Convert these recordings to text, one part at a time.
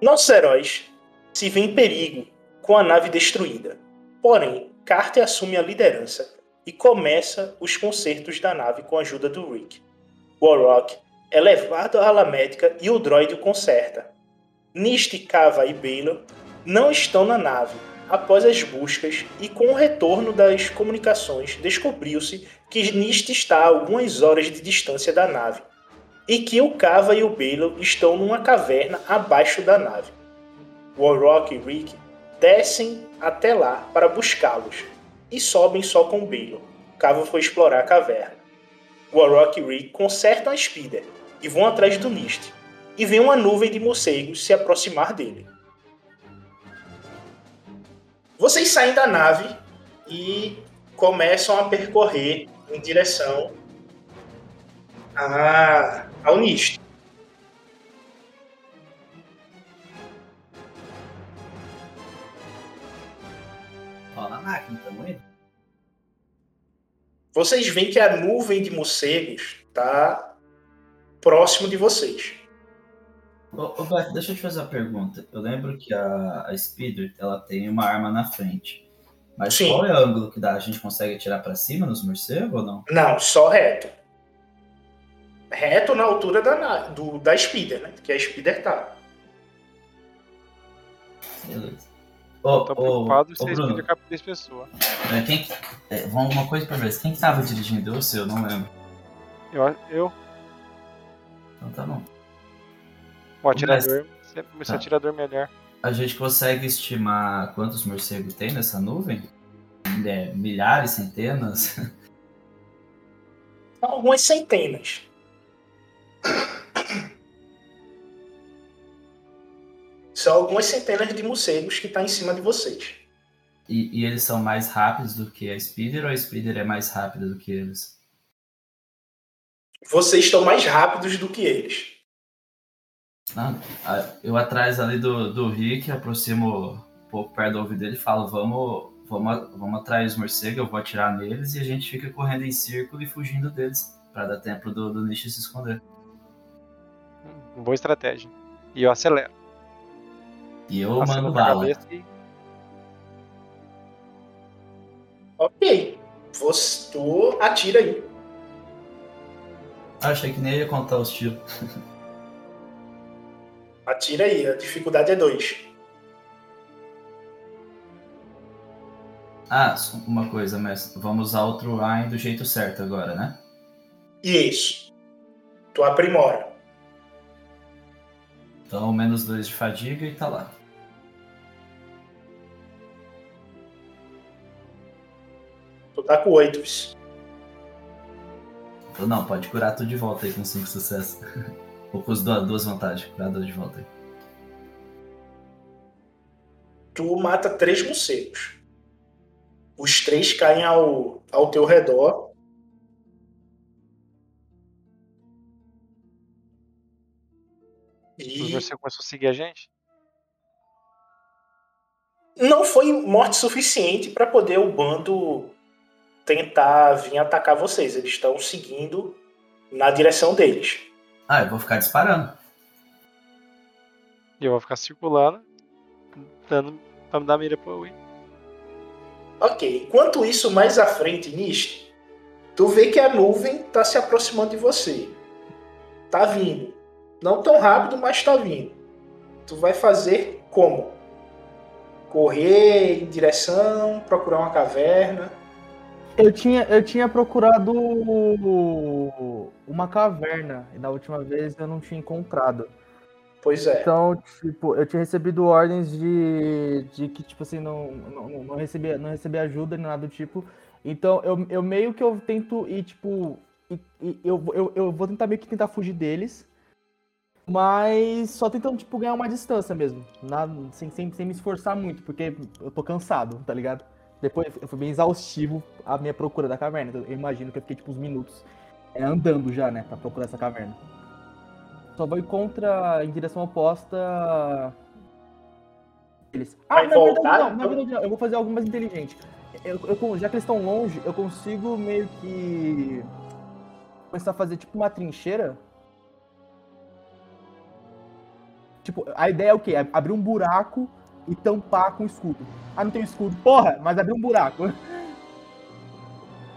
Nossos heróis se veem em perigo com a nave destruída. Porém, Carter assume a liderança e começa os consertos da nave com a ajuda do Rick. Warrock é levado à ala médica e o droide o conserta. Nist, Kava e Baylor não estão na nave após as buscas e com o retorno das comunicações descobriu-se que Nist está a algumas horas de distância da nave e que o Kava e o Baylor estão numa caverna abaixo da nave. Warrock e Rick descem até lá para buscá-los e sobem só com Baylor. Cava foi explorar a caverna. Warrock e Rick consertam a Spider e vão atrás do Nist, e vê uma nuvem de morcegos se aproximar dele. Vocês saem da nave e começam a percorrer em direção a, ao Nist. na máquina, também. Vocês veem que a nuvem de morcegos está próximo de vocês. Ô, ô Beto, deixa eu te fazer uma pergunta. Eu lembro que a, a Speeder ela tem uma arma na frente. Mas Sim. qual é o ângulo que dá? A gente consegue atirar para cima nos morcegos ou não? Não, só reto. Reto na altura da, do, da Speeder, né? Que a Speeder tá. Beleza. Ô, tô preocupado se Bruno, explica a cabeça pessoa. É, quem, é, vamos uma coisa pra ver. Quem que tava dirigindo? Eu ou seu? Não lembro. Eu. eu. Então tá bom. O atirador. Sempre tá. atirador melhor. A gente consegue estimar quantos morcegos tem nessa nuvem? É, milhares, centenas? Algumas centenas. São algumas centenas de morcegos que estão tá em cima de vocês. E, e, eles são mais rápidos do que a Speeder ou a Speeder é mais rápida do que eles? Vocês estão mais rápidos do que eles. Ah, eu atrás ali do, do Rick, aproximo um pouco perto do ouvido dele e falo, vamos, vamos, vamos atrair os morcegos, eu vou atirar neles e a gente fica correndo em círculo e fugindo deles. Pra dar tempo do, do Nish se esconder. Hum, boa estratégia. E eu acelero. E eu mando bala. cabeça e- Ok. Você, tu atira aí. Ah, achei que nem ia contar os tiros. Atira aí. A dificuldade é 2. Ah, só uma coisa, mas vamos usar o Truain do jeito certo agora, né? Isso. Tu aprimora. Então, menos dois de fadiga e tá lá. Tu tá com 8. Então, não, pode curar tudo de volta aí com cinco sucessos. Ou com as duas, duas vantagens, curar dois de volta aí. Tu mata três morcegos. Os três caem ao, ao teu redor. E morcegos começam a seguir a gente? não foi morte suficiente para poder o bando tentar vir atacar vocês. Eles estão seguindo na direção deles. Ah, eu vou ficar disparando. E eu vou ficar circulando, dando pra me dar mira pro Win. Ok, enquanto isso, mais à frente, Nish, tu vê que a nuvem tá se aproximando de você. Tá vindo. Não tão rápido, mas tá vindo. Tu vai fazer como? Correr em direção, procurar uma caverna. Eu tinha, eu tinha procurado uma caverna e da última vez eu não tinha encontrado. Pois é. Então, tipo, eu tinha recebido ordens de, de que, tipo assim, não, não, não, não recebi ajuda nem nada do tipo. Então, eu, eu meio que eu tento ir, tipo, e, e eu, eu, eu vou tentar meio que tentar fugir deles, mas só tentando, tipo, ganhar uma distância mesmo, nada, sem, sem, sem me esforçar muito, porque eu tô cansado, tá ligado? Depois foi bem exaustivo a minha procura da caverna, então eu imagino que eu fiquei, tipo, uns minutos é, andando já, né, pra procurar essa caverna. Só vou ir contra, em direção oposta. Eles. Ah, Vai na verdade não, na verdade não. Eu vou fazer algo mais inteligente. Eu, eu- já que eles estão longe, eu consigo meio que. começar a fazer tipo uma trincheira. Tipo, a ideia é o quê? É Abrir um buraco e tampar com escudo. Ah, não tem escudo. Porra, mas abrir um buraco.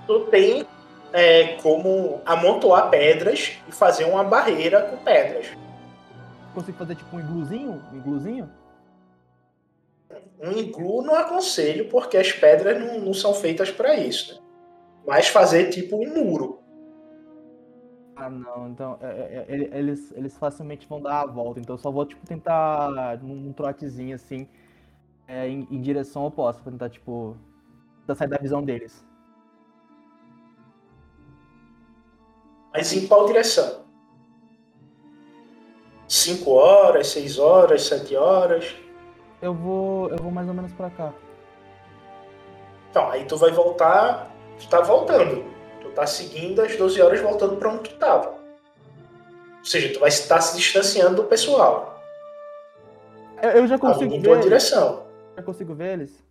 Tu tem é, como amontoar pedras e fazer uma barreira com pedras. Consigo fazer tipo um igluzinho? Um igluzinho? Um iglu não aconselho, porque as pedras não, não são feitas para isso. Né? Mas fazer tipo um muro. Ah, não, então é, é, é, eles, eles facilmente vão dar a volta, então eu só vou tipo tentar num, trotezinho assim, é, em, em direção oposta, pra tentar tipo tentar sair da visão deles. Mas em qual direção? 5 horas, 6 horas, 7 horas. Eu vou, eu vou mais ou menos pra cá. Então, aí tu vai voltar. Tu tá voltando. Tá seguindo as 12 horas voltando pra onde tu tava. Ou seja, tu vai estar se distanciando do pessoal. Eu, já Tá consigo ver, tua eles? direção. já consigo ver eles.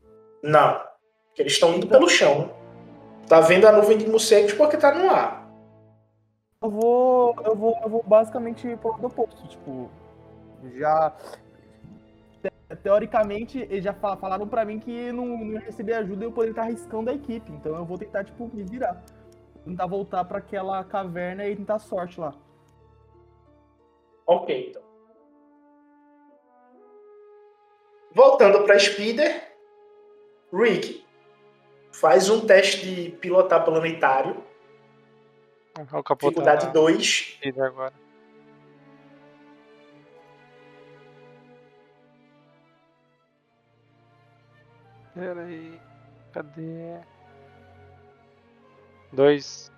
Não. Porque eles estão indo pelo chão. Tá vendo a nuvem de morcegos porque tá no ar. Eu vou, eu vou, eu vou basicamente pro lado oposto, tipo, já te- teoricamente eles já fa- falaram pra mim que não, não ia receber ajuda e eu poderia estar arriscando a equipe, então eu vou tentar tipo me virar, tentar voltar pra aquela caverna e tentar sorte lá. Ok, então. Voltando para Speeder, Rick, faz um teste de pilotar planetário, dificuldade tá 2. líder agora. Pera aí. Cadê? Dois.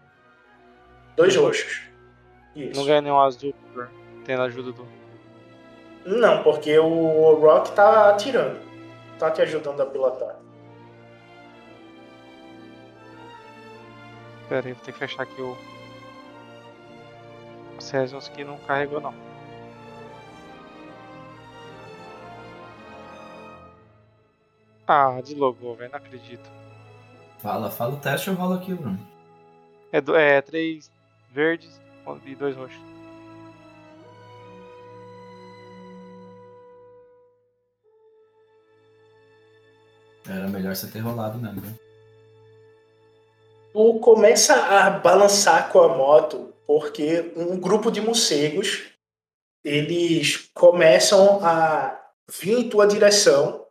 Dois roxos. Isso. Não ganha nenhum azul por tendo a ajuda do. Não, porque o Rock tá atirando. Tá te ajudando a pilotar. Pera aí, vou ter que fechar aqui o. O Cesius que não carregou não. Ah, deslogou, velho. Não acredito. Fala, fala o teste eu rolo aqui, Bruno. É, do- é três verdes e dois roxos. Era melhor você ter rolado mesmo, né? Tu começa a balançar com a moto porque um grupo de morcegos eles começam a vir em tua direção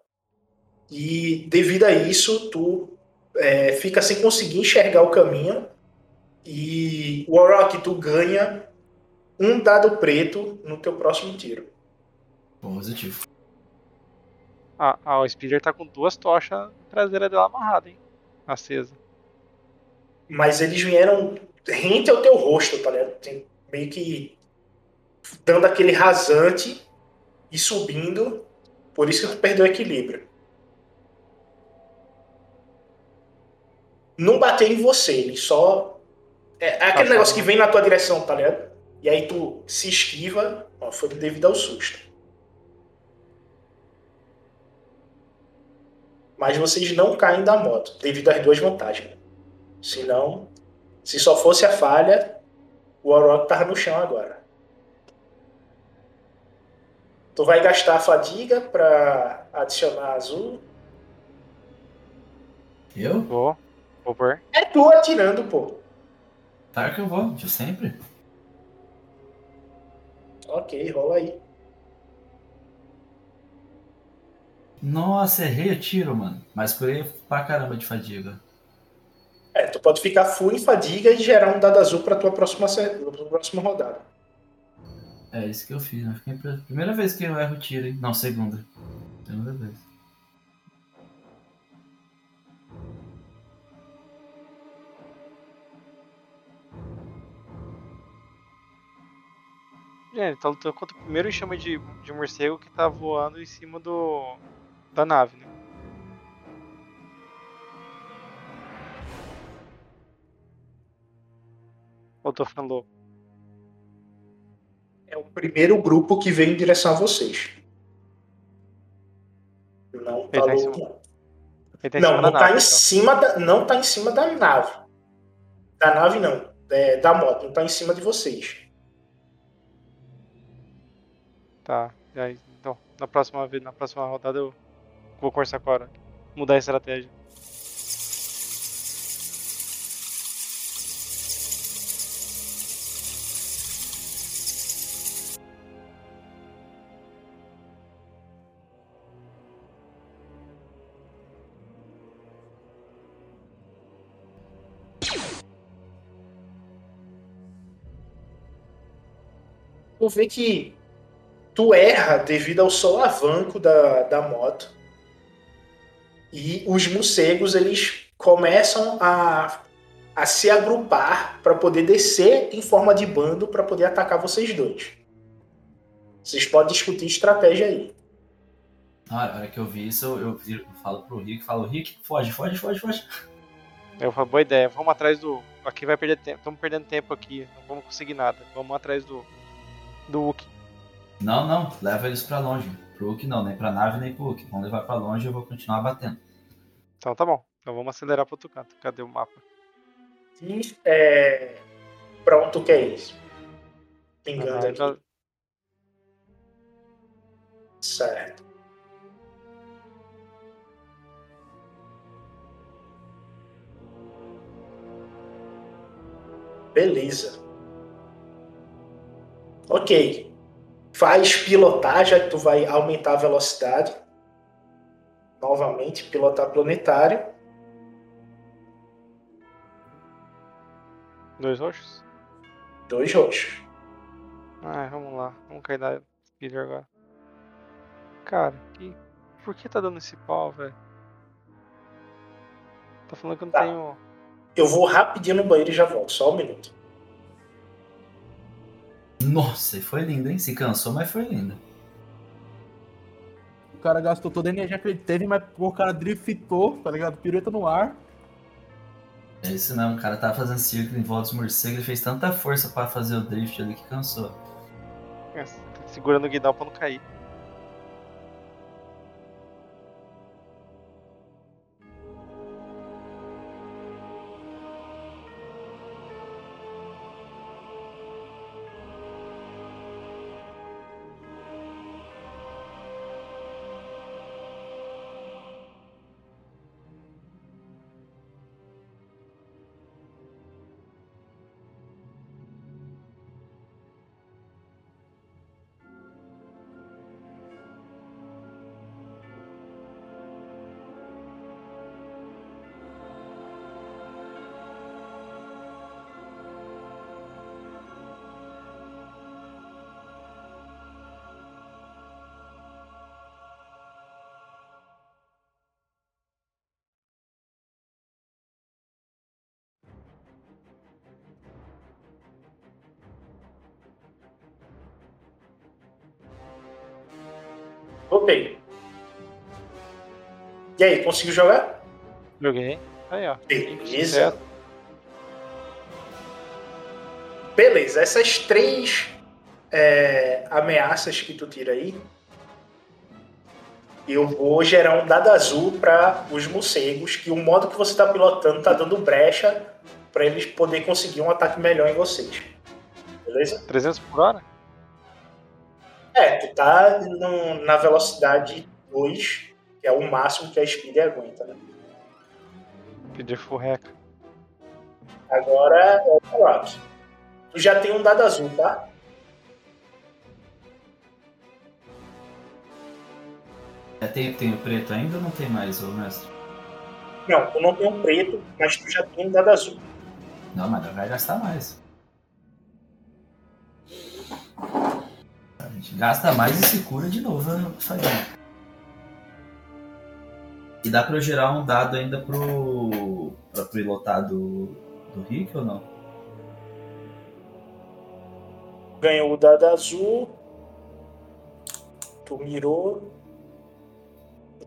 e devido a isso tu é, fica sem conseguir enxergar o caminho e o Warrock tu ganha um dado preto no teu próximo tiro. Positivo. Ah, ah, o Speeder tá com duas tochas traseiras dela amarrada, hein? Acesa. Mas eles vieram rente ao teu rosto, tá ligado? Tem- Meio que dando aquele rasante e subindo. Por isso que tu perdeu o equilíbrio. Não bateu em você, ele só. É, é aquele negócio tá. que vem na tua direção, tá ligado? E aí tu se esquiva, ó, foi devido ao susto. Mas vocês não caem da moto, devido às duas vantagens. Senão, se só fosse a falha, o Auroch tava no chão agora. Tu vai gastar a fadiga pra adicionar azul. Eu? Vou. Vou pôr. É tu atirando, pô. Claro que eu vou, de sempre. Ok, rola aí. Nossa, errei o tiro, mano. Mas curei pra caramba de fadiga. É, tu pode ficar full em fadiga e gerar um dado azul pra tua próxima, pra próxima rodada. É isso que eu fiz, né? Primeira vez que eu erro tiro, hein? Não, segunda. Segunda vez. Gente, tá lutando contra o primeiro enxame de, de morcego que tá voando em cima do. da nave, né? Ou tô ficando louco? É o primeiro grupo que vem em direção a vocês. Não tá Ele tá louco, não. Ele tá em Não, cima não da tá nave. em então. cima da, não tá em cima da nave. Da nave não, é, da moto, não tá em cima de vocês. Tá. Aí, então, na próxima vez, na próxima rodada eu vou conversar com a. Mudar a estratégia. Tu vê que tu erra devido ao solavanco da, da moto. E os morcegos, eles começam a, a se agrupar para poder descer em forma de bando para poder atacar vocês dois. Vocês podem discutir estratégia aí. Na hora, a hora que eu vi isso, eu, eu, falo pro Rick, falo, Rick, foge, foge, foge, foge. Eu falo, boa ideia, vamos atrás do. Aqui vai perder tempo. Estamos perdendo tempo aqui, não vamos conseguir nada. Vamos atrás do. Do. Não, não, leva eles pra longe. Pro Hulk não, nem pra nave, nem pro Hulk. Vamos levar pra longe e eu vou continuar batendo. Então tá bom. Então vamos acelerar pro outro canto. Cadê o mapa? E é, onde tu quer ir? Pingando Ah, já- Certo. Beleza. Ok. Faz pilotar, já que tu vai aumentar a velocidade. Novamente, pilotar planetário. Dois roxos? Dois roxos. Ah, vamos lá. Vamos cair da speeder agora. Cara, que... por que tá dando esse pau, velho? Tá falando que eu não Tá. tenho. Eu vou rapidinho no banheiro e já volto. Só um minuto. Nossa, e foi lindo, hein? Se cansou, mas foi lindo. O cara gastou toda a energia que ele teve, mas o cara driftou, tá ligado? Pirueta no ar. É isso não, o cara tava fazendo círculo em volta dos morcegos, ele fez tanta força pra fazer o drift ali que cansou. É, segurando o guidão pra não cair. Voltei. E aí, conseguiu jogar? Joguei. Aí, ó. Beleza. Beleza, essas três é, ameaças que tu tira aí, eu vou gerar um dado azul para os morcegos, que o modo que você está pilotando está dando brecha para eles poderem conseguir um ataque melhor em vocês. Beleza? 300 por hora? É, tu tá no- na velocidade 2, que é o máximo que a Speed aguenta, né? Pedir furreca. Agora é o Rock. Tu já tem um dado azul, tá? É, tem, tem o preto ainda ou não tem mais, ô mestre? Não, tu não tem um preto, mas tu já tem um dado azul. Não, mas vai gastar mais. Gente gasta mais e se cura de novo né? E dá pra gerar um dado ainda pro. pra pilotar do. do Rick ou não? Ganhou o dado azul. Tu mirou.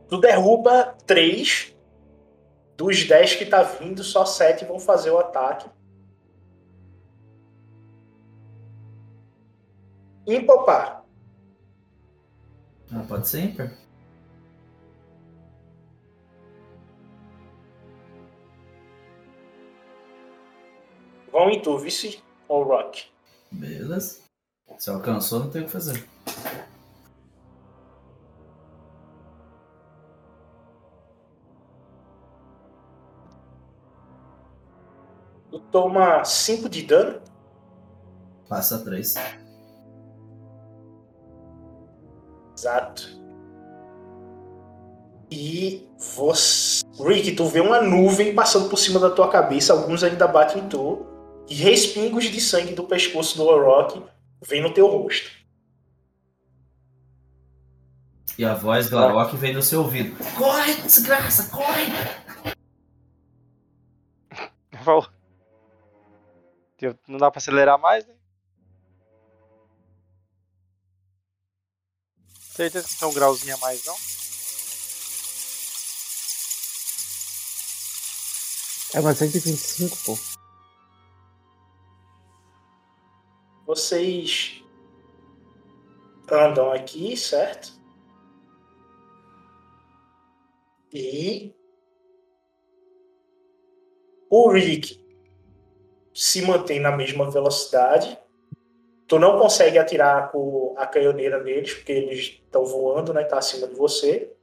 Tu derruba três. Dos 10 que tá vindo, só 7 vão fazer o ataque. Impopar. Ah, pode ser ímpar? Vão em tu, vice ou rock. Beleza. Se alcançou, não tem o que fazer. Tu toma 5 de dano. Passa três. Exato. E você. Rick, tu vê uma nuvem passando por cima da tua cabeça, alguns ainda batem em tu. E respingos de sangue do pescoço do Orochi vem no teu rosto. E a voz do Arok vem no seu ouvido. Corre, desgraça, corre! Não dá pra acelerar mais, né? Certeza que tem um grauzinho a mais, não? É mais 125, pô. Vocês andam aqui, certo? E o Rick se mantém na mesma velocidade. Tu não consegue atirar com a canhoneira neles, porque eles estão voando, né? Tá acima de você.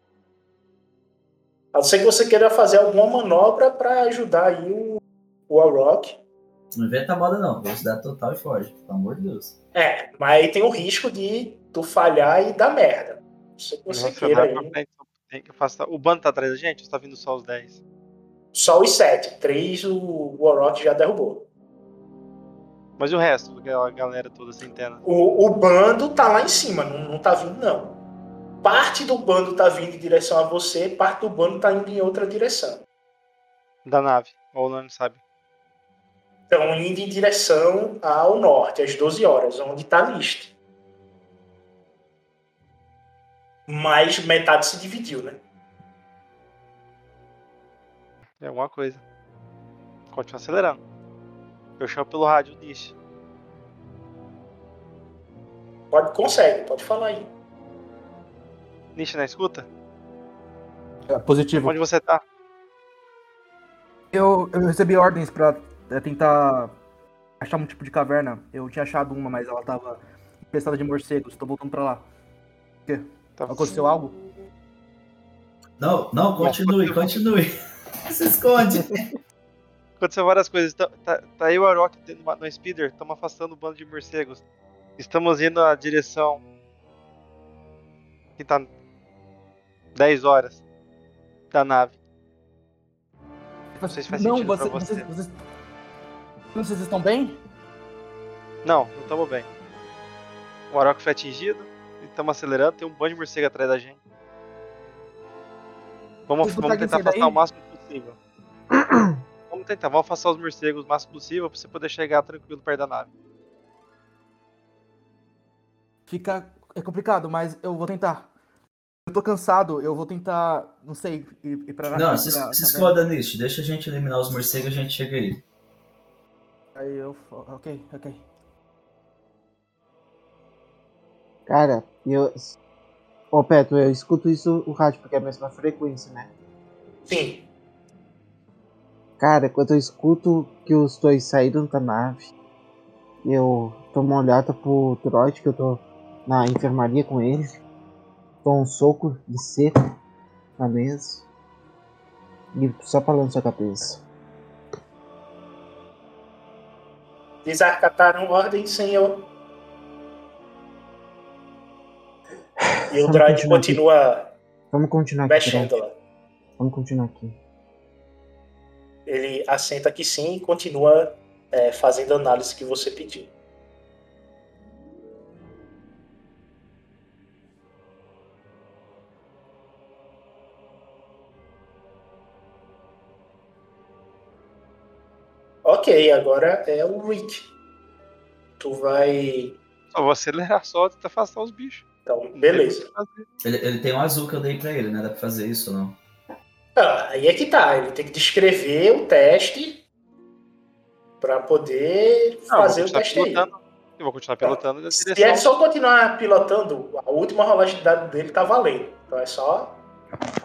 A não ser que você queira fazer alguma manobra para ajudar aí o, o Alrock. Não inventa moda não. Velocidade total e foge. Pelo amor de Deus. É, mas aí tem o risco de tu falhar e dar merda. Se você Nossa, queira aí. tem que afastar. O bando tá atrás da gente ou tá vindo só os 10? Só os sete. Três o, o já derrubou. Mas e o resto, aquela galera toda centena? O, o bando tá lá em cima, não, não tá vindo, não. Parte do bando tá vindo em direção a você, parte do bando tá indo em outra direção. Da nave. Ou não sabe. Estão indo em direção ao norte, às 12 horas, onde tá List. Mas metade se dividiu, né? É alguma coisa. Continua acelerando. Eu chamo pelo rádio Nish. Pode, consegue, pode falar aí. Nish, na escuta? É, positivo. Onde você tá? Eu, eu recebi ordens pra é, tentar achar um tipo de caverna. Eu tinha achado uma, mas ela tava infestada de morcegos. Tô voltando pra lá. O quê? Tá Aconteceu algo? Não, não, continue, continue. Se esconde. Aconteceu várias coisas. Tá, tá, tá eu e o Arok no speeder, estamos afastando o bando de morcegos. Estamos indo na direção. Que tá 10 horas da nave. Não sei se faz não, sentido você, pra você. vocês, vocês, vocês estão bem? Não, não estamos bem. O Arok foi atingido, estamos acelerando, tem um bando de morcego atrás da gente. Vamos, vamos tentar afastar daí? o máximo possível. Vamos tentar, vamos afastar os morcegos o máximo possível pra você poder chegar tranquilo perto da nave. Fica. É complicado, mas eu vou tentar. Eu tô cansado, eu vou tentar, não sei, ir, ir pra Não, se, pra- se tá escoda nisso. Deixa a gente eliminar os morcegos e a gente chega aí. Aí eu. Ok, ok. Cara, eu. Ô Petro, eu escuto isso o rádio porque é a mesma frequência, né? Sim. Cara, quando eu escuto que os dois saíram da nave, eu dou uma olhada pro Trote, que eu tô na enfermaria com ele. Dou um soco de seco na mesa. E só falando sua cabeça. Desacataram ordem, senhor. E o droid continua Vamos continuar aqui, mexendo lá. Vamos continuar aqui. Ele assenta que sim e continua é, fazendo a análise que você pediu. Ok, agora é o Rick. Tu vai. Só vou acelerar só e afastar os bichos. Então, beleza. Ele, ele tem um azul que eu dei pra ele, né? Dá pra fazer isso ou não? Ah, aí é que tá. Ele tem que descrever o teste pra poder Não, fazer o teste aí. pilotando. Eu vou continuar pilotando na Se é só continuar pilotando, a última rolagem de dado dele tá valendo. Então é só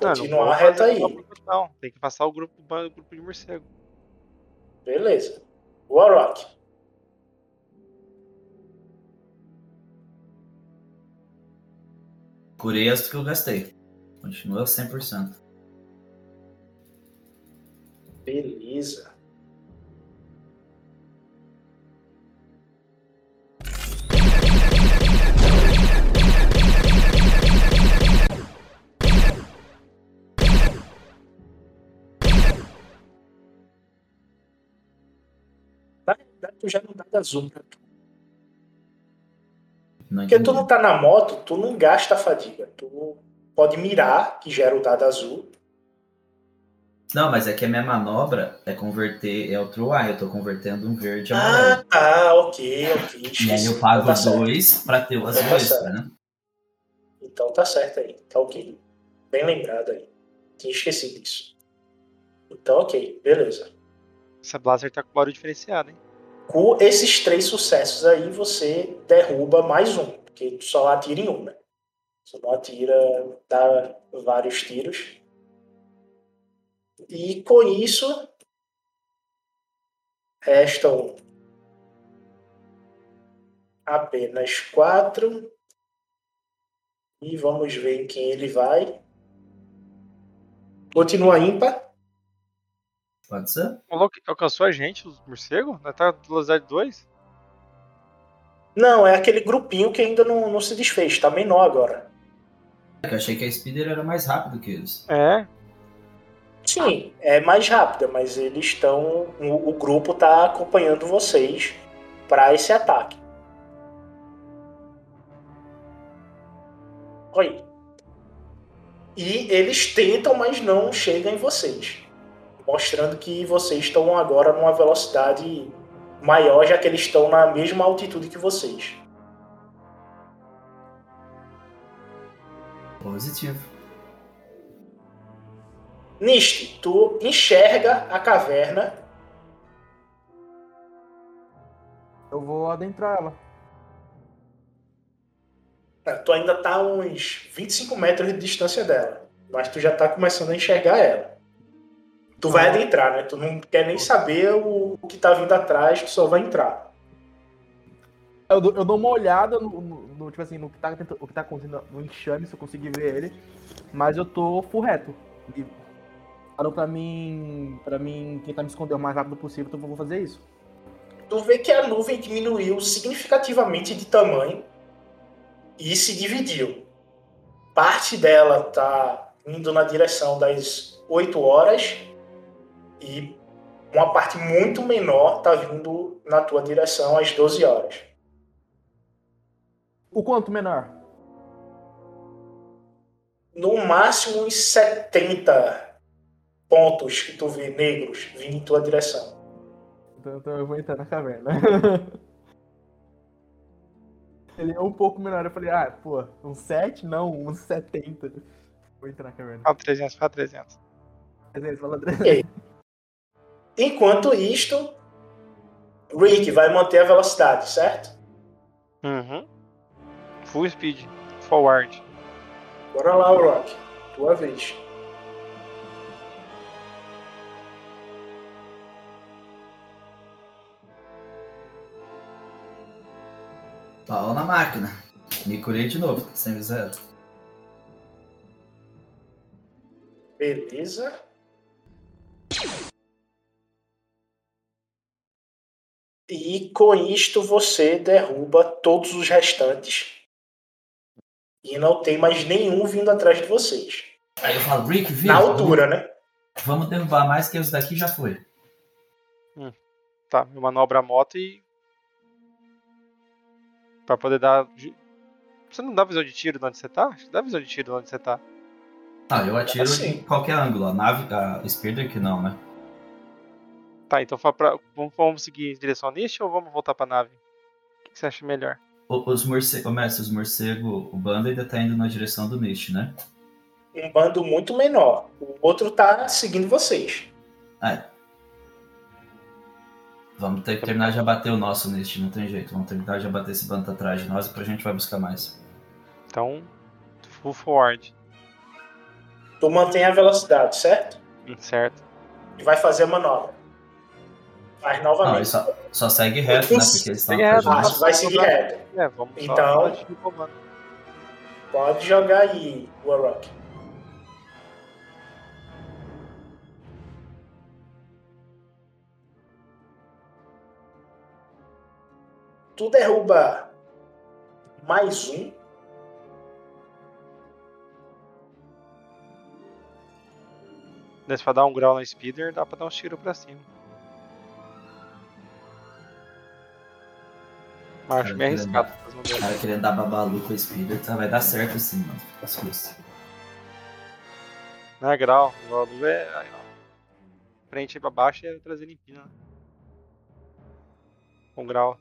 Não, não continuar vou reto aí. Não, tem que passar o grupo, o grupo de morcego. Beleza. Warrock. Curei as que eu gastei. Continua 100%. Beleza. Na realidade, tu já não dá da zoom pra tu. Não Porque tu não tá na moto, tu não gasta a fadiga. Tu pode mirar, que gera o dado azul. Não, mas é que a minha manobra é converter, é outro ar, eu tô convertendo um verde Ah, amarelo. tá, ok, ok. e aí eu pago Então tá dois pra ter o azul Então tá extra, né? Então tá certo aí, tá ok. Bem lembrado aí. Tinha esquecido disso. Então, ok, beleza. Essa blaster tá com barulho diferenciado, hein? Com esses três sucessos aí, você derruba mais um, porque tu só atira em um, né? Você não atira, dá vários tiros. E com isso, restam apenas quatro. E vamos ver em quem ele vai. Continua ímpar. Pode ser? O alcançou a gente, os morcegos? Nós tá na velocidade 2? Não, é aquele grupinho que ainda não, não se desfez, tá menor agora. É que eu achei que a Speeder era mais rápido que eles. É. Sim, é mais rápida, mas eles estão. O, o grupo tá acompanhando vocês para esse ataque. Olha aí. E eles tentam, mas não chegam em vocês. Mostrando que vocês estão agora numa velocidade maior, já que eles estão na mesma altitude que vocês. Positivo. Niste, tu enxerga a caverna Eu vou adentrar ela. Ah, Tu ainda tá a uns 25 metros de distância dela. Mas tu já tá começando a enxergar ela. Tu vai adentrar, né? Tu não quer nem saber o, que tá vindo atrás, tu só vai entrar. Eu, dou- eu dou uma olhada no, no- no, tipo assim, no que tá, o que tá acontecendo no enxame, se eu conseguir ver ele. Mas eu tô full reto. E, claro, pra mim. Pra mim tentar me esconder o mais rápido possível, então eu vou fazer isso. Tu vê que a nuvem diminuiu significativamente de tamanho e se dividiu. Parte dela tá indo na direção das 8 horas e uma parte muito menor tá vindo na tua direção às 12 horas. O quanto menor? no máximo uns 70 pontos que tu vê negros vindo em tua direção. Então, então eu vou entrar na caverna. Ele é um pouco menor. Eu falei, ah, pô, um 7? Não, um 70. Vou entrar na caverna. Fala 300, fala 300. 300, fala Ok. Enquanto isto, Rick vai manter a velocidade, certo? Uhum. Full speed. Forward. Bora lá, Rock. Tua vez. Pau na máquina. Me curei de novo, sem zero. Beleza. E com isto você derruba todos os restantes. E não tem mais nenhum vindo atrás de vocês. Aí eu falo, Rick, viu? Na altura, né? Vamos derrubar mais que os daqui já foi. Tá, eu manobro a moto e. Pra poder dar. Você não dá visão de tiro de onde você tá? Acho que dá visão de tiro de onde você tá. Ah, eu atiro Assim. em qualquer ângulo. A nave, a Speeder que não, né? Tá, então pra- vamos, vamos seguir em direção a Nish ou vamos voltar pra nave? O que que você acha melhor? O- Os morcegos, mestre, os morcegos, o bando ainda tá indo na direção do Nish, né? Um bando muito menor. O outro tá seguindo vocês. É. Vamos ter que terminar de abater o nosso Nish, não tem jeito. Vamos terminar de abater esse bando atrás de nós e depois a gente vai buscar mais. Então, full forward. Tu mantém a velocidade, certo? Certo. E vai fazer a manobra. Faz Não, novamente. ele só, só segue reto, né? Porque eles estão reto, Ah, vai seguir reto. É, vamos Então-. Pode jogar aí, Warrock. Tu derruba mais um. Se pra dar um grau na speeder, dá pra dar um tiro pra cima. Mas acho meio arriscado. O cara querendo dar babalu com a Speeder, tá, vai dar certo sim, mano. As coisas. Não é grau, o valor é. Aí, ó. Frente aí pra baixo é trazer limpinho. né? Um grau.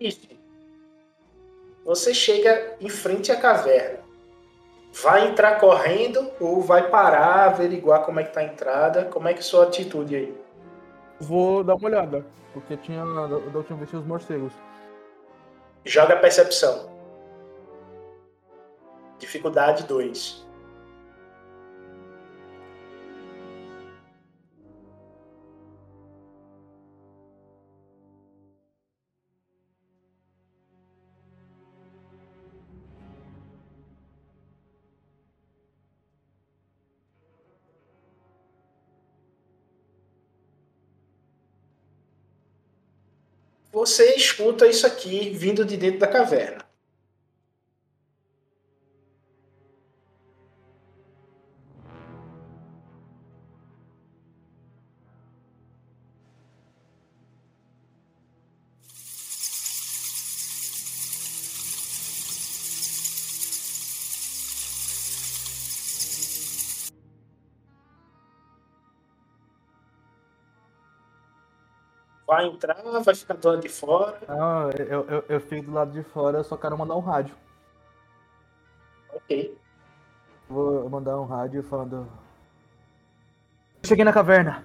Isso. Você chega em frente à caverna. Vai entrar correndo ou vai parar, averiguar como é que tá a entrada? Como é que é a sua atitude aí? Vou dar uma olhada, porque tinha da da última vez tinha os morcegos. Joga a percepção. Dificuldade 2. Você escuta isso aqui vindo de dentro da caverna. Vai entrar, vai ficar do lado de fora. Ah, eu, eu, eu fico do lado de fora, eu só quero mandar um rádio. Ok. Vou mandar um rádio falando. Cheguei na caverna.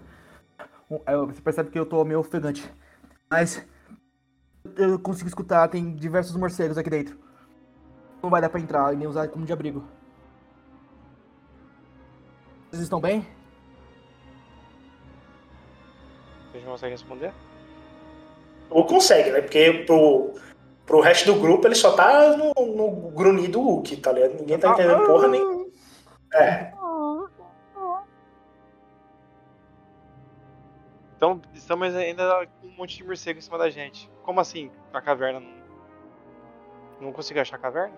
Aí Você percebe que eu tô meio ofegante. Mas. Eu consigo escutar, tem diversos morcegos aqui dentro. Não vai dar pra entrar e nem usar como de abrigo. Vocês estão bem? Vocês não conseguem responder? Ou consegue, né? Porque pro, pro resto do grupo ele só tá no, no grunhido do Hulk, tá ligado? Ninguém tá entendendo porra nem. É. Então, estamos ainda com um monte de morcego em cima da gente. Como assim? A caverna não. Não consigo achar a caverna?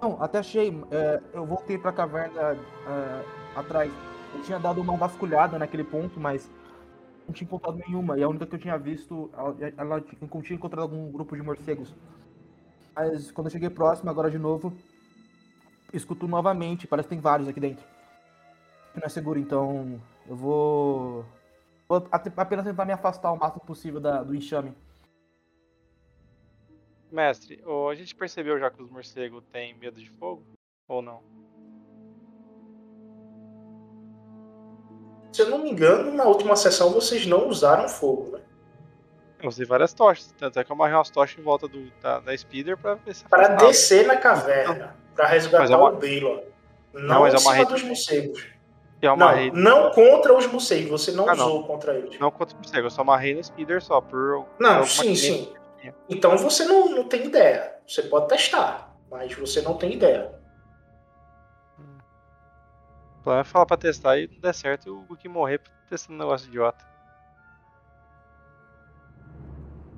Não, até achei. é, eu voltei pra caverna é, atrás. Eu tinha dado uma vasculhada naquele ponto, mas não tinha encontrado nenhuma. E a única que eu tinha visto, ela, ela tinha- encontrado algum grupo de morcegos. Mas quando eu cheguei próximo, agora de novo, escuto novamente. Parece que tem vários aqui dentro. Não é seguro, então eu vou. Vou apenas tentar me afastar o máximo possível da- do enxame. Mestre, a gente percebeu já que os morcegos têm medo de fogo? Ou não? Se eu não me engano, na última sessão vocês não usaram fogo, né? Eu usei várias tochas, tanto é que eu amarrei umas tochas em volta do, da, da Speeder pra ver se Para afastava. descer na caverna, para Mas resgatar o Baylor. Não, Não, mas em cima dos morcegos. Eu Não, amarrei. não contra os morcegos, você não Ah, não. usou contra eles. Não contra o morcego, eu só amarrei no Speeder só, por. Não, sim, sim. Então você não, não tem ideia. Você pode testar, mas você não tem ideia. É falar pra testar e não der certo o Guki morrer testando um negócio idiota.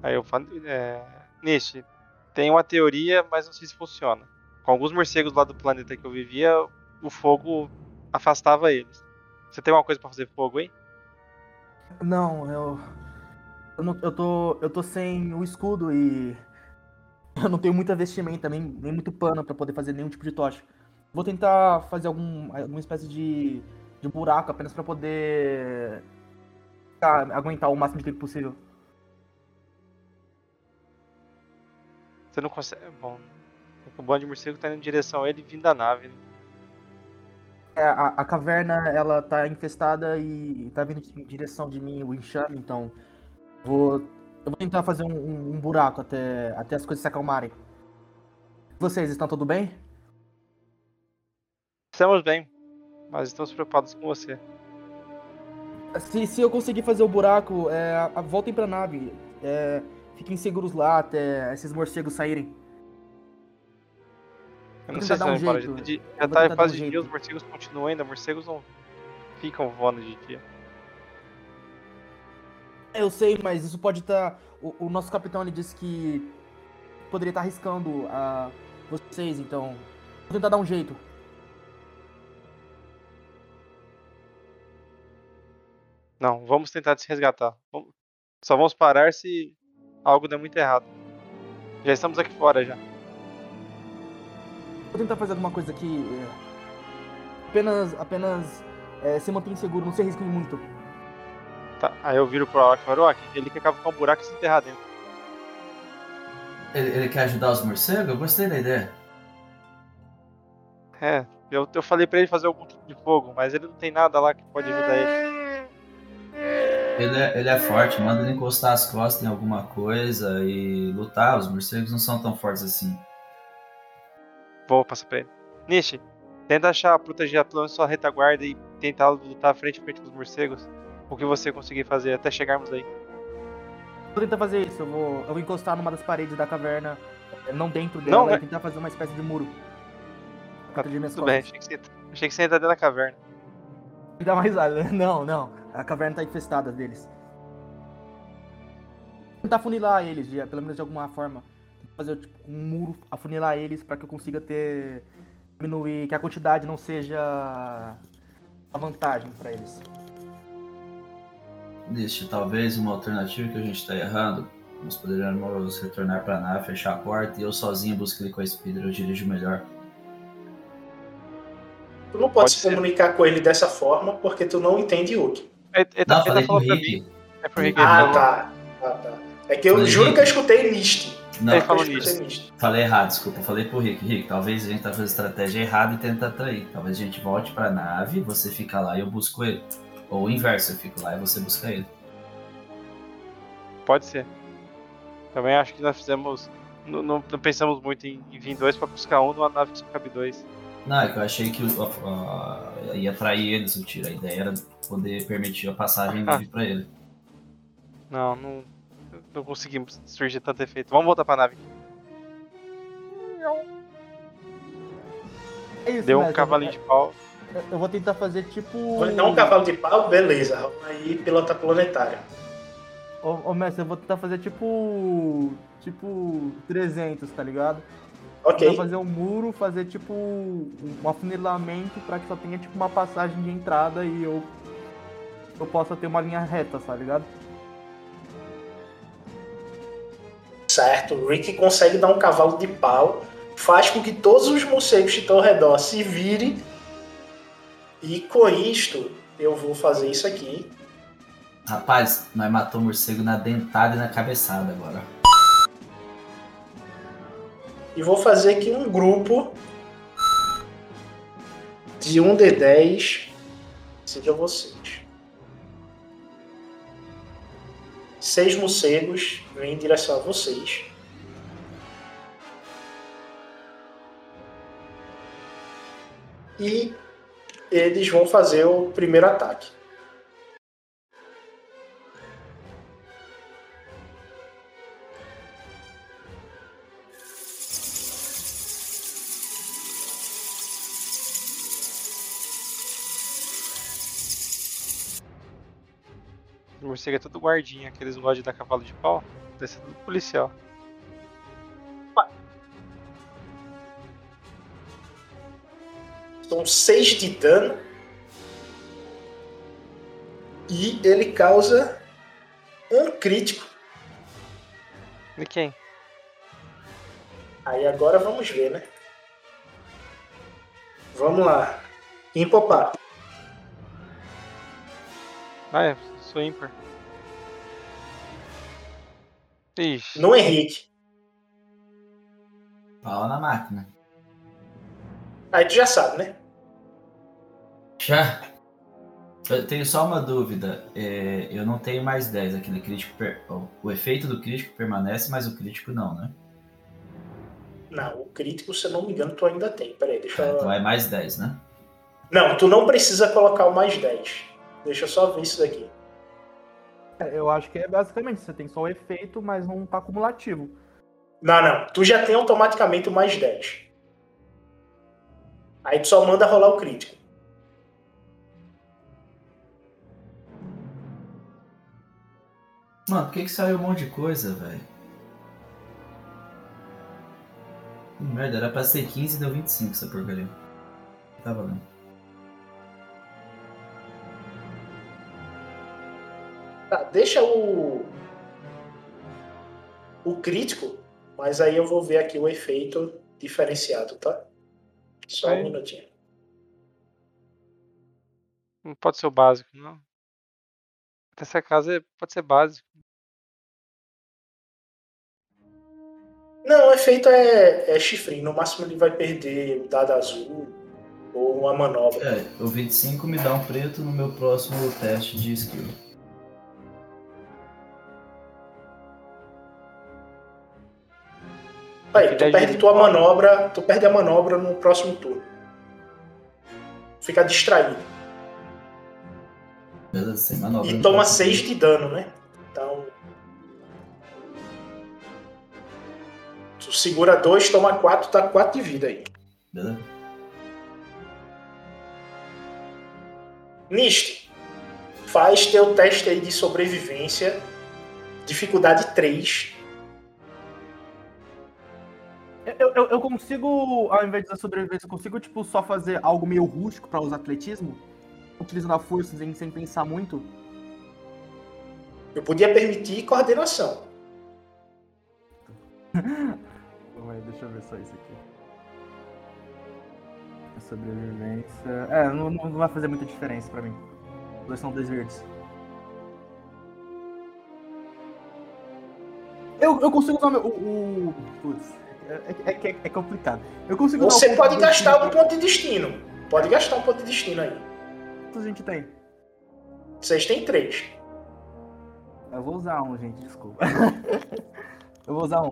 Aí eu falo. É... Nish, tem uma teoria, mas não sei se funciona. Com alguns morcegos lá do planeta que eu vivia, o fogo afastava eles. Você tem alguma coisa pra fazer fogo aí? Não, eu. Eu, não- eu tô. Eu tô sem o escudo e. Eu não tenho muita vestimenta, nem, nem muito pano pra poder fazer nenhum tipo de tocha. Vou tentar fazer algum, alguma espécie de, de buraco apenas pra poder. ficar- aguentar o máximo de tempo possível. Você não consegue. Bom. O bando de morcego tá indo em direção a ele vindo da nave. Né? É, a, a caverna, ela tá infestada e tá vindo em direção de mim o enxame, então. Vou. Eu vou tentar fazer um, um- um buraco até, até as coisas se acalmarem. Vocês estão tudo bem? Estamos bem, mas estamos preocupados com você. Se, se eu conseguir fazer o buraco, é, a- voltem pra nave. É, fiquem seguros lá até esses morcegos saírem. Eu não sei se dar um vai parar de jeito. de- Já tá em fase um de dia, jeito. os morcegos continuam ainda, morcegos não ficam voando de dia. Eu sei, mas isso pode estar. o, o nosso capitão ele disse que poderia estar arriscando a vocês, então. Vou tentar dar um jeito. Não, vamos tentar se resgatar. Só vamos parar se algo der muito errado. Já estamos aqui fora já. Vou tentar fazer alguma coisa aqui. é, apenas. Apenas. é, se mantenha seguro, não se arrisquem muito. Tá, aí eu viro pro Arok e falo, ele quer cavar um buraco e se enterrar dentro. Ele, ele quer ajudar os morcegos? Eu gostei da ideia. É, eu, eu falei pra ele fazer algum tipo de fogo, mas ele não tem nada lá que pode ajudar ele. Ele é, ele é forte, manda ele encostar as costas em alguma coisa e lutar. Os morcegos não são tão fortes assim. Vou passar pra ele. Nishi, tenta achar, proteger pelo menos sua retaguarda e tentar lutar frente a frente com os morcegos. O que você conseguir fazer até chegarmos aí. Vou tentar fazer isso. Eu vou, eu vou encostar numa das paredes da caverna. é, Não dentro Não, dela, né? e tentar fazer uma espécie de muro. Tá, tudo bem, costas. achei que, você, achei que você ia entrar dentro da caverna. Me dá mais raiva. Não, não. A caverna tá infestada deles. Tentar afunilar eles, de- pelo menos de alguma forma. Fazer tipo, um muro, afunilar eles pra que eu consiga ter. diminuir, que a quantidade não seja a vantagem pra eles. Existe talvez uma alternativa que a gente está errando. Nós poderíamos retornar para a nave, fechar a porta e eu sozinho busco ele com a Speeder, eu dirijo melhor. Tu não pode, Pode se ser. comunicar com ele dessa forma porque tu não entende Yuki. Ele, ele tá, ele tá falando pra Rick. mim. É pro Rick. Ah, tá. Ah, tá. É que eu Falei, juro Rick. que eu escutei Mist. Não, Ele Eu falou. Mist. falei errado, desculpa. Falei pro Rick. Rick, talvez a gente tá fazendo estratégia errada e tenta atrair. Talvez a gente volte pra nave, você fica lá e eu busco ele. Ou o inverso, eu fico lá e você busca ele. Pode ser. Também acho que nós fizemos. Não, não- não pensamos muito em, em vir dois pra buscar um numa nave que só cabe dois. Não, é que eu achei que a- a- ia atrair eles o tiro. A ideia era poder permitir a passagem Ah. livre pra ele. Não, não, não conseguimos surgir tanto efeito. Vamos voltar pra nave. É isso, Deu um mestre, cavalinho de pau. eu, vou tentar fazer tipo. Vou dar um cavalo de pau, beleza. Aí, pilota planetária. Ô, ô mestre, eu vou tentar fazer tipo. Tipo. 300, tá ligado? Ok. Tentar fazer um muro, fazer tipo. Um afunilamento pra que só tenha tipo uma passagem de entrada e eu. Eu possa ter uma linha reta, tá ligado? Certo. O Rick consegue dar um cavalo de pau, faz com que todos os morcegos que estão ao redor se virem. E com isto, eu vou fazer isso aqui. Rapaz, nós matamos o morcego na dentada e na cabeçada agora. E vou fazer aqui um grupo de 1 de 10 seja vocês. Seis morcegos vêm em direção a vocês. E eles vão fazer o primeiro ataque. Morcego é tudo guardinha, aqueles gostam de dar cavalo de pau. Deve ser tudo policial. São 6 de dano. E ele causa um crítico. E quem? Aí agora vamos ver, né? Vamos lá. Empopar. Ah, é, sou ímpar. Ixi. No Henrique. Pau na máquina. Aí tu já sabe, né? Já. Eu tenho só uma dúvida. É, eu não tenho mais 10. Aquele crítico. per- o- efeito do crítico permanece, mas o crítico não, né? Não, o crítico, se eu não me engano, tu ainda tem. Peraí, deixa eu. Então é mais 10, né? Não, tu não precisa colocar o mais 10. Deixa eu só ver isso daqui. É, Eu acho que é basicamente, você tem só o efeito, mas não tá acumulativo. Não, não. Tu já tem automaticamente o mais 10. Aí tu só manda rolar o crítico. Mano, por que que saiu um monte de coisa, velho? Que merda, era pra ser 15 e deu 25 essa porcaria. Tá valendo. Deixa o. O crítico, mas aí eu vou ver aqui o efeito diferenciado, tá? Só um Aí. minutinho. Não pode ser o básico, não. Nessa casa é- pode ser básico. Não, o efeito é, é chifrinho. No máximo ele vai perder o dado azul ou uma manobra. É, o 25 me dá um preto no meu próximo teste de skill. Aí, tu perde de- tua manobra, tu perde a manobra no próximo turno. Fica distraído. Beleza, sem manobra. E toma próximo 6 turno. de dano, né? Então. Tu segura 2, toma 4, tá 4 de vida aí. Beleza? Nist, faz teu teste aí de sobrevivência. Dificuldade 3. Eu, consigo, ao invés da sobrevivência, eu consigo, tipo, só fazer algo meio rústico pra usar atletismo? Utilizando a força sem, sem pensar muito? Eu podia permitir coordenação. Calma deixa eu ver só isso aqui. A sobrevivência. É, não, não vai fazer muita diferença pra mim. Dois são dois verdes. Eu, eu consigo usar meu. O. o putz. É, é, é, é complicado. Eu consigo Você ponto pode de gastar um ponto de destino. Pode gastar um ponto de destino aí. Quantos a gente tem? Vocês têm 3. Eu vou usar um, gente, desculpa. eu vou usar um.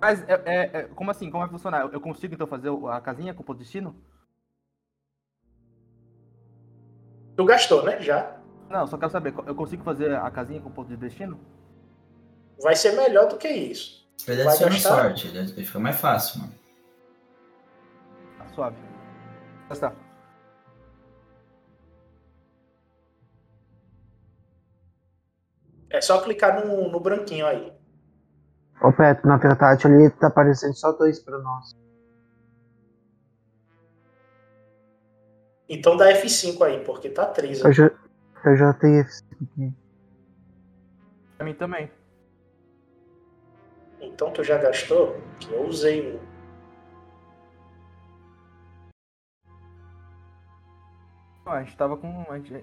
Mas, é, é- é- como assim? Como vai funcionar? Eu- consigo, então, fazer a casinha com o ponto de destino? Tu gastou, né? Já. Não, só quero saber. Eu consigo fazer a casinha com o ponto de destino? Vai ser melhor do que isso. Ele Vai gastar? sorte, ele fica mais fácil, mano. Tá suave. Gastar. É só clicar no, no branquinho aí. Ô Petro, na verdade ali tá aparecendo só dois pra nós. Então dá F5 aí, porque tá 3 Eu já, eu já tenho esse aqui. Pra mim também. Então tu já gastou? Que eu usei um. A gente tava com. A gente,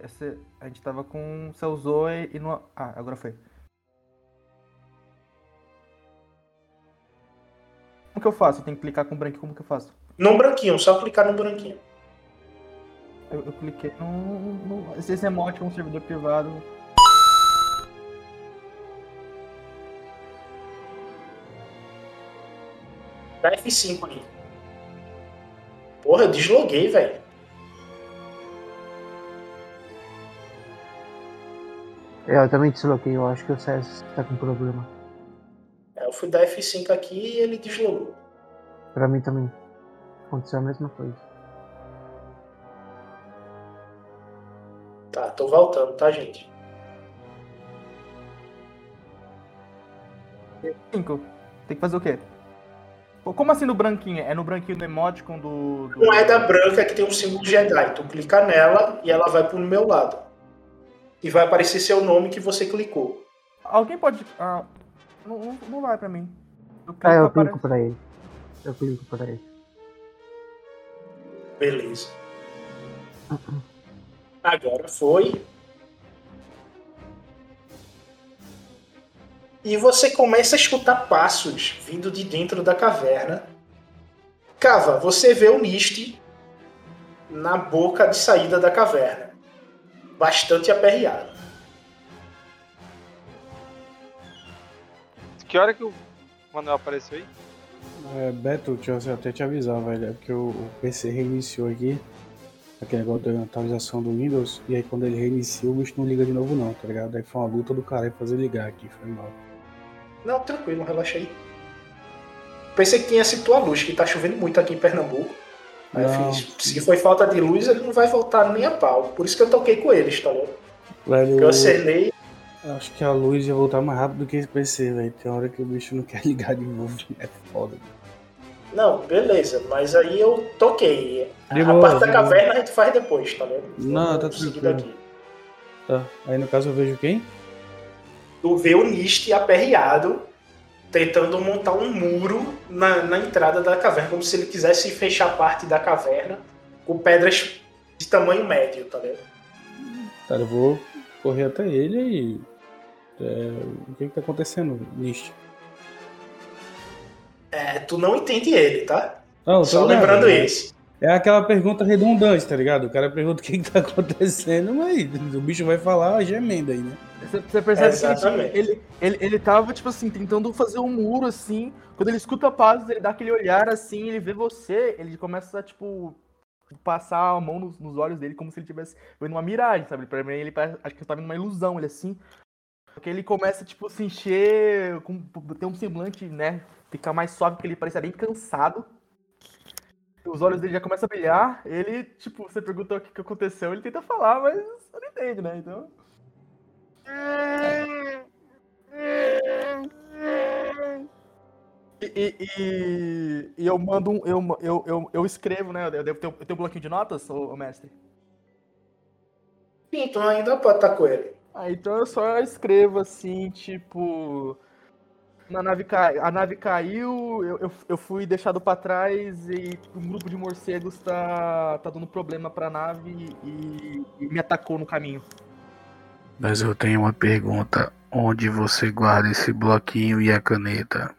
a gente tava com. Você usou e, e não. Ah, agora foi. Como que eu faço? Eu tenho que clicar com o branquinho, como que eu faço? não branquinho, só clicar no branquinho. Eu, eu cliquei no, no. Esse emote é um servidor privado. Dá F5 aí. Porra, eu desloguei, velho. É, Eu também desloquei, eu acho que o César tá com problema. É, Eu fui dar F5 aqui e ele deslogou. Pra mim também. Aconteceu a mesma coisa. Tá, tô voltando, tá, gente? 5. Tem que fazer o quê? Como assim no branquinho? É no branquinho do emoticon do. do... Moeda branca que tem um símbolo de Jedi. Tu clica nela e ela vai pro meu lado. E vai aparecer seu nome que você clicou. Alguém pode. Ah, não, não, não vai pra mim. Eu Ah, eu aparece- clico pra ele. Eu clico pra ele. Beleza. Agora foi. E você começa a escutar passos vindo de dentro da caverna. Cava, você vê o Nist na boca de saída da caverna. Bastante aperreado. Que hora que o Manuel apareceu aí? É, Beto, deixa eu até te avisar, velho. É porque o, o PC reiniciou aqui. Aquele negócio da atualização do Windows. E aí quando ele reinicia, o bicho não liga de novo não, tá ligado? Aí foi uma luta do cara fazer ligar aqui, foi mal. Não, tranquilo, relaxa aí. Pensei que tinha sido tua luz, que tá chovendo muito aqui em Pernambuco. Aí eu Não. fiz, se foi falta de luz, ele não vai voltar nem a pau. Por isso que eu toquei com eles, tá ligado? Velho, Eu acelei. acho que a luz ia voltar mais rápido do que esse PC, velho. Tem hora que o bicho não quer ligar de novo. É foda. Não, beleza, mas aí eu toquei. De a boa, parte da de boa. caverna a gente faz depois, tá ligado? Não, tá tranquilo. daqui. Tá. Aí no caso eu vejo quem? Tu vê o Nist aperreado, tentando montar um muro na, na entrada da caverna, como se ele quisesse fechar parte da caverna com pedras de tamanho médio, tá ligado? Cara, eu vou correr até ele e. é, o que que tá acontecendo, Nist? É, tu não entende ele, tá? Não, tô Só lembrando né? esse. É aquela pergunta redundante, tá ligado? O cara pergunta o que, que tá acontecendo, mas o bicho vai falar gemendo aí, né? Você, percebe que Exatamente. ele, ele, ele, tava, tipo assim, tentando fazer um muro assim. Quando ele escuta passos, ele dá aquele olhar assim, ele vê você, ele começa a, tipo, passar a mão nos, nos olhos dele como se ele tivesse vendo uma miragem, sabe? Pra mim, ele parece, acho que ele tá vendo uma ilusão, ele assim. Porque ele começa, tipo, se encher, com, ter um semblante, né? Ficar mais suave, porque ele parece bem cansado. Os olhos dele já começam a brilhar. Ele, tipo, você pergunta o que, que aconteceu, ele tenta falar, mas não entende, né? Então. E, e- e- eu mando um. Eu, eu, eu, eu escrevo, né? Eu devo ter, eu tenho um bloquinho de notas, ô, mestre? Sim, tu ainda pode estar com ele. Ah, então eu só escrevo assim, tipo. Na nave cai... A nave caiu, eu, eu, eu fui deixado pra trás e um grupo de morcegos tá, tá dando problema pra nave e, e me atacou no caminho. Mas eu tenho uma pergunta. Onde você guarda esse bloquinho e a caneta?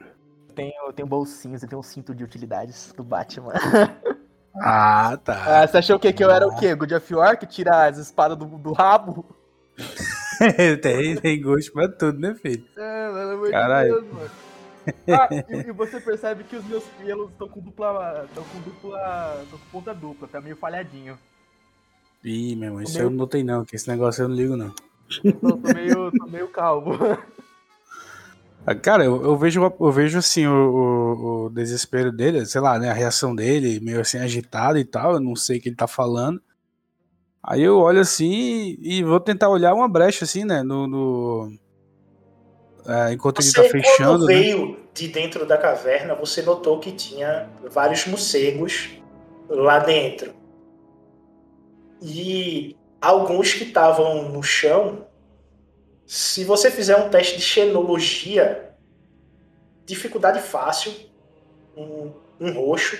Tenho, eu tenho bolsinhos, eu tenho um cinto de utilidades do Batman. Ah, tá. Ah, você achou o quê? Que eu era o quê? God of War, que tira as espadas do, do rabo? tem, tem gosto pra tudo, né, filho? É, pelo amor de Caralho. Deus, mano. Ah, e, e você percebe que os meus pelos estão com dupla. estão com dupla. estão com ponta dupla, tá meio falhadinho. Ih, meu irmão, isso meu- eu não notei não, que esse negócio eu não ligo não. Tô, tô meio, tô meio calvo. Ah, Cara, eu, eu vejo, eu vejo assim o, o- o desespero dele, sei lá, né, a reação dele, meio assim agitado e tal, eu não sei o que ele tá falando. Aí eu olho assim e vou tentar olhar uma brecha assim, né, no... no- é, enquanto ele Você, tá fechando, quando né? veio de dentro da caverna, você notou que tinha vários morcegos lá dentro. E alguns que estavam no chão, se você fizer um teste de xenologia, dificuldade fácil, um, um roxo,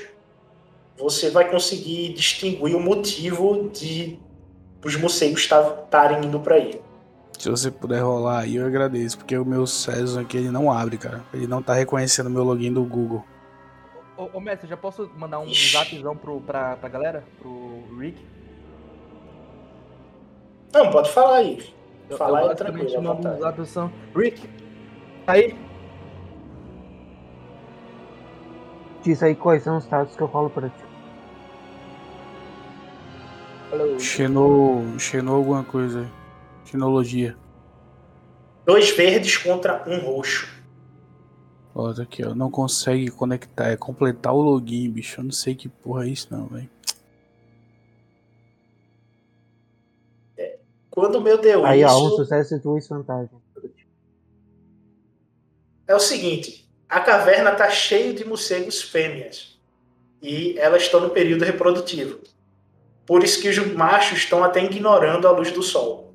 você vai conseguir distinguir o motivo de os morcegos estarem indo para aí. Se você puder rolar aí, eu agradeço, porque o meu César aqui ele não abre, cara. Ele não tá reconhecendo o meu login do Google. Ô, ô, mestre, já posso mandar um Ixi. zapzão pro, pra, pra galera? Pro Rick? Não, pode falar aí. Eu, Falar eu é tranquilo, mando um zapzão. Rick! Tá aí? Diz aí quais são os status que eu falo pra ti. Falou. Xenou. Xenou alguma coisa aí. Xenologia. Dois verdes contra um roxo. Ó, tá aqui, ó. Não consegue conectar. É completar o login, bicho. Eu não sei que porra é isso, não, velho. Quando o meu deu Aí, ó, um isso, sucesso e duas vantagens. é o seguinte: a caverna tá cheia de morcegos fêmeas. E elas estão no período reprodutivo. Por isso que os machos estão até ignorando a luz do sol.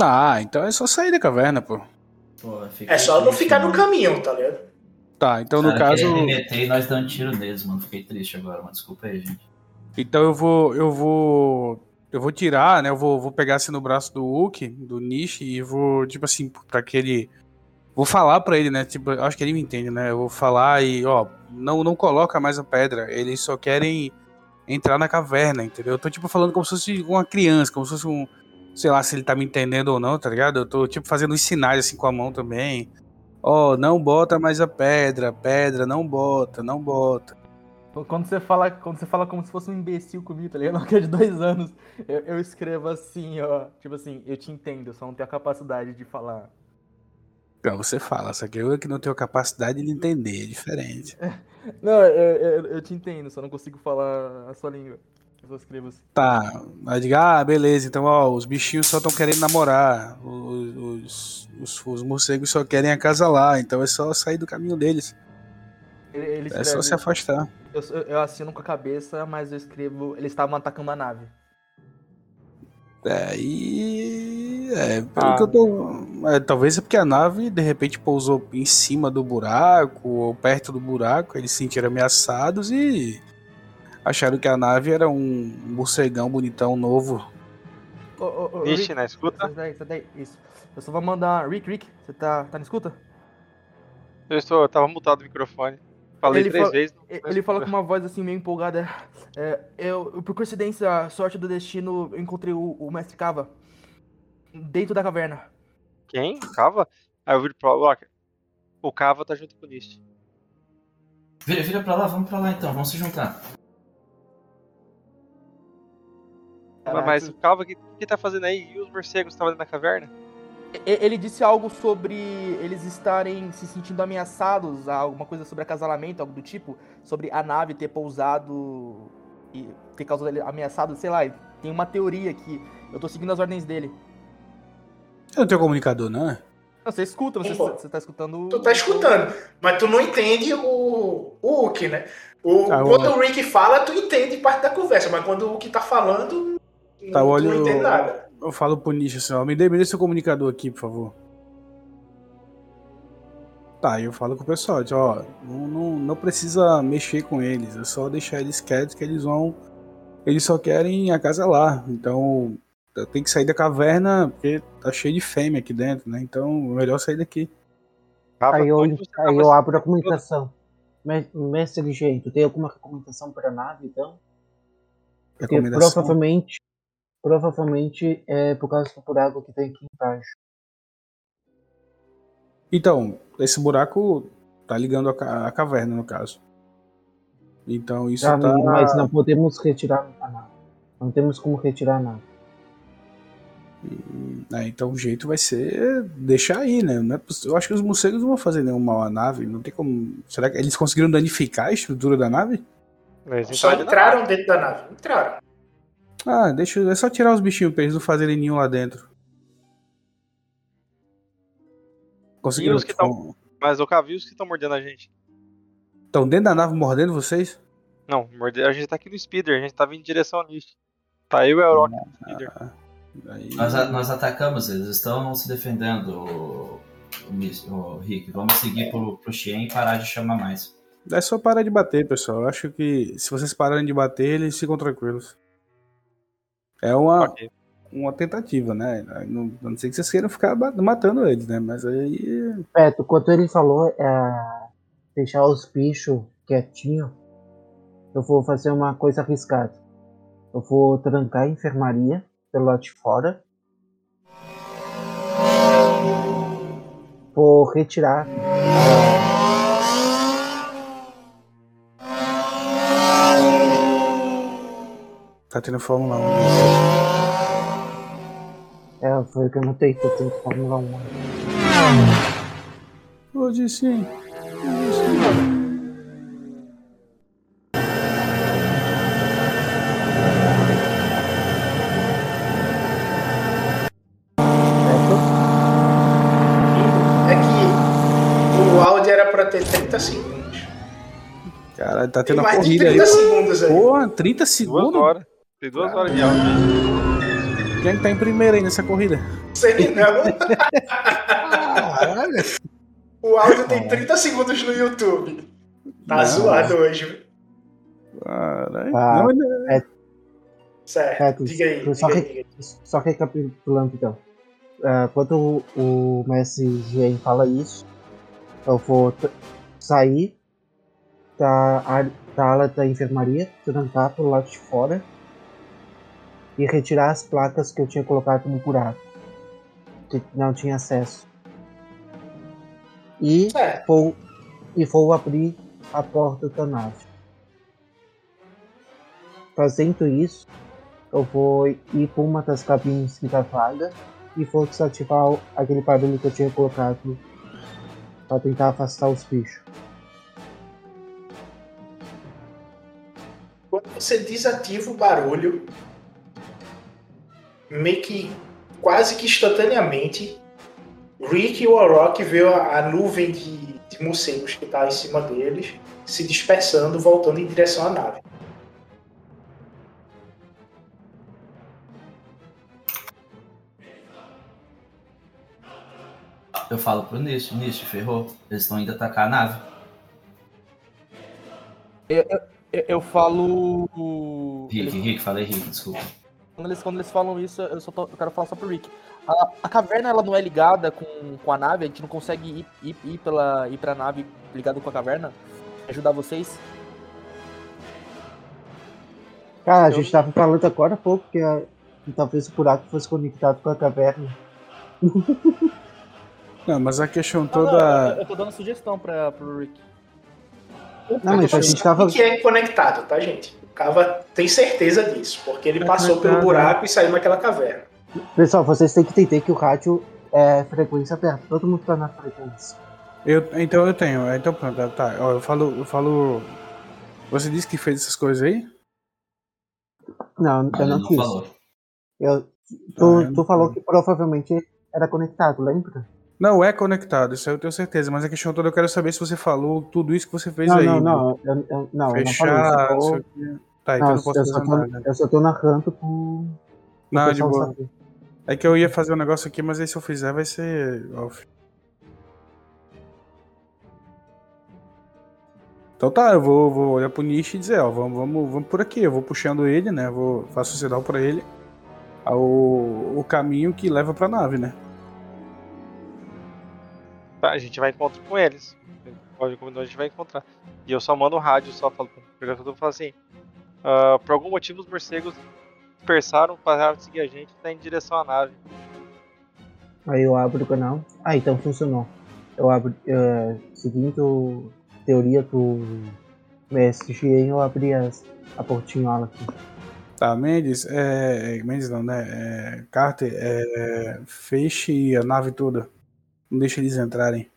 Ah, então é só sair da caverna, pô. Pô, eu É só não ficar no caminho, tá ligado? Tá, então no Cara, caso. queria me meter e nós dando tiro neles, mano. Fiquei triste agora, mano. Desculpa aí, gente. Então eu vou. Eu vou. Eu vou tirar, né? Eu vou, vou pegar assim no braço do Hulk, do Nishi, e vou, tipo assim, pra que ele. Vou falar pra ele, né? Tipo, acho que ele me entende, né? Eu vou falar e, ó, não, não coloca mais a pedra. Eles só querem entrar na caverna, entendeu? Eu tô, tipo, falando como se fosse uma criança, como se fosse um. Sei lá se ele tá me entendendo ou não, tá ligado? Eu tô, tipo, fazendo uns sinais assim com a mão também. Ó, não bota mais a pedra, pedra, não bota, não bota. Quando você fala, quando você fala como se fosse um imbecil comigo, tá ligado? Uma criança de dois anos, eu, eu escrevo assim, ó. Tipo assim, eu te entendo, eu só não tenho a capacidade de falar. Então você fala, só que eu é que não tenho capacidade de entender, é diferente. Não, eu, eu, eu te entendo, só não consigo falar a sua língua. Eu só escrevo assim. Tá, aí diga, ah, beleza, então ó, os bichinhos só estão querendo namorar, os, os, os, os morcegos só querem a casa lá, então é só sair do caminho deles, Ele, ele é escreve, só se afastar. eu, eu assino com a cabeça, mas eu escrevo. Eles estavam atacando a nave. É, e. É, pelo Ah. que eu tô. é, talvez é porque a nave de repente pousou em cima do buraco ou perto do buraco, eles se sentiram ameaçados e acharam que a nave era um morcegão bonitão novo. Ô, ô, ô, Nishi, Rick, na escuta? sai daí, daí. Isso. Eu só vou mandar. Rick, Rick, você tá, tá na escuta? Eu, estou, eu tava mutado o microfone. Falei Ele três fala- vezes. Ele fala com uma voz assim meio empolgada. É, eu, por coincidência, sorte do destino, eu encontrei o, o mestre Kava dentro da caverna. Quem? Cava? Aí eu viro pro Walker. O Cava tá junto com o Nist. Vira, vira pra lá, vamos pra lá então, vamos se juntar. Caraca. Mas o Cava, o que, que tá fazendo aí? E os morcegos estavam dentro da caverna? Ele disse algo sobre eles estarem se sentindo ameaçados, alguma coisa sobre acasalamento, algo do tipo, sobre a nave ter pousado e ter causado ele ameaçado, sei lá. Tem uma teoria que eu tô seguindo as ordens dele. Eu não tenho comunicador, não é? Não, você escuta, você, Pô, você tá escutando. Tu tá escutando, mas tu não entende o, o Hulk, né? O, o- quando o Rick fala, tu entende parte da conversa, mas quando o Hulk tá falando, Tá, tu olha não entende nada. Eu falo pro Nish assim, ó, me dê, me dê seu comunicador aqui, por favor. Tá, eu falo com o pessoal, ó, não, não, não precisa mexer com eles, é só deixar eles quietos que eles vão. Eles só querem a casa lá. Então tem que sair da caverna, porque tá cheio de fêmea aqui dentro, né? Então é melhor sair daqui. Aí eu, aí eu abro a comunicação. Me- Mestre ligeiro, tu tem alguma recomendação para a nave, então? Porque Recomendação. provavelmente, provavelmente é por causa do buraco que tem aqui embaixo. Então, esse buraco tá ligando a, ca- a caverna, no caso. Então isso Tá, tá. Mas não podemos retirar a nave. Não temos como retirar a nave. É, então o jeito vai ser deixar aí, né? Não é eu acho que os morcegos não vão fazer nenhum mal à nave. Não tem como. Será que eles conseguiram danificar a estrutura da nave? Só entraram nave. dentro da nave. Entraram. Ah, deixa. É só tirar os bichinhos pra eles não fazerem ninho lá dentro. Conseguiram. Os que tão- Mas o Cava e os que estão mordendo a gente? Estão dentro da nave mordendo vocês? Não, morder, a gente tá aqui no speeder, a gente tava em direção ao Nist. Tá eu e o Euroc no speeder. Aí- Nós, a- nós atacamos, eles estão se defendendo, o, o, o Rick. Vamos seguir pro, pro Xien e parar de chamar mais. É só parar de bater, pessoal. Eu acho que se vocês pararem de bater, eles ficam tranquilos. É uma, Ok. uma tentativa, né? Não, não sei que vocês queiram ficar matando eles, né? Mas aí. Beto, quando ele falou é, deixar os bichos quietinhos, eu vou fazer uma coisa arriscada. Eu vou trancar a enfermaria pelo lado de fora. Vou retirar. Tá tendo Fórmula 1. É, foi o que eu notei tenho que Fórmula 1. Hoje sim. É que o áudio era pra ter 30 segundos. Caralho, tá tendo a mais de corrida aí. 30 segundos aí. Porra, 30 Duas segundos? horas. Tem duas horas de áudio. Quem é que tá em primeiro aí nessa corrida? Sei não. Caralho. O áudio tem 30 segundos no YouTube. Tá Não. zoado hoje. viu? Caralho. Ah, Não, mas- Certo. Certo. Diga aí, só, diga aí, só recapitulando então. Ah, quando o, o mestre Jean fala isso, eu vou sair da, ar- da ala da enfermaria, trancar pro lado de fora e retirar as placas que eu tinha colocado no buraco, que não tinha acesso. E Certo. vou, e vou abrir a porta da nave. Fazendo isso, eu vou ir para uma das cabines que tá vaga e vou desativar aquele barulho que eu tinha colocado para tentar afastar os bichos. Quando você desativa o barulho, meio que quase que instantaneamente, Rick e o Orok vê a, a nuvem de, de morcegos que tá em cima deles se dispersando, voltando em direção à nave. Eu falo pro Nish, Nish, ferrou. Eles estão indo atacar a nave. Eu, eu- eu falo. Rick, Rick, falei Rick, desculpa. Quando, eles, quando eles falam isso, eu, só tô- eu quero falar só pro Rick. A, a caverna ela não é ligada com, com a nave, a gente não consegue ir, ir, ir, pela, ir pra nave ligado com a caverna? Ajudar vocês? Cara, a gente tava falando agora há pouco que, a- que talvez o buraco fosse conectado com a caverna. Não, mas a questão toda. não, eu, eu tô dando sugestão pra, pro Rick. Não, mas a gente tava. O que é conectado, tá, gente? Cava tem certeza disso, porque ele É passou pelo conectado, buraco e saiu naquela caverna. Pessoal, vocês têm que entender que o rádio é frequência aberta. Todo mundo tá na frequência. Eu, então eu tenho. é, Então pronto, tá. Ó, eu falo. Eu falo. Você disse que fez essas coisas aí? Não, eu ele não não fiz. falou. Eu, tu, Ah, tu falou falo. que provavelmente era conectado, lembra? Não, é conectado, isso aí eu tenho certeza. Mas a questão toda eu quero saber se você falou tudo isso que você fez não, aí. não, não, eu, eu- não, eu não Fechar, falei não isso. Eu, o quê. Tá, então não, não posso eu, só fazer tô, nada. eu só tô narrando pro, pro Não, de boa. saber. É que eu ia fazer um negócio aqui, mas aí se eu fizer vai ser off. Então tá, eu vou, vou olhar pro nicho e dizer, ó, vamos, vamos, vamos por aqui. Eu vou puxando ele, né? Vou, faço o sinal pra ele. ao- O, caminho que leva pra nave, né? Tá, a gente vai encontrar com eles. Pode combinar, a gente vai encontrar. E eu só mando o rádio, só falo pegar tudo e falo assim. ah, por algum motivo os morcegos dispersaram, pararam de seguir a gente e tá em direção à nave. Aí eu abro o canal. Ah, então funcionou. Eu abro. eh, seguindo a teoria do mestre Xien, eu abri as, a portinhola aqui. Tá, Mendes, é. é, Mendes não, né? É, Carter, é, feche a nave toda. Não deixe eles entrarem.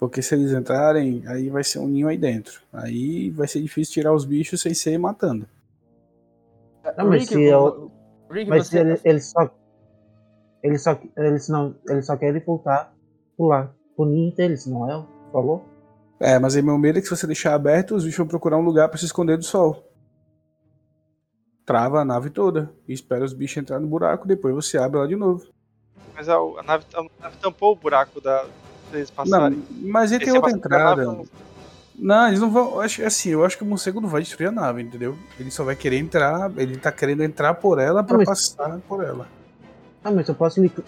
Porque se eles entrarem, aí vai ser um ninho aí dentro. Aí vai ser difícil tirar os bichos sem ser matando. Não, mas se eu- Rick, Mas você, ele, eles só. Eles só. Eles não. Eles só querem voltar lá. Pro ninho deles, não é? Falou? É, mas aí meu medo é que se você deixar aberto, os bichos vão procurar um lugar pra se esconder do sol. Trava a nave toda. E espera os bichos entrar no buraco, depois você abre lá de novo. Mas a, a nave, a nave tampou o buraco da, eles Não, passarem. mas ele tem outra nave entrada. não- Não, eles não vão. eu Acho, assim, eu acho que o morcego não vai destruir a nave, entendeu? Ele só vai querer entrar. Ele tá querendo entrar por ela pra mas- passar por ela. Ah, mas eu posso ligar.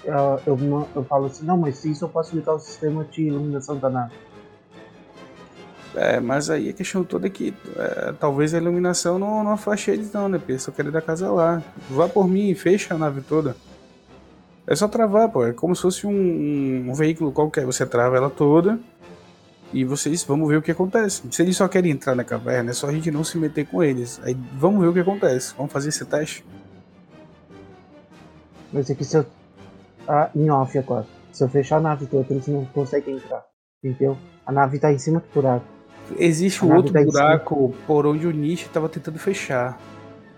eu, ma- eu falo assim, não, mas isso eu posso ligar o sistema de iluminação da nave. É, mas aí a questão toda é que é, talvez a iluminação não, não afaste eles não, né? Porque eles só querem da casa lá. Vá por mim, fecha a nave toda. É só travar, pô. É como se fosse um, um veículo qualquer. Você trava ela toda e vocês vamos ver o que acontece. Se eles só querem entrar na caverna, é só a gente não se meter com eles. Aí vamos ver o que acontece. Vamos fazer esse teste. Mas aqui se eu. Ah, em off agora. Se eu fechar a nave toda, eles não conseguem entrar. Entendeu? A nave tá em cima do buraco. Existe um outro tá buraco por onde o Nish estava tentando fechar.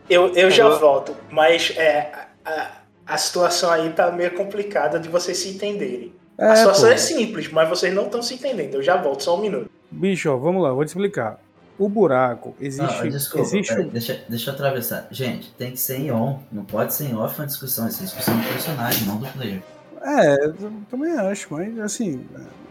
Eu, eu já volto, mas é, a, a situação aí tá meio complicada de vocês se entenderem. É, a situação pô. é simples, mas vocês não estão se entendendo. Eu já volto, só um minuto. Bicho, ó, vamos lá, vou te explicar. O buraco existe. Não, desculpa, existe peraí, um- deixa, deixa eu atravessar. Gente, tem que ser em on. Não pode ser em off uma discussão. Isso é discussão do personagem, não do player. É, eu também acho, mas assim,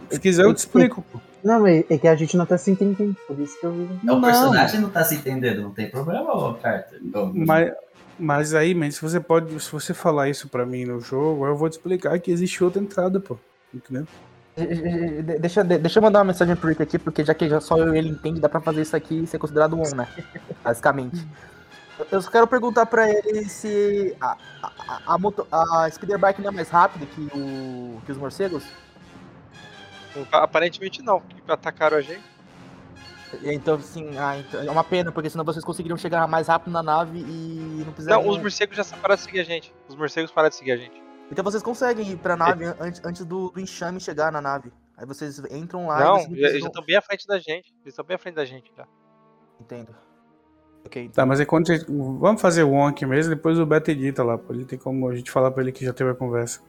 se quiser eu te explico. pô. Não, mas é que a gente não tá se entendendo. Por isso que eu. É o Não. personagem não tá se entendendo, não tem problema, ô Carter. Ô, Mas, mas aí, man, se você pode, se você falar isso pra mim no jogo, eu vou te explicar que existe outra entrada, pô. Entendeu? De- Deixa, de- deixa eu mandar uma mensagem pro Rick aqui, porque já que já só eu e ele entende, dá pra fazer isso aqui e ser considerado um, né? Basicamente. Eu só quero perguntar pra ele se a, a, a, a, moto- a Speeder Bike não é mais rápida que, o, que os morcegos. Aparentemente não, porque atacaram a gente. Então, assim, ah, então, é uma pena, porque senão vocês conseguiriam chegar mais rápido na nave e não precisariam... Não, os morcegos já pararam de seguir a gente. Os morcegos pararam de seguir a gente. Então vocês conseguem ir pra nave an- antes, antes do, do enxame chegar na nave. Aí vocês entram lá não, e não eles estão bem à frente da gente. Eles estão bem à frente da gente já. Entendo. Ok, então. Tá, mas é quando você- vamos fazer o on aqui mesmo, depois o Beto edita lá, pô. Ele tem como a gente falar pra ele que já teve a conversa.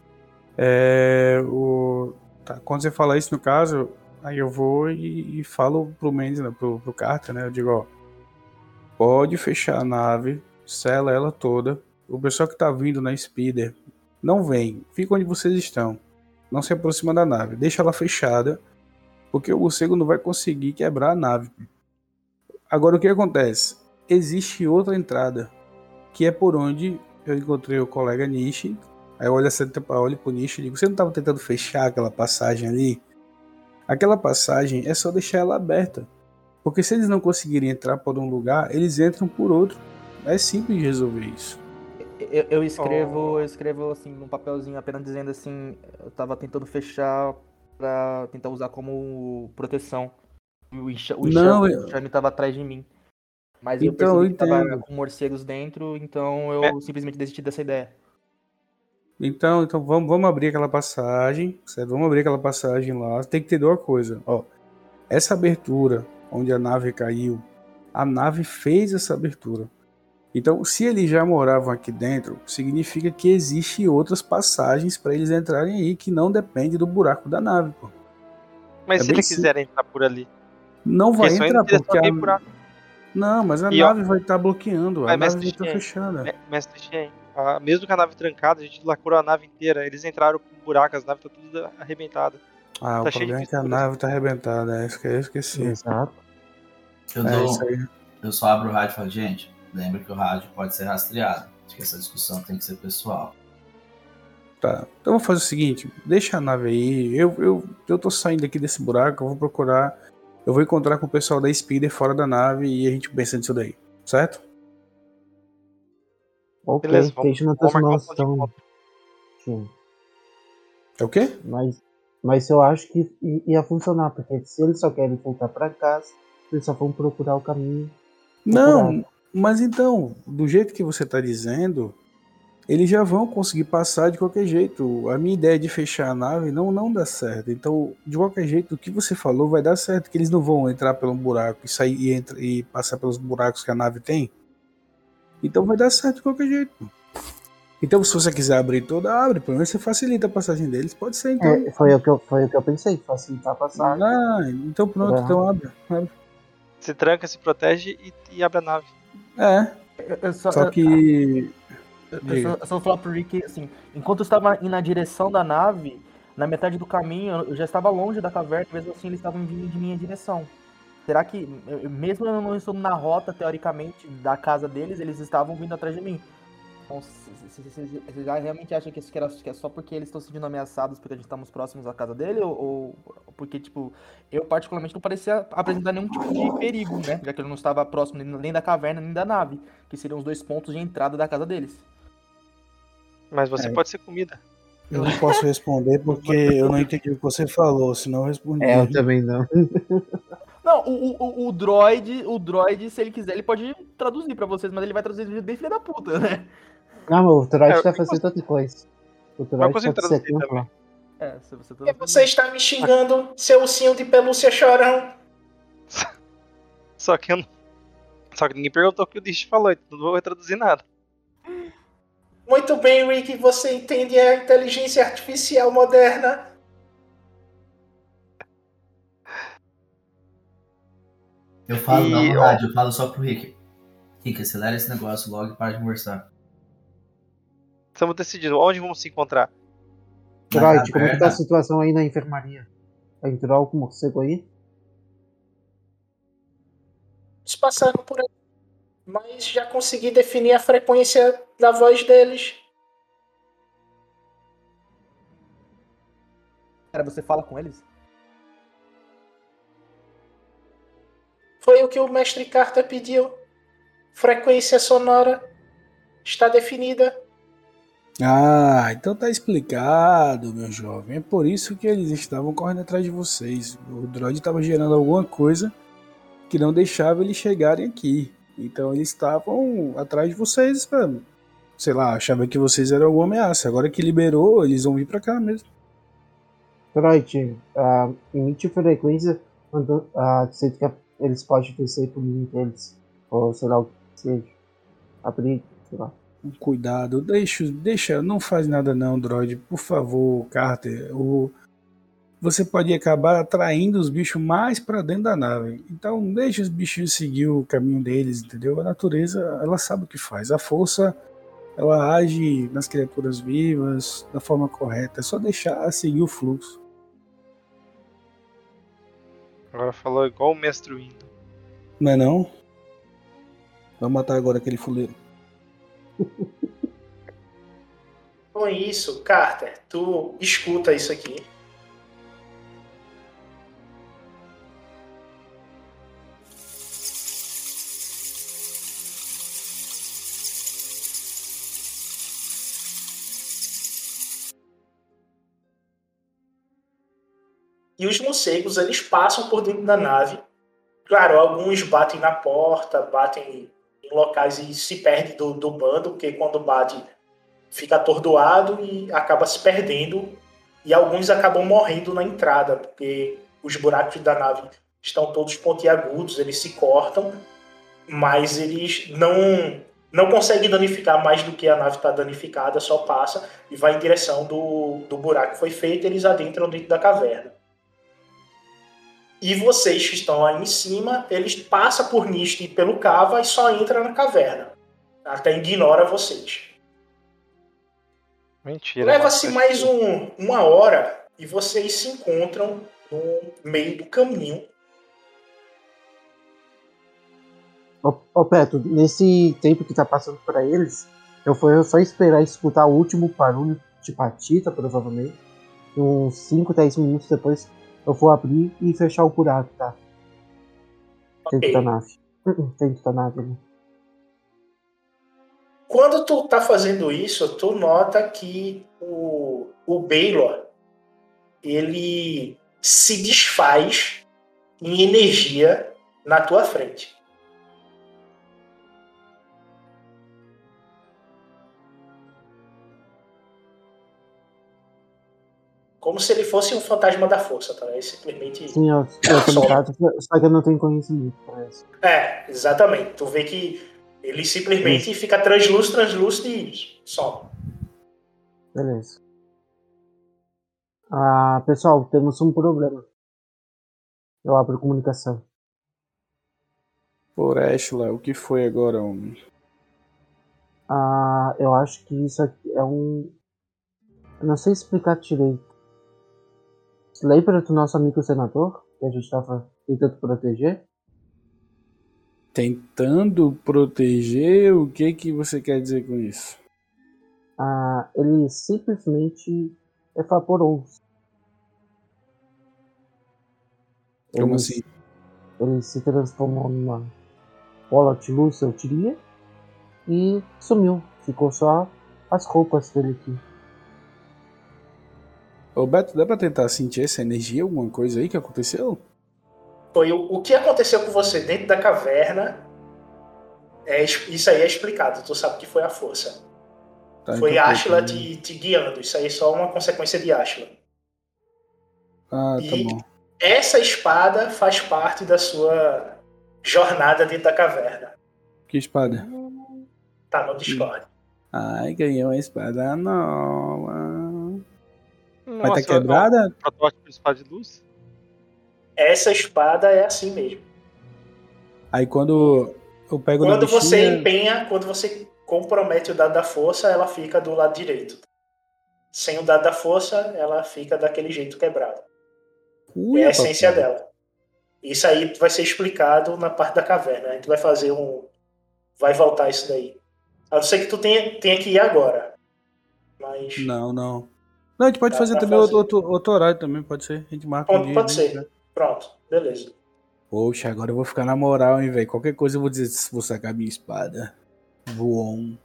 É, o, tá, quando você fala isso, no caso, aí eu vou e, e falo pro Mendes, né, pro, pro Carter, né? Eu digo, ó, pode fechar a nave, sela ela toda. O pessoal que tá vindo na Speeder, não vem. Fica onde vocês estão. Não se aproxima da nave. Deixa ela fechada, porque o morcego não vai conseguir quebrar a nave. Agora o que acontece? Existe outra entrada, que é por onde eu encontrei o colega Nishi. Aí eu olho olho pro Nishi e digo: Você não estava tentando fechar aquela passagem ali? Aquela passagem é só deixar ela aberta. Porque se eles não conseguirem entrar por um lugar, eles entram por outro. É simples de resolver isso. Eu, eu escrevo, eu escrevo assim num papelzinho apenas dizendo assim, eu tava tentando fechar pra tentar usar como proteção. O enxa- o Não, enxame, eu- o tava atrás de mim. Mas eu Então, percebi eu que tava entendo. com morcegos dentro, então eu É. simplesmente desisti dessa ideia. Então, então vamos, vamos abrir aquela passagem, certo? Vamos abrir aquela passagem lá. Tem que ter uma coisa, ó. Essa abertura onde a nave caiu, a nave fez essa abertura. Então, se eles já moravam aqui dentro, significa que existe outras passagens para eles entrarem aí que não depende do buraco da nave, pô. Mas É se bem ele sim- quiser entrar por ali, Não vai porque entrar porque a... buraco. Não, mas a E, ó, nave vai estar bloqueando, a nave vai estar fechada. Me- Mestre Shen, a- mesmo com a nave trancada, a gente lacrou a nave inteira. Eles entraram com buraco, as naves estão tudo arrebentadas. Ah, o tá de problema é que a nave tá arrebentada, é isso que eu esqueci. Exato. Eu, É dou, eu só abro o rádio e falo, gente, lembra que o rádio pode ser rastreado. Acho que essa discussão tem que ser pessoal. Tá. Então eu vou fazer o seguinte: deixa a nave aí. Eu, eu, eu tô saindo aqui desse buraco, eu vou procurar. Eu vou encontrar com o pessoal da Speeder fora da nave e a gente pensa nisso daí. Certo? Ok, Beleza, vamos- um então. encontro. Sim. É o quê? Mas, mas eu acho que ia funcionar, porque se eles só querem voltar pra casa, eles só vão procurar o caminho. Não, Procurado. mas então, do jeito que você tá dizendo, eles já vão conseguir passar de qualquer jeito. A minha ideia de fechar a nave não, não dá certo. Então, de qualquer jeito, o que você falou vai dar certo, que eles não vão entrar pelo buraco e sair e, entra, e passar pelos buracos que a nave tem. Então vai dar certo de qualquer jeito. Então, se você quiser abrir toda, abre. Pelo menos você facilita a passagem deles. Pode ser, então. É, foi, o que eu, foi o que eu pensei, facilitar a passagem. Ah, então pronto, Tá. então abre. abre. Se tranca, se protege e, e abre a nave. É, Eu, eu só, só que. eu, eu diga. só, eu só vou falar pro Rick, assim, enquanto eu estava indo na direção da nave, na metade do caminho, eu já estava longe da caverna, mesmo assim eles estavam vindo de minha direção. Será que, mesmo eu não estando na rota, teoricamente, da casa deles, eles estavam vindo atrás de mim? Então, você já realmente acha que isso que, era, que é só porque eles estão se sentindo ameaçados porque a gente estamos próximos à casa dele? Ou, ou porque, tipo, eu particularmente não parecia apresentar nenhum tipo de perigo, né? Já que ele não estava próximo nem da caverna nem da nave, que seriam os dois pontos de entrada da casa deles. Mas você É. pode ser comida. Eu não posso responder porque eu não entendi o que você falou, senão eu respondi. É, eu também não. Não, o, o, o droid, o droid, se ele quiser, ele pode traduzir pra vocês, mas ele vai traduzir bem filha da puta, né? Não, o Troid É, tá eu fazendo outra coisa. O eu Troid consigo pode ser traduzir. É, se você traduzir. você está me xingando, seu ursinho de pelúcia chorão? Só que eu não... Só que ninguém perguntou o que o Dish falou, então não vou traduzir nada. Muito bem, Rick, você entende a inteligência artificial moderna. Eu falo, E, ó. rádio, eu falo só pro Rick. Rick, acelera esse negócio logo e para de conversar. Estamos decidindo onde vamos se encontrar. Troid, como é que tá a situação aí na enfermaria? Entrou algum morcego aí? Eles passaram por aí. Mas já consegui definir a frequência da voz deles. Cara, você fala com eles? Foi o que o mestre Carter pediu. Frequência sonora está definida. Ah, então tá explicado, meu jovem. É por isso que eles estavam correndo atrás de vocês. O droid estava gerando alguma coisa que não deixava eles chegarem aqui. Então eles estavam atrás de vocês, pra, sei lá, achava que vocês eram alguma ameaça. Agora que liberou, eles vão vir pra cá mesmo. Troid, ah, emite frequência quando ah, você fica, eles podem descer por mim deles. Ou sei lá o que seja. Abrir, sei lá. Cuidado, deixa, deixa, não faz nada não, droid, por favor, Carter. O, você pode acabar atraindo os bichos mais pra dentro da nave. Então, deixa os bichinhos seguir o caminho deles, entendeu? A natureza, ela sabe o que faz. A força, ela age nas criaturas vivas da forma correta. É só deixar seguir o fluxo. Agora falou igual o mestre Windu. Não é não? Vamos matar agora aquele fuleiro. Com isso, Carter, tu escuta isso aqui. E os morcegos, eles passam por dentro da nave. Claro, alguns batem na porta, batem em locais e se perdem do, do bando, porque quando bate fica atordoado e acaba se perdendo. E alguns acabam morrendo na entrada, porque os buracos da nave estão todos pontiagudos, eles se cortam, mas eles não não conseguem danificar mais do que a nave está danificada, só passa e vai em direção do, do buraco que foi feito, eles adentram dentro da caverna. E vocês que estão aí em cima, eles passam por Nist e pelo Cava e só entram na caverna. Até ignora vocês. Mentira. Leva-se mais um, uma hora e vocês se encontram no meio do caminho. Ô, ô nesse tempo que tá passando pra eles, eu fui só esperar escutar o último barulho de patita, provavelmente. E uns 5, 10 minutos depois eu vou abrir e fechar o buraco, tá? Dentro Ok. da nave. Uh-uh, Dentro da nave ali. Quando tu tá fazendo isso, tu nota que o, o Baylor ele se desfaz em energia na tua frente. Como se ele fosse um fantasma da força, tá? Ele simplesmente. Sim, eu, eu tô Só. ligado, só que eu não tenho conhecimento pra isso. É, exatamente. Tu vê que ele simplesmente fica translúcido, translúcido e some. Beleza. Ah, pessoal, temos um problema. Eu abro comunicação. Por Ashla, o que foi agora, homem? Ah, eu acho que isso aqui é um. Eu não sei explicar direito. Lembra do nosso amigo senador? Que a gente tava tentando proteger? Tentando proteger, o que que você quer dizer com isso? Ah, ele simplesmente evaporou-se. Como Ele- assim? Ele se transformou numa bola de luz, eu diria, e sumiu. Ficou só as roupas dele aqui. Ô Beto, dá pra tentar sentir essa energia, alguma coisa aí que aconteceu? Foi o, o que aconteceu com você dentro da caverna. É, isso aí é explicado. Tu sabe que foi a força. Tá, foi então, Ashla tá. te, te guiando. Isso aí é só uma consequência de Ashla. Ah, tá E- bom. Essa espada faz parte da sua jornada dentro da caverna. Que espada? Tá no Discord. Ai, ganhei uma espada nova. Mas tá Nossa, quebrada? um Protótipo de espada de luz? Essa espada é assim mesmo. Aí quando eu pego Quando você bichinha... empenha, quando você compromete o dado da força, ela fica do lado direito. Sem o dado da força, ela fica daquele jeito quebrado. Ui, é a essência dela. Isso aí vai ser explicado na parte da caverna. A gente vai fazer um. Vai voltar isso daí. A não ser que tu tenha, tenha que ir agora. Mas. Não, não. Não, a gente pode fazer também fazer. Outro, outro horário também, pode ser. A gente marca um Pode, dia. pode né? ser. Pronto, beleza. Poxa, agora eu vou ficar na moral, hein, velho. Qualquer coisa eu vou dizer se vou sacar minha espada. Voon.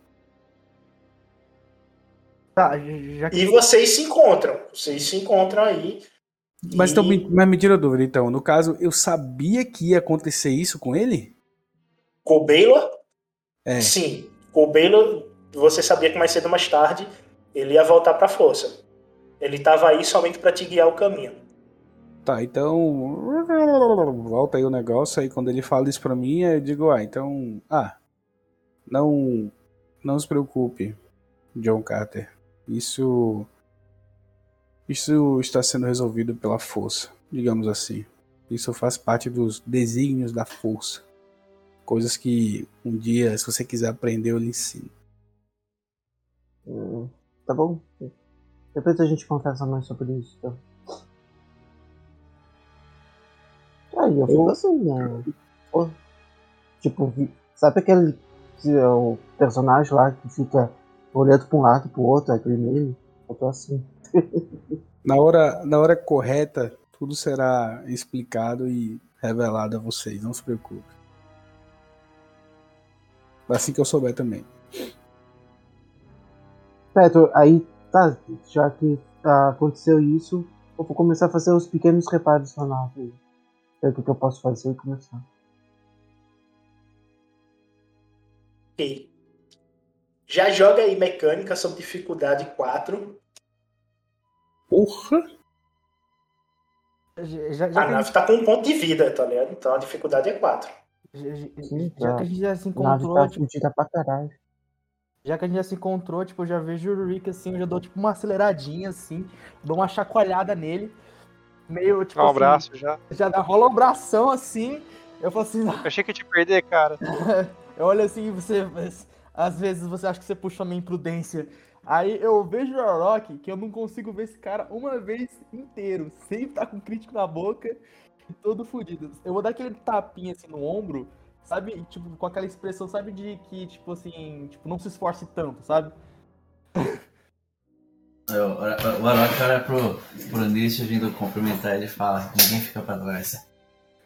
Tá, já que. E vocês se encontram. Vocês se encontram aí. Mas, E- então, me- mas me tira a dúvida, então. No caso, eu sabia que ia acontecer isso com ele? Com o Baylor? É. Sim. Com o Baylor, você sabia que mais cedo ou mais tarde ele ia voltar pra força. Ele tava aí somente pra te guiar o caminho. Tá, então. Volta aí o negócio. Aí quando ele fala isso pra mim, eu digo, ah, então. Ah. Não. Não se preocupe, John Carter. Isso. Isso está sendo resolvido pela força, digamos assim. Isso faz parte dos desígnios da força. Coisas que um dia, se você quiser aprender, eu lhe ensino. Hum, tá bom. Depois a gente conversa mais sobre isso. Então. Aí eu fico assim, né? Pô, Tipo, sabe aquele que é o personagem lá que fica olhando pra um lado e pro outro, aquele meme? Eu tô assim. Na hora, na hora correta, tudo será explicado e revelado a vocês, não se preocupe. Assim que eu souber também. Certo, aí tá, já que ah, aconteceu isso, eu vou começar a fazer os pequenos reparos na nave. Ver o que, que eu posso fazer e começar. Ok. Já joga aí mecânica sob dificuldade 4. Porra! Já, já, A já, nave tá com um ponto de vida, tá ligado? Então a dificuldade é 4. gente, já, já tá. que a gente já se A nave encontrou, tá tipo, pra caralho. Já que a gente já se encontrou, tipo, eu já vejo o Rick assim, eu já dou tipo uma aceleradinha assim, dou uma chacoalhada nele, meio tipo Dá um assim, abraço já. já dá rola um abração assim, eu falo assim, Eu achei que ia te perder, cara. eu olho assim e você, às vezes você acha que você puxa a minha imprudência. Aí eu vejo o Rock que eu não consigo ver esse cara uma vez inteiro, sempre tá com crítico na boca, todo fudido. Eu vou dar aquele tapinha assim no ombro, sabe? Tipo, com aquela expressão, sabe, de que, tipo assim, tipo, não se esforce tanto, sabe? O o Arok olha pro, pro Nietzsche vindo cumprimentar ele e fala: ninguém fica pra trás.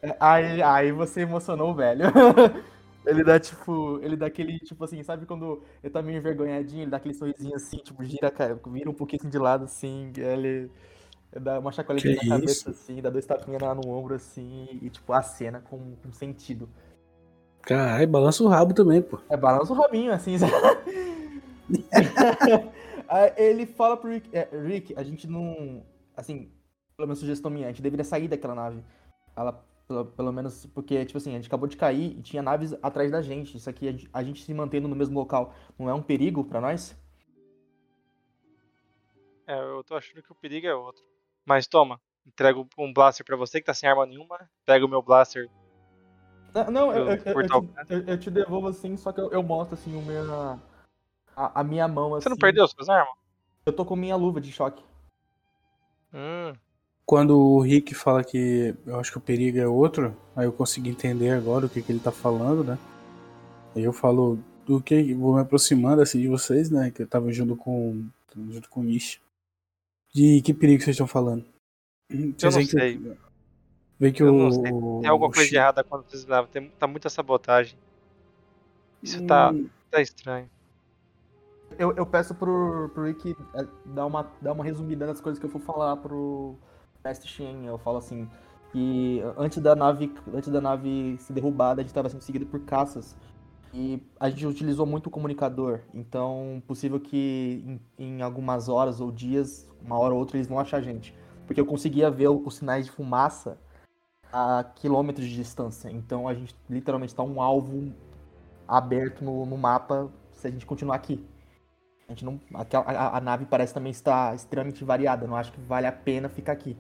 É, Aí, aí você emocionou o velho. Ele dá, tipo, ele dá aquele, tipo assim, sabe quando ele tá meio envergonhadinho, ele dá aquele sorrisinho assim, tipo, gira, cara, vira um pouquinho assim de lado, assim, ele dá uma chacoalhadinha na cabeça, isso? assim, dá dois tapinhas lá no ombro, assim, e, tipo, a cena com, com sentido. Caralho, balança o rabo também, pô. É, balança o rabinho, assim, sabe? Ele fala pro Rick, é, Rick, a gente não, assim, pelo menos sugestão minha, a gente deveria sair daquela nave. Ela, pelo, pelo menos, porque, tipo assim, a gente acabou de cair e tinha naves atrás da gente. Isso aqui, a gente, a gente se mantendo no mesmo local, não é um perigo pra nós? É, eu tô achando que o perigo é outro. Mas toma, entrego um blaster pra você que tá sem arma nenhuma. Pega o meu blaster. Não, não, eu, eu, eu, eu te, eu, eu te devolvo assim, só que eu, eu mostro assim o meu, a, a minha mão assim. Você não perdeu suas armas? Eu tô com minha luva de choque. Hum, Quando o Rick fala que eu acho que o perigo é outro, aí eu consigo entender agora o que, que ele tá falando, né? Aí eu falo, do que vou me aproximando assim de vocês, né? Que eu tava junto com junto com o Nish. De que perigo vocês estão falando? Eu Vocês não veem que- sei. Vê que Eu o, não sei. Tem alguma o coisa de errada quando vocês gravam. Tem, tá muita sabotagem. Isso tá, Hum, tá estranho. Eu, eu peço pro, pro Rick é, dar uma, dar uma resumida das coisas que eu for falar pro Mestre Shen. Eu falo assim, que antes da nave, antes da nave ser derrubada, a gente estava sendo seguido por caças. E a gente utilizou muito o comunicador. Então, possível que em, em algumas horas ou dias, uma hora ou outra, eles vão achar a gente. Porque eu conseguia ver os sinais de fumaça a quilômetros de distância. Então a gente literalmente está um alvo aberto no, no mapa se a gente continuar aqui. A, gente não, aquela- a, a nave parece também estar extremamente variada. Não acho que vale a pena ficar aqui.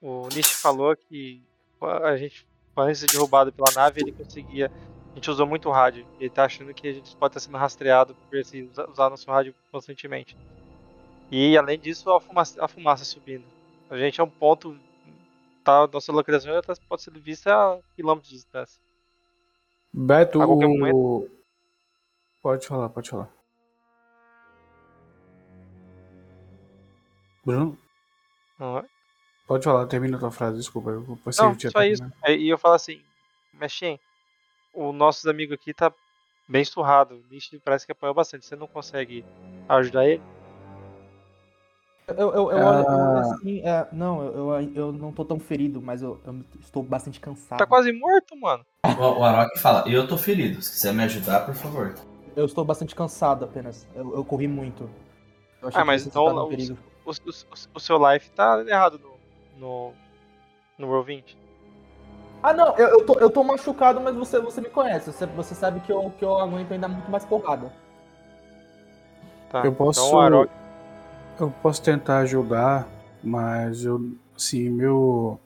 O Nish falou que a gente, antes de ser derrubado pela nave, ele conseguia. A gente usou muito rádio. Ele tá achando que a gente pode estar sendo rastreado por esse, usar, usar nosso rádio constantemente. E além disso, a fumaça, a fumaça subindo. A gente é um ponto. Tá, nossa localização já tá- pode ser vista a quilômetros de distância. Beto, o... pode falar, pode falar. Bruno, Não é? pode falar, termina a tua frase, desculpa. Eu pensei Não, só isso. E eu falo assim, Mexem, o nossos amigo aqui tá bem surrado. O Nish parece que apoiou bastante. Você não consegue ajudar ele? Eu, eu, eu olho, eu Ah. assim, é, não, eu, eu, não tô tão ferido, mas eu, eu estou bastante cansado. Tá quase morto, mano. O, o Arok fala, eu tô ferido. Se quiser me ajudar, por favor. Eu estou bastante cansado apenas. Eu, eu corri muito. Eu achei Ah, mas você então o-. O, o, o seu life tá errado no, no, no Roll 20. Ah, não, eu, eu, tô, eu tô machucado, mas você, você me conhece. Você, você sabe que eu, que eu aguento ainda muito mais porrada. Tá. Eu posso, Então Arok, eu posso tentar ajudar, mas eu, assim, meu,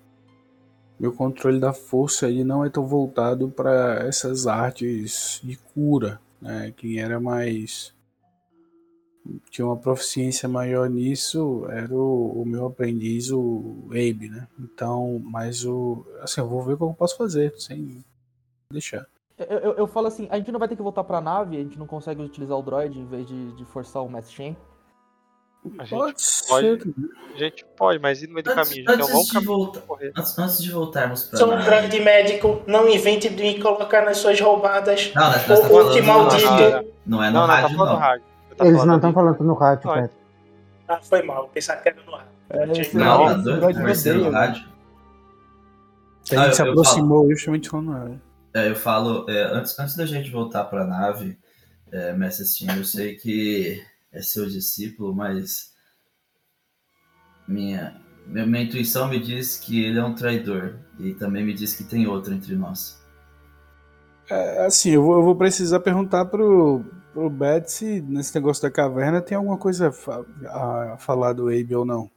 meu controle da força ele não é tão voltado para essas artes de cura, né? Quem era mais tinha uma proficiência maior nisso era o, o meu aprendiz, o Abe, né? Então, mas o, assim, eu vou ver o que eu posso fazer, sem deixar. Eu, eu, eu falo assim, a gente não vai ter que voltar pra nave, a gente não consegue utilizar o droid em vez de, de forçar o Mestre Shen. A gente Pode pode, ser. a gente pode, mas ir no meio do Antes- caminho. A gente tem um antes de correr. Antes, antes de voltarmos pra Sou um grande médico, não invente de me colocar nas suas roubadas. Não, nós, nós O tá falando maldito. no rádio. Não é no Não, não, tá rádio, não. no rádio. Tá Eles não falando estão falando no rádio, Não. Ah, foi mal, pensava que era no ar. É, Não, no odeia, né? rádio. Que a gente se eu- eu aproximou justamente falando ela. É, eu falo, é, antes, antes da gente voltar pra nave, é, Mestre Steam, eu sei que é seu discípulo, mas minha, minha, minha intuição me diz que ele é um traidor e também me diz que tem outro entre nós. É, assim, eu vou, eu vou precisar perguntar pro, pro Beth se nesse negócio da caverna tem alguma coisa a, a falar do Abe ou não.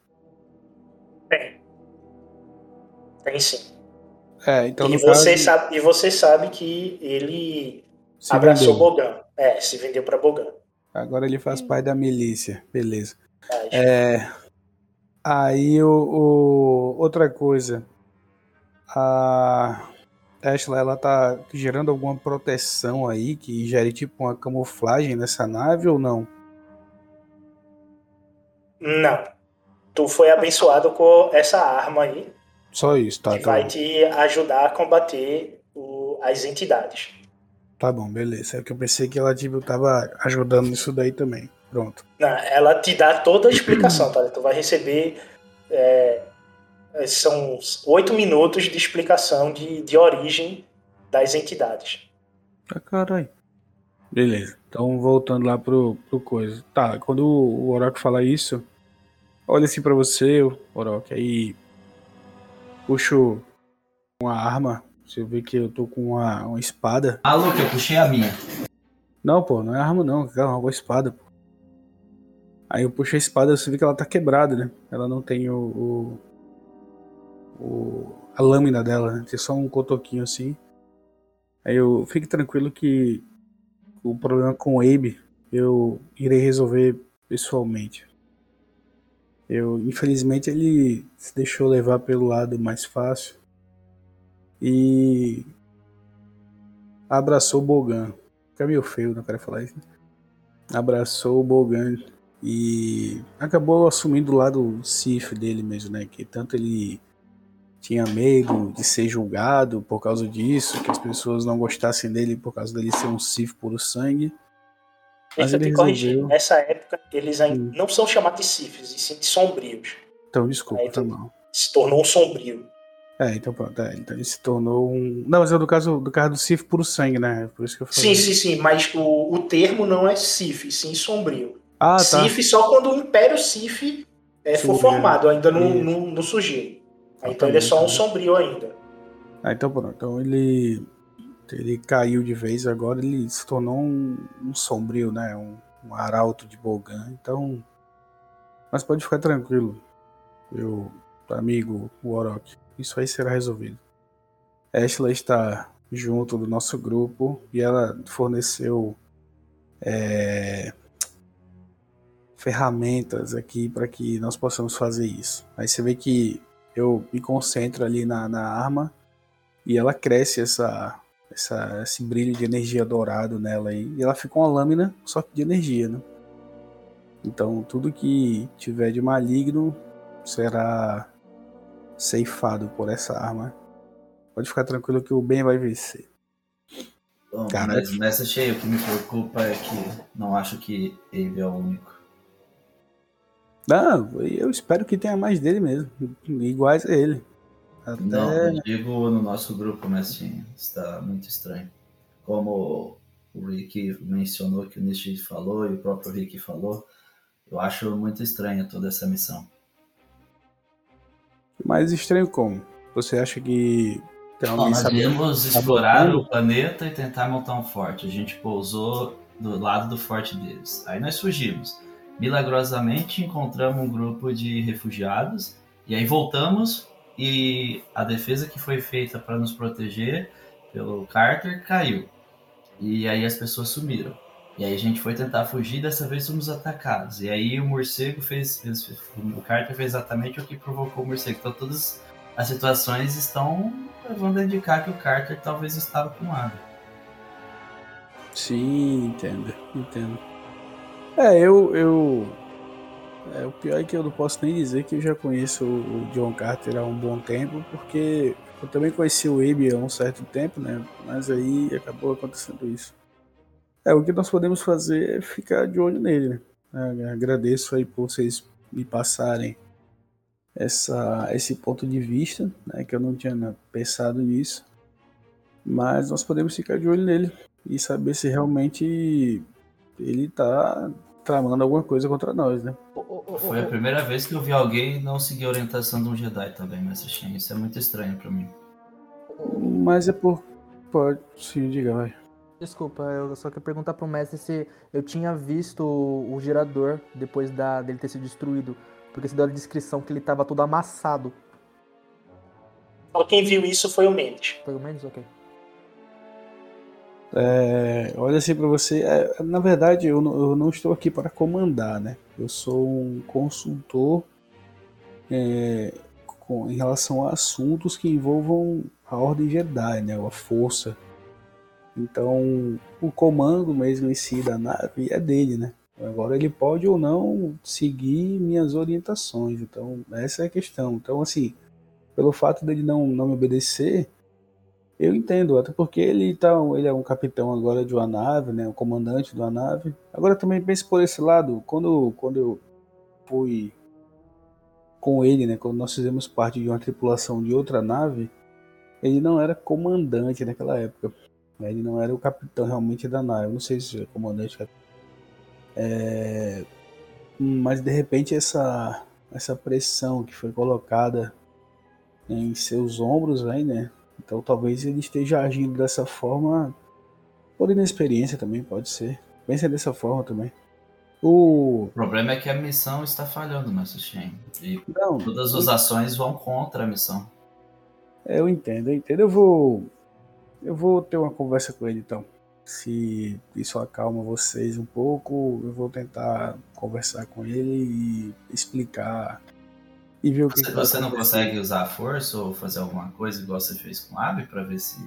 Tem. Tem sim. É, então e, você caso, sabe, e você sabe que ele se abraçou vendeu. Bogan. É, se vendeu pra Bogan. Agora ele faz parte da milícia, beleza. É, aí o, o- outra coisa, a Tesla ela tá gerando alguma proteção aí que gere tipo uma camuflagem nessa nave ou não? Não. Tu foi abençoado com essa arma aí, Só isso, tá? que Tá, vai te ajudar a combater o- as entidades. Tá bom, beleza. É que eu pensei que ela tipo tava ajudando nisso daí também. Pronto. Não, ela te dá toda a explicação, tá? Tu vai receber. é, são oito minutos de explicação de, de origem das entidades. Ah, caralho. Beleza. Então, voltando lá pro, pro coisa. Tá, quando o Orochi fala isso, olha assim pra você, Orochi, aí puxo uma arma. Você vê que eu tô com uma, uma espada. Ah, Luke, eu puxei a minha. Não, pô, não é arma não, é uma espada, pô. Aí eu puxo a espada, você vê que ela tá quebrada, né? Ela não tem o. o, o- a lâmina dela, né? Tem só um cotoquinho assim. Aí eu fique tranquilo que o problema com o Abe eu irei resolver pessoalmente. Eu, infelizmente, ele se deixou levar pelo lado mais fácil. E abraçou o Bogan. Fica meio feio, não quero falar isso. Abraçou o Bogan e acabou assumindo o lado Sif dele mesmo, né? Que tanto ele tinha medo de ser julgado por causa disso, que as pessoas não gostassem dele por causa dele ser um Sif puro sangue. Mas ele resolveu. Nessa época, eles ainda não são chamados de Sifis, e sim de sombrios. Então, desculpa, Aí tá mal. Se tornou um sombrio. É, então pronto. é, então ele se tornou um. Não, mas é do caso do caso do Sif puro sangue, né? Por isso que eu falei. Sim, sim, sim, mas o, o termo não é Sif, sim sombrio. Ah, tá. Sif só quando o Império Sif é, for formado, ainda não, não, não surgiu. Então ele é só um sombrio ainda. Ah, então pronto. Então ele. Ele caiu de vez agora, ele se tornou um, um sombrio, né? Um, um arauto de Bogan. Então. Mas pode ficar tranquilo, meu amigo Warok. Isso aí será resolvido. Ashley está junto do nosso grupo e ela forneceu é, ferramentas aqui para que nós possamos fazer isso. Aí você vê que eu me concentro ali na, na arma e ela cresce essa, essa, esse brilho de energia dourado nela aí. E ela fica uma lâmina só de energia, né? Então tudo que tiver de maligno será ceifado por essa arma. Pode ficar tranquilo que o bem vai vencer. Bom, Cara. mas nessa cheia, o que me preocupa é que não acho que ele é o único. Não, eu espero que tenha mais dele mesmo. Iguais a ele. Até... Não, eu digo no nosso grupo, mas sim, está muito estranho. Como o Rick mencionou, que o Nishi falou e o próprio Rick falou, eu acho muito estranha toda essa missão. Mais estranho como? Você acha que tem Bom, nós viemos explorar o planeta e tentar montar um forte. A gente pousou do lado do forte deles. Aí nós fugimos. Milagrosamente encontramos um grupo de refugiados e aí voltamos e a defesa que foi feita para nos proteger pelo Carter caiu. E aí as pessoas sumiram. E aí a gente foi tentar fugir, dessa vez fomos atacados. E aí o morcego fez, o Carter fez exatamente o que provocou o morcego. Então todas as situações estão levando a indicar que o Carter talvez estava com água. Sim, entendo, entendo. É, eu, eu. É, o pior é que eu não posso nem dizer que eu já conheço o o John Carter há um bom tempo, porque eu também conheci o Abe há um certo tempo, né? Mas aí acabou acontecendo isso. É, o que nós podemos fazer é ficar de olho nele, né? É, Agradeço aí por vocês me passarem essa, esse ponto de vista, né? Que eu não tinha pensado nisso. Mas nós podemos ficar de olho nele e saber se realmente ele tá tramando alguma coisa contra nós, né? Foi a primeira vez que eu vi alguém não seguir a orientação de um Jedi também, Mestre Shen. Isso é muito estranho pra mim. Mas é por. Pode. Sim, diga, vai. Desculpa, eu só queria perguntar pro mestre se eu tinha visto o, o gerador depois da, dele ter sido destruído. Porque você deu a descrição que ele tava todo amassado. Só quem viu isso foi o Mendes. Pelo menos, ok. É, olha assim pra você. é, na verdade, eu não, eu não estou aqui para comandar, né? Eu sou um consultor é, com- em relação a assuntos que envolvam a Ordem Jedi, né? Ou a Força. Então, o comando mesmo em si da nave é dele, né? Agora ele pode ou não seguir minhas orientações. Então, essa é a questão. Então, assim, pelo fato dele não, não me obedecer, eu entendo, até porque ele, tá, ele é um capitão agora de uma nave, né? Um comandante de uma nave. Agora também pense por esse lado, quando, quando eu fui com ele, né? Quando nós fizemos parte de uma tripulação de outra nave, ele não era comandante naquela época. Ele não era o capitão realmente da nave. Eu Não sei se é comandante. É... Mas de repente essa, essa pressão que foi colocada em seus ombros aí, né? Então talvez ele esteja agindo dessa forma por inexperiência também, pode ser. Pensa dessa forma também. O. O problema é que a missão está falhando, Mestre Shen. E Não, todas as ações vão contra a missão. Eu entendo, eu entendo. Eu vou. Eu vou ter uma conversa com ele então. Se isso acalma vocês um pouco, eu vou tentar conversar com ele e explicar e ver o que, Você, que você não consegue usar a força ou fazer alguma coisa igual você fez com o Abby pra ver se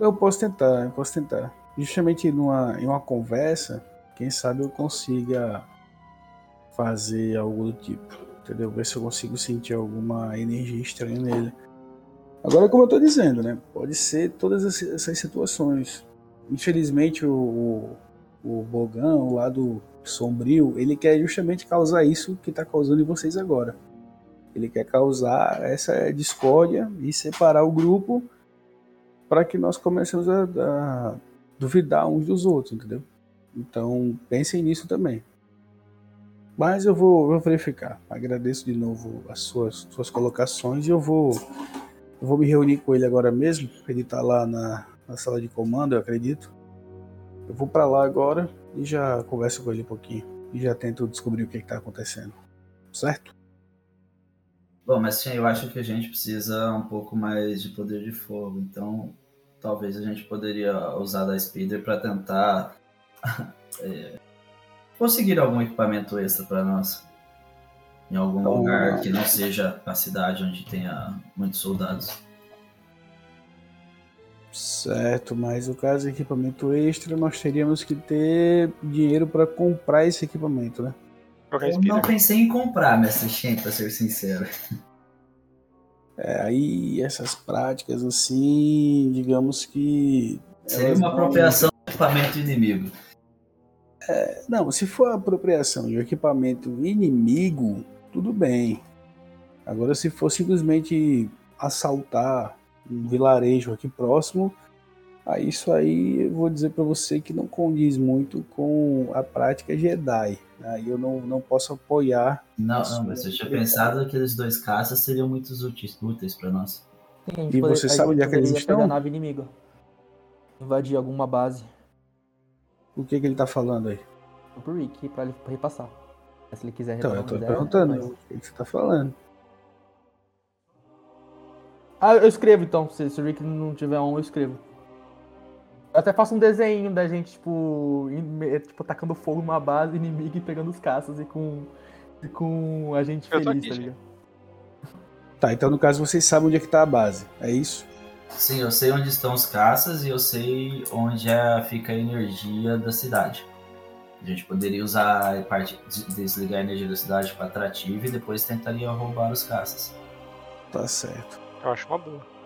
Eu posso tentar, eu posso tentar. Justamente numa, em uma conversa, quem sabe eu consiga fazer algo do tipo. Entendeu? Ver se eu consigo sentir alguma energia estranha nele. Agora, como eu tô dizendo, né? Pode ser todas essas situações. Infelizmente, o, o, o o lado sombrio, ele quer justamente causar isso que tá causando em vocês agora. Ele quer causar essa discórdia e separar o grupo para que nós comecemos a, a duvidar uns dos outros, entendeu? Então, pensem nisso também. Mas eu vou, vou, verificar. Agradeço de novo as suas, suas colocações e eu vou, eu vou me reunir com ele agora mesmo. Ele está lá na, na, sala de comando, eu acredito. Eu vou para lá agora e já converso com ele um pouquinho. E já tento descobrir o que está acontecendo. Certo? Bom, mas sim, eu acho que a gente precisa um pouco mais de poder de fogo. Então, talvez a gente poderia usar da Speeder para tentar é, conseguir algum equipamento extra para nós. Em algum então, lugar que não seja a cidade onde tenha muitos soldados. Certo, mas no caso de equipamento extra, nós teríamos que ter dinheiro para comprar esse equipamento, né? Eu não pensei em comprar, mestre Shen, para ser sincero. É, aí essas práticas assim, digamos que. Seria uma apropriação do equipamento inimigo. É, não, se for apropriação de um equipamento inimigo, tudo bem. Agora, se for simplesmente assaltar um vilarejo aqui próximo, aí isso aí eu vou dizer para você que não condiz muito com a prática Jedi. Aí eu não, não posso apoiar. Não, não mas eu tinha pensado que aqueles dois caças seriam muito úteis, úteis para nós. Sim, e você sabe onde é que eles estão? a nave inimiga. Invadir alguma base. O que, que ele tá falando aí? Pro Rick, pra ele repassar. Se ele quiser Então, eu tô perguntando mas... o que, você tá falando. Ah, eu escrevo então. Se, se o Rick não tiver um, eu escrevo. Eu até faço um desenho da gente, tipo, tipo, tacando fogo numa base inimiga e pegando os caças e com, e com a gente feliz, aqui, tá ligado? Tá, então no caso vocês sabem onde é que tá a base, é isso? Sim, eu sei onde estão os caças e eu sei onde é, fica a energia da cidade. A gente poderia usar a parte desligar a energia da cidade para atrativa e depois tentaria roubar os caças. Tá certo. Eu acho uma boa.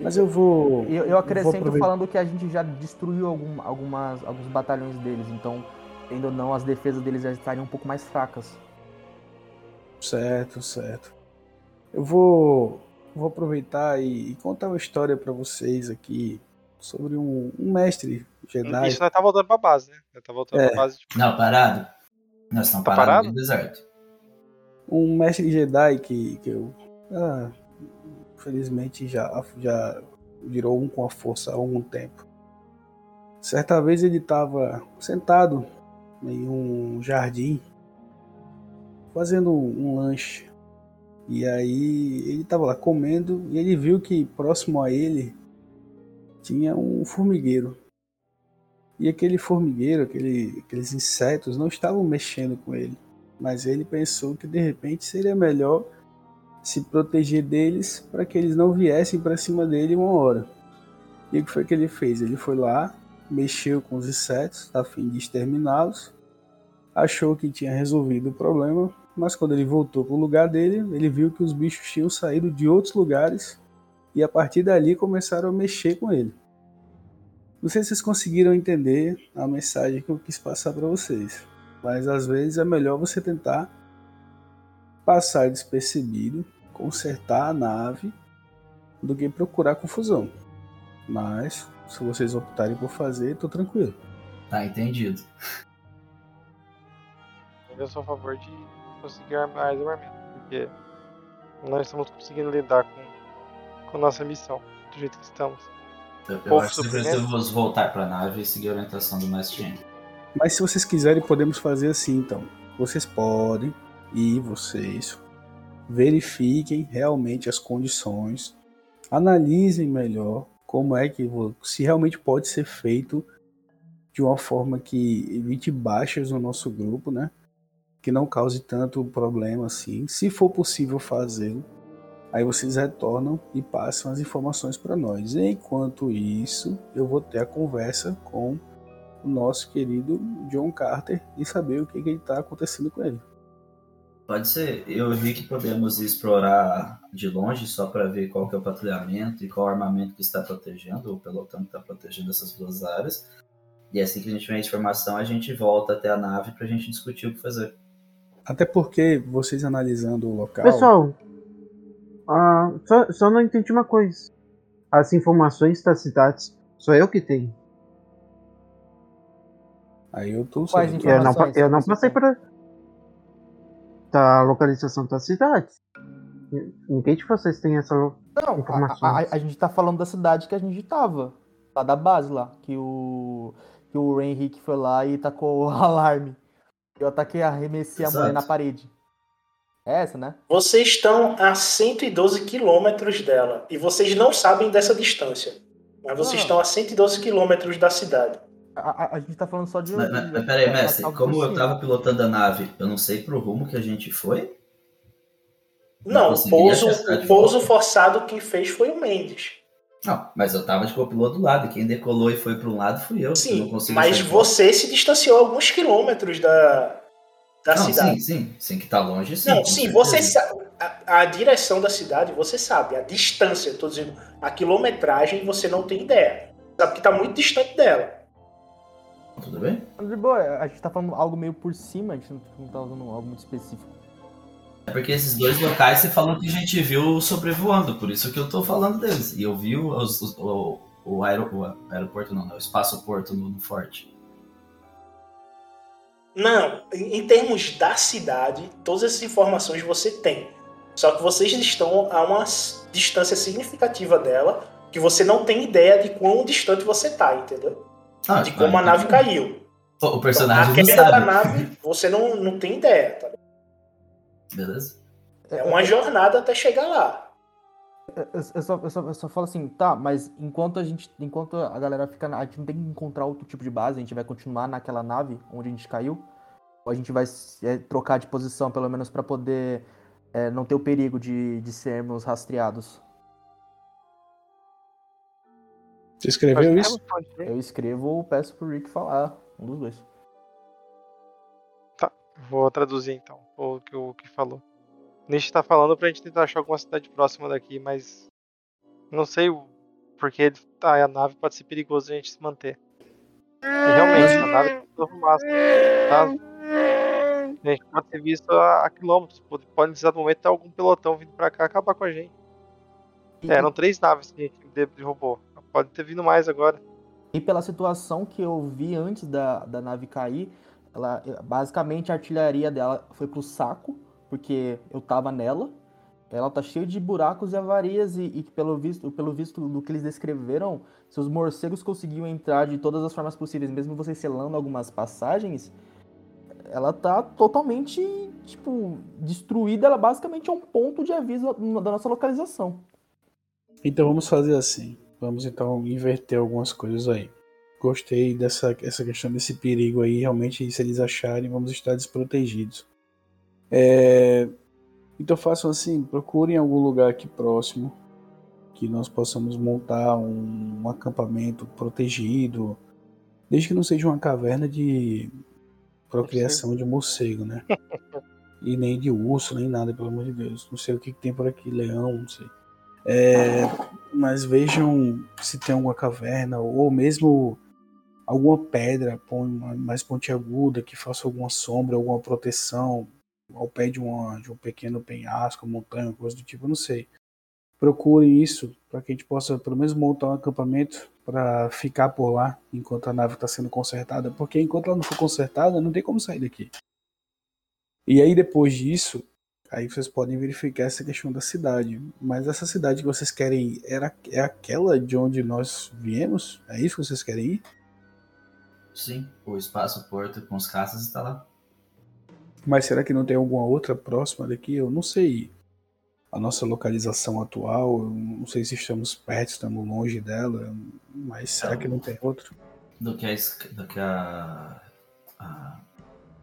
Mas eu vou. Eu, eu acrescento vou falando que a gente já destruiu algum, algumas, alguns batalhões deles, então, ainda ou não, as defesas deles já estariam um pouco mais fracas. Certo, certo. Eu vou vou aproveitar e, e contar uma história para vocês aqui sobre um, um, mestre Jedi. Isso nós tá voltando pra base, né? Nós tá voltando é. pra base. Tipo... Não, parado. Nós estamos tá parados parado? no deserto. Um mestre Jedi que, que eu. Ah, felizmente já, já virou um com a força há algum tempo. Certa vez ele estava sentado em um jardim fazendo um lanche e aí ele estava lá comendo e ele viu que próximo a ele tinha um formigueiro. E aquele formigueiro, aquele, aqueles insetos não estavam mexendo com ele. Mas ele pensou que de repente seria melhor se proteger deles para que eles não viessem para cima dele uma hora. E o que foi que ele fez? Ele foi lá, mexeu com os insetos a fim de exterminá-los, achou que tinha resolvido o problema, mas quando ele voltou para o lugar dele, ele viu que os bichos tinham saído de outros lugares e a partir dali começaram a mexer com ele. Não sei se vocês conseguiram entender a mensagem que eu quis passar para vocês, mas às vezes é melhor você tentar passar despercebido, consertar a nave, do que procurar confusão. Mas se vocês optarem por fazer, tô tranquilo. Tá entendido. Eu sou a favor de conseguir mais armamento, porque nós estamos conseguindo lidar com, com nossa missão do jeito que estamos. Eu, eu acho que precisamos voltar para a nave e seguir a orientação do Mestre Mas se vocês quiserem, podemos fazer assim então. Vocês podem e vocês verifiquem realmente as condições, analisem melhor como é que se realmente pode ser feito de uma forma que evite baixas no nosso grupo, né? que não cause tanto problema assim. Se for possível fazê-lo, Aí vocês retornam e passam as informações para nós. Enquanto isso, eu vou ter a conversa com o nosso querido John Carter e saber o que está acontecendo com ele. Pode ser. Eu vi que podemos explorar de longe só para ver qual que é o patrulhamento e qual armamento que está protegendo, o pelotão que está protegendo essas duas áreas. E assim que a gente tiver a informação, a gente volta até a nave para a gente discutir o que fazer. Até porque vocês analisando o local. Pessoal, ah, só, só não entendi uma coisa. As informações das cidades, sou eu que tenho. Aí eu tô Quais sabendo. Eu não, eu não passei para da localização das cidades. Ninguém de vocês tem essa. lo- Não, a, Informações. a- a gente tá falando da cidade que a gente tava. Lá da base lá. Que o. Que o Henrique foi lá e tacou o alarme. Eu ataquei, arremessei a mulher na parede. É essa, né? Vocês estão a 112 quilômetros dela e vocês não sabem dessa distância. Mas vocês Não. estão a 112 quilômetros da cidade. A, a- a gente tá falando só de. Mas, mas, mas peraí, de- mestre, algo como eu tava pilotando a nave, eu não sei pro rumo que a gente foi? Não, o conseguiria pouso, o pouso volta? forçado quem fez foi o Mendes. Não, mas eu tava de copiloto do lado, e quem decolou e foi para um lado fui eu. eu não Sim, consigo mas você se distanciou alguns quilômetros da, da Não, cidade. sim, sim, sim, que tá longe, sim. Não, sim, certeza. você sabe. A, a direção da cidade, você sabe. A distância, eu tô dizendo, a quilometragem, você não tem ideia. Sabe que tá muito distante dela. Tudo bem? De boa, a gente tá falando algo meio por cima, a gente não, não tá usando algo muito específico. É porque esses dois locais você falou que a gente viu sobrevoando, por isso que eu tô falando deles. E eu vi os- os- o, o, aero- o aeroporto, não, não, o espaço-porto no, no forte. Não, em termos da cidade, todas essas informações você tem. Só que vocês estão a uma distância significativa dela, que você não tem ideia de quão distante você tá, entendeu? Ah, De como a então- nave caiu. O Então, personagem a não queda da sabe. nave, você não, não tem ideia, tá? Beleza? É uma jornada até chegar lá. Eu, só, eu, só, eu só falo assim, tá, mas enquanto a gente. Enquanto a galera fica. na- A gente não tem que encontrar outro tipo de base, a gente vai continuar naquela nave onde a gente caiu. Ou a gente vai é, trocar de posição, pelo menos, pra poder é, não ter o perigo de, de sermos rastreados. Você escreveu isso? Eu escrevo ou peço pro Rick falar. Um dos dois. Vou traduzir então o que o que falou. Nish tá falando pra gente tentar achar alguma cidade próxima daqui, mas não sei porque tá, a nave pode ser perigoso a gente se manter. E realmente, a nave tá toda massa, tá? A gente pode ser visto a, a quilômetros. Pode, pode, nesse exato momento, ter algum pelotão vindo pra cá acabar com a gente. E, É, eram três naves que a gente de- derrubou. Pode ter vindo mais agora. e pela situação que eu vi antes da, da nave cair, ela basicamente a artilharia dela foi pro saco, porque eu tava nela. Ela tá cheia de buracos e avarias, e, e pelo, visto, pelo visto do que eles descreveram, se os morcegos conseguiam entrar de todas as formas possíveis, mesmo você selando algumas passagens, ela tá totalmente, tipo, destruída. Ela basicamente é um ponto de aviso da nossa localização. Então vamos fazer assim. Vamos então inverter algumas coisas aí. Gostei dessa essa questão desse perigo aí. Realmente, se eles acharem, vamos estar desprotegidos. É, Então façam assim: procurem algum lugar aqui próximo que nós possamos montar um, um acampamento protegido, desde que não seja uma caverna de procriação de morcego, né? E nem de urso, nem nada, pelo amor de Deus. Não sei o que, que tem por aqui, leão, não sei. É, mas vejam se tem alguma caverna ou mesmo alguma pedra mais pontiaguda que faça alguma sombra, alguma proteção ao pé de, uma, de um pequeno penhasco, montanha, coisa do tipo, não sei. Procurem isso para que a gente possa pelo menos montar um acampamento para ficar por lá enquanto a nave está sendo consertada, porque enquanto ela não for consertada, não tem como sair daqui. E aí depois disso, Aí vocês podem verificar essa questão da cidade. Mas essa cidade que vocês querem ir era, é aquela de onde nós viemos? É isso que vocês querem ir? Sim, o espaço-porto com os caças está lá. Mas será que não tem alguma outra próxima daqui? Eu não sei a nossa localização atual. Eu não sei se estamos perto, estamos longe dela. Mas será que não tem outra? Do que a, do que a, a,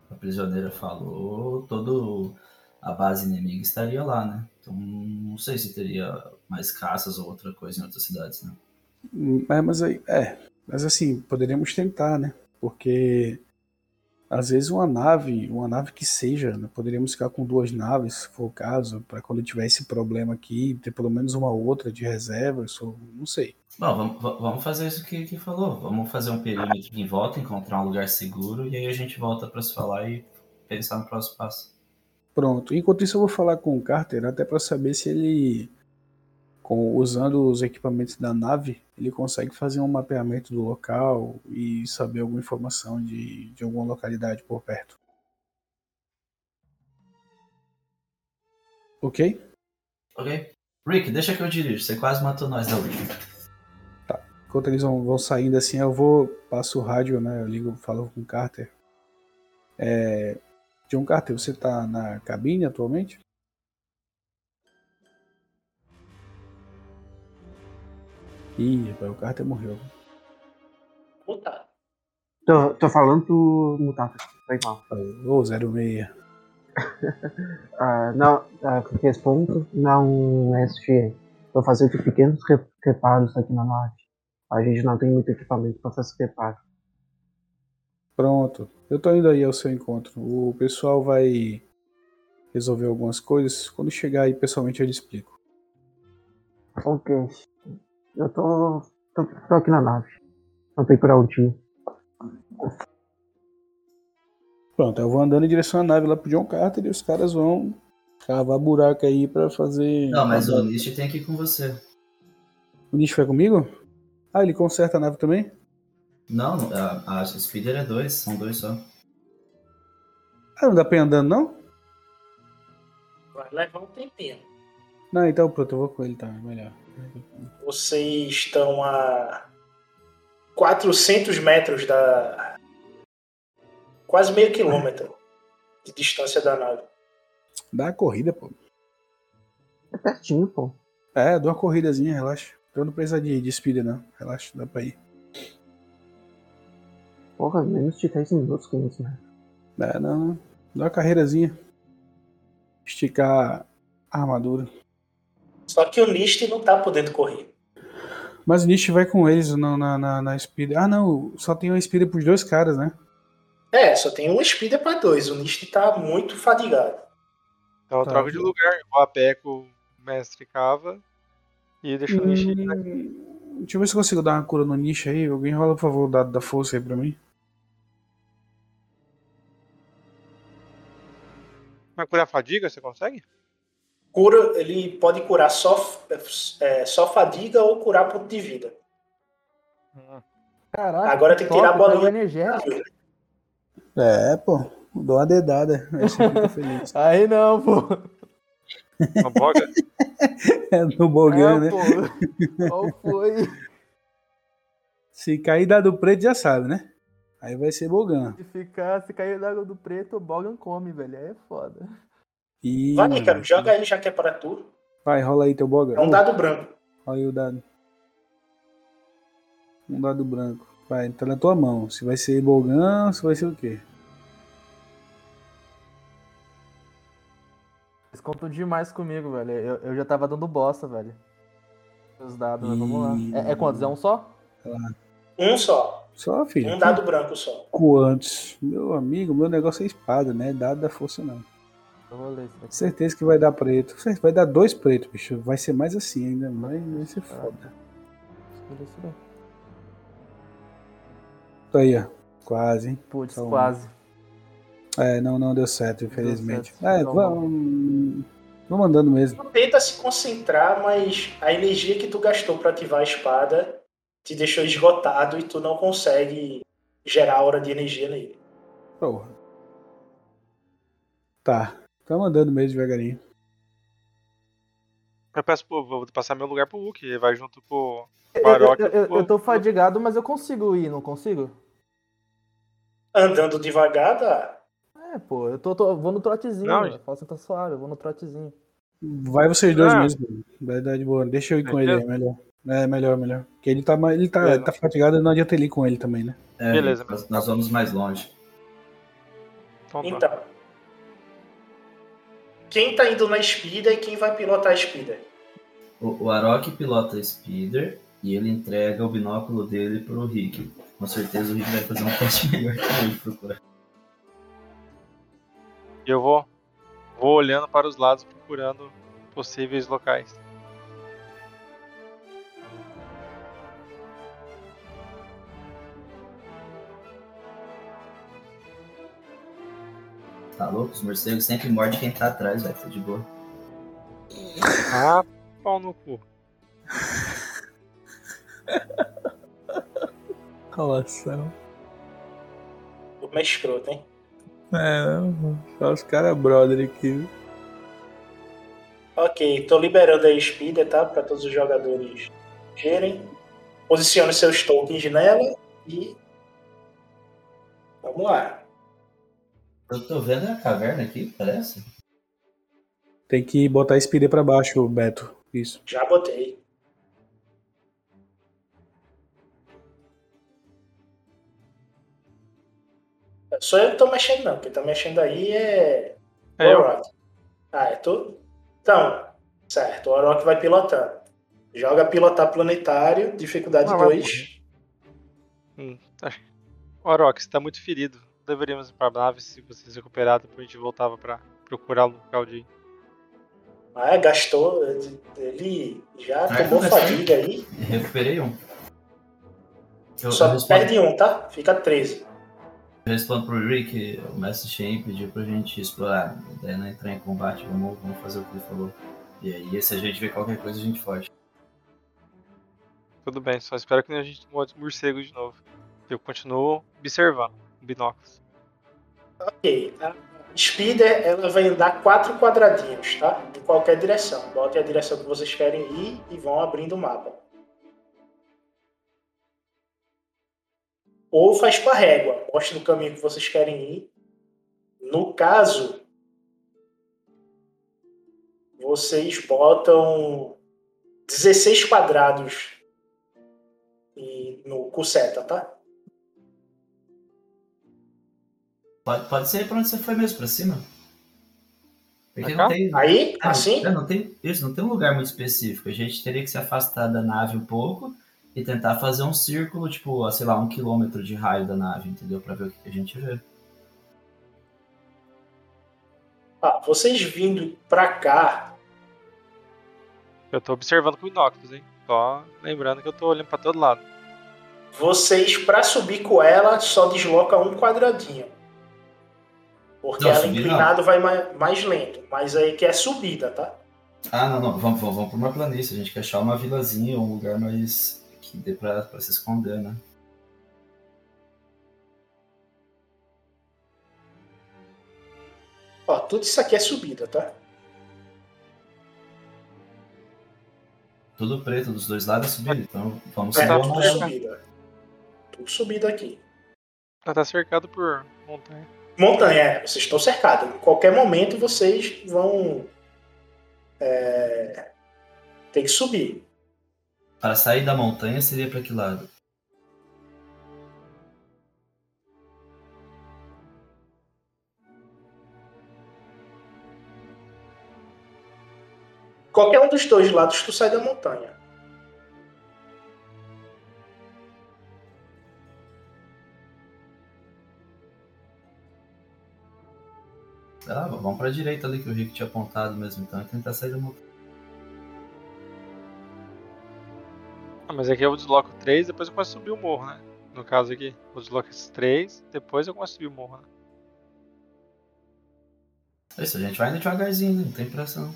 a prisioneira falou, todo a base inimiga estaria lá, né? Então não sei se teria mais caças ou outra coisa em outras cidades, né? É, mas aí, é, mas assim, poderíamos tentar, né? Porque às vezes uma nave, uma nave que seja, né? poderíamos ficar com duas naves, se for o caso, para quando tiver esse problema aqui, ter pelo menos uma outra de reserva, isso, não sei. Bom, vamos, vamos fazer isso que, que falou. Vamos fazer um perímetro em volta, encontrar um lugar seguro e aí a gente volta para se falar e pensar no próximo passo. Pronto. Enquanto isso, eu vou falar com o Carter até para saber se ele, com, usando os equipamentos da nave, ele consegue fazer um mapeamento do local e saber alguma informação de, de alguma localidade por perto. Ok? Ok. Rick, deixa que eu dirijo. Você quase matou nós da última. Enquanto eles vão, vão saindo assim, eu vou, passo o rádio, né? Eu ligo, falo com o Carter. É, John Carter, você tá na cabine atualmente? Ih, rapaz, o Carter morreu. Puta. Tô, tô falando pro Mutata. Foi mal. Ô, 06. Ah, não, ah, respondo, não é SG. Tô fazendo pequenos re- reparos aqui na nave. A gente não tem muito equipamento pra fazer reparo. Pronto. Eu tô indo aí ao seu encontro. O pessoal vai resolver algumas coisas. Quando chegar aí pessoalmente eu lhe explico. Ok. Eu tô, tô, tô aqui na nave. Não tem pra onde ir. Pronto, eu vou andando em direção à nave lá pro John Carter e os caras vão cavar buraco aí pra fazer. Não, mas o Nist tem que ir com você. O Nish vai comigo? Ah, ele conserta a nave também? Não, a, a Speeder é dois, são dois só. Ah, não dá pra ir andando não? Vai levar um tempinho. Não, então pronto, eu vou com ele, tá? Melhor. Vocês estão a 400 metros da. quase meio quilômetro de distância da nave. Dá uma corrida, pô. É pertinho, pô. É, dá uma corridazinha, relaxa. Eu não precisa de, de speed, não. Relaxa, dá pra ir. Porra, menos de 10 minutos com isso, né? É, não, não. Dá uma carreirazinha. Esticar a armadura. Só que o Nist não tá podendo correr. Mas o Nish vai com eles na, na, na, na speed. Ah, não. Só tem uma speed pros dois caras, né? É, só tem um speeder pra dois. O Nist tá muito fadigado. Então eu Tá. troco de lugar, a pé com o mestre Cava e deixo o aqui. Hum, Deixa eu ver se eu consigo dar uma cura no Nish aí. Alguém rola, por favor, o dado da força aí pra mim. Mas curar fadiga, você consegue? Cura, ele pode curar só, é, só fadiga ou curar ponto de vida. Caraca, Agora tem que tirar a top, bolinha. energético. É, pô. Dou uma dedada. Aí não, pô. Uma boga? É no Bogan, É, né? pô. Qual foi? Se cair dado preto, já sabe, né? Aí vai ser Bogan. Se ficar, se cair na água do preto, o Bogan come, velho. Aí é foda. E... Vai, cara, joga aí, já que é para tu. Vai, rola aí teu Bogan. É um dado branco. Olha aí o dado. Um dado branco. Vai, tá na tua mão. Se vai ser Bogan, se vai ser o quê? Eles contam demais comigo, velho. Eu, eu já tava dando bosta, velho. Os dados, vamos lá. É, é quantos? É um só? Um só. Só, filho. Um dado branco só. Quantos? Meu amigo, meu negócio é espada, né? Dado da força não. Eu vou ler isso. Certeza que vai dar preto. Vai dar dois pretos, bicho. Vai ser mais assim ainda. Vai, vai ser foda. Tá aí, ó. Quase, hein? Putz, Então, quase. É, não, não deu certo, infelizmente. certo. É, vamos. Vamos andando mesmo. Tu tenta se concentrar, mas a energia que tu gastou para ativar a espada te deixou esgotado e tu não consegue gerar hora de energia nele. Porra. Tá. Tamo andando mesmo devagarinho. Eu peço pro, vou passar meu lugar pro Hulk, ele vai junto pro Eu, Baroque. eu, eu, pro- eu tô fadigado, mas eu consigo ir, não consigo? Andando devagar, dá. É, pô, eu tô, tô- vou no trotezinho, Não, velho. Faço tá suave, eu vou no trotezinho. Vai vocês dois Ah. mesmo. Vai dar de boa. Deixa eu ir com ele aí, melhor. É, melhor, melhor. Porque ele tá, mais- ele tá, Beleza. tá fatigado, não adianta ele ir com ele também, né? É, Beleza, nós, nós vamos mais longe. Então tá. Quem tá indo na Speeder e quem vai pilotar a Speeder? O, o Arok pilota a Speeder e ele entrega o binóculo dele pro Rick. Com certeza o Rick vai fazer um teste melhor que ele procurar. E eu vou, vou olhando para os lados procurando possíveis locais. Tá louco? Os morcegos sempre mordem quem tá atrás, velho. Tá de boa. Ah, pau no cu. Relação. Como é escroto, hein? É, só os caras brother aqui. Ok, tô liberando a Speeder, tá? Pra todos os jogadores verem. Posicione seus tokens nela e. Vamos lá. Eu tô vendo a caverna aqui, parece. Tem que botar a speeder pra baixo, Beto. Isso. Já botei. Só eu que tô mexendo, não. Quem tá mexendo aí é. É. Ah, é tu? Então, certo. O Orok vai pilotando. Joga pilotar planetário, dificuldade Ah, vai 2. Hum, tá. Você tá muito ferido. Deveríamos ir pra nave se você se recuperar, depois a gente voltava pra procurar o local de. Ah, gastou. Ele já Ah, tomou fadiga aí. Recuperei um. Eu, Só eu respondo, perde um, tá? Fica 13. eu respondo pro Rick, o Mestre Shen pediu pra gente explorar. Ideia não é entrar em combate, vamos, vamos fazer o que ele falou. E aí, se a gente ver qualquer coisa, a gente foge. Tudo bem, só espero que a gente não volte morcego de novo. Eu continuo observando binóculos. Ok. A Speeder, ela vai andar quatro quadradinhos, tá? Em qualquer direção. Botem a direção que vocês querem ir e vão abrindo o mapa. Ou faz com a régua. Mostre no caminho que vocês querem ir. No caso, vocês botam 16 quadrados no com seta, tá? Pode, pode ser pra onde você foi mesmo, pra cima. Porque não tem. Aí, É, assim, é, não tem, isso, não tem um lugar muito específico. A gente teria que se afastar da nave um pouco e tentar fazer um círculo, tipo, sei lá, um quilômetro de raio da nave, entendeu? Pra ver o que a gente vê. ah, vocês vindo pra cá, Eu tô observando com binóculos, hein? Só lembrando que eu tô olhando pra todo lado. vocês pra subir com ela só desloca um quadradinho. Porque Não, ela inclinado vai mais, mais lento. Mas aí que é subida, tá? Ah, não, não. Vamos, vamos, vamos pra uma planície. A gente quer achar uma vilazinha, um lugar mais. que dê pra, pra se esconder, né? Ó, tudo isso aqui é subida, tá? Tudo preto dos dois lados é subida. Então vamos É, subir tá tudo subida. Tudo subida aqui. Ela tá cercado por montanha. Montanha, é, vocês estão cercados. Em qualquer momento vocês vão é, ter que subir. Para sair da montanha seria pra que lado? Qualquer um dos dois lados tu sai da montanha. Ah, vamos pra direita ali que o Rick tinha apontado mesmo, então, e tentar sair da montanha. Ah, mas aqui eu desloco três, depois eu começo a subir o morro, né? No caso aqui, eu desloco esses três, depois eu começo a subir o morro, né? É Isso, a gente vai indo devagarzinho, né? não tem pressão.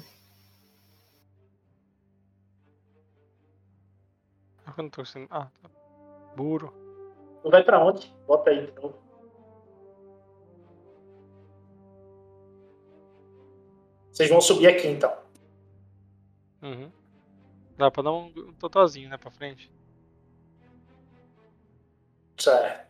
Ah, eu não tô conseguindo. Ah, tá. Burro. Tu vai pra onde? Bota aí de novo. Vocês vão subir aqui então. Uhum. Dá pra dar um, um totozinho, né, pra frente. Certo.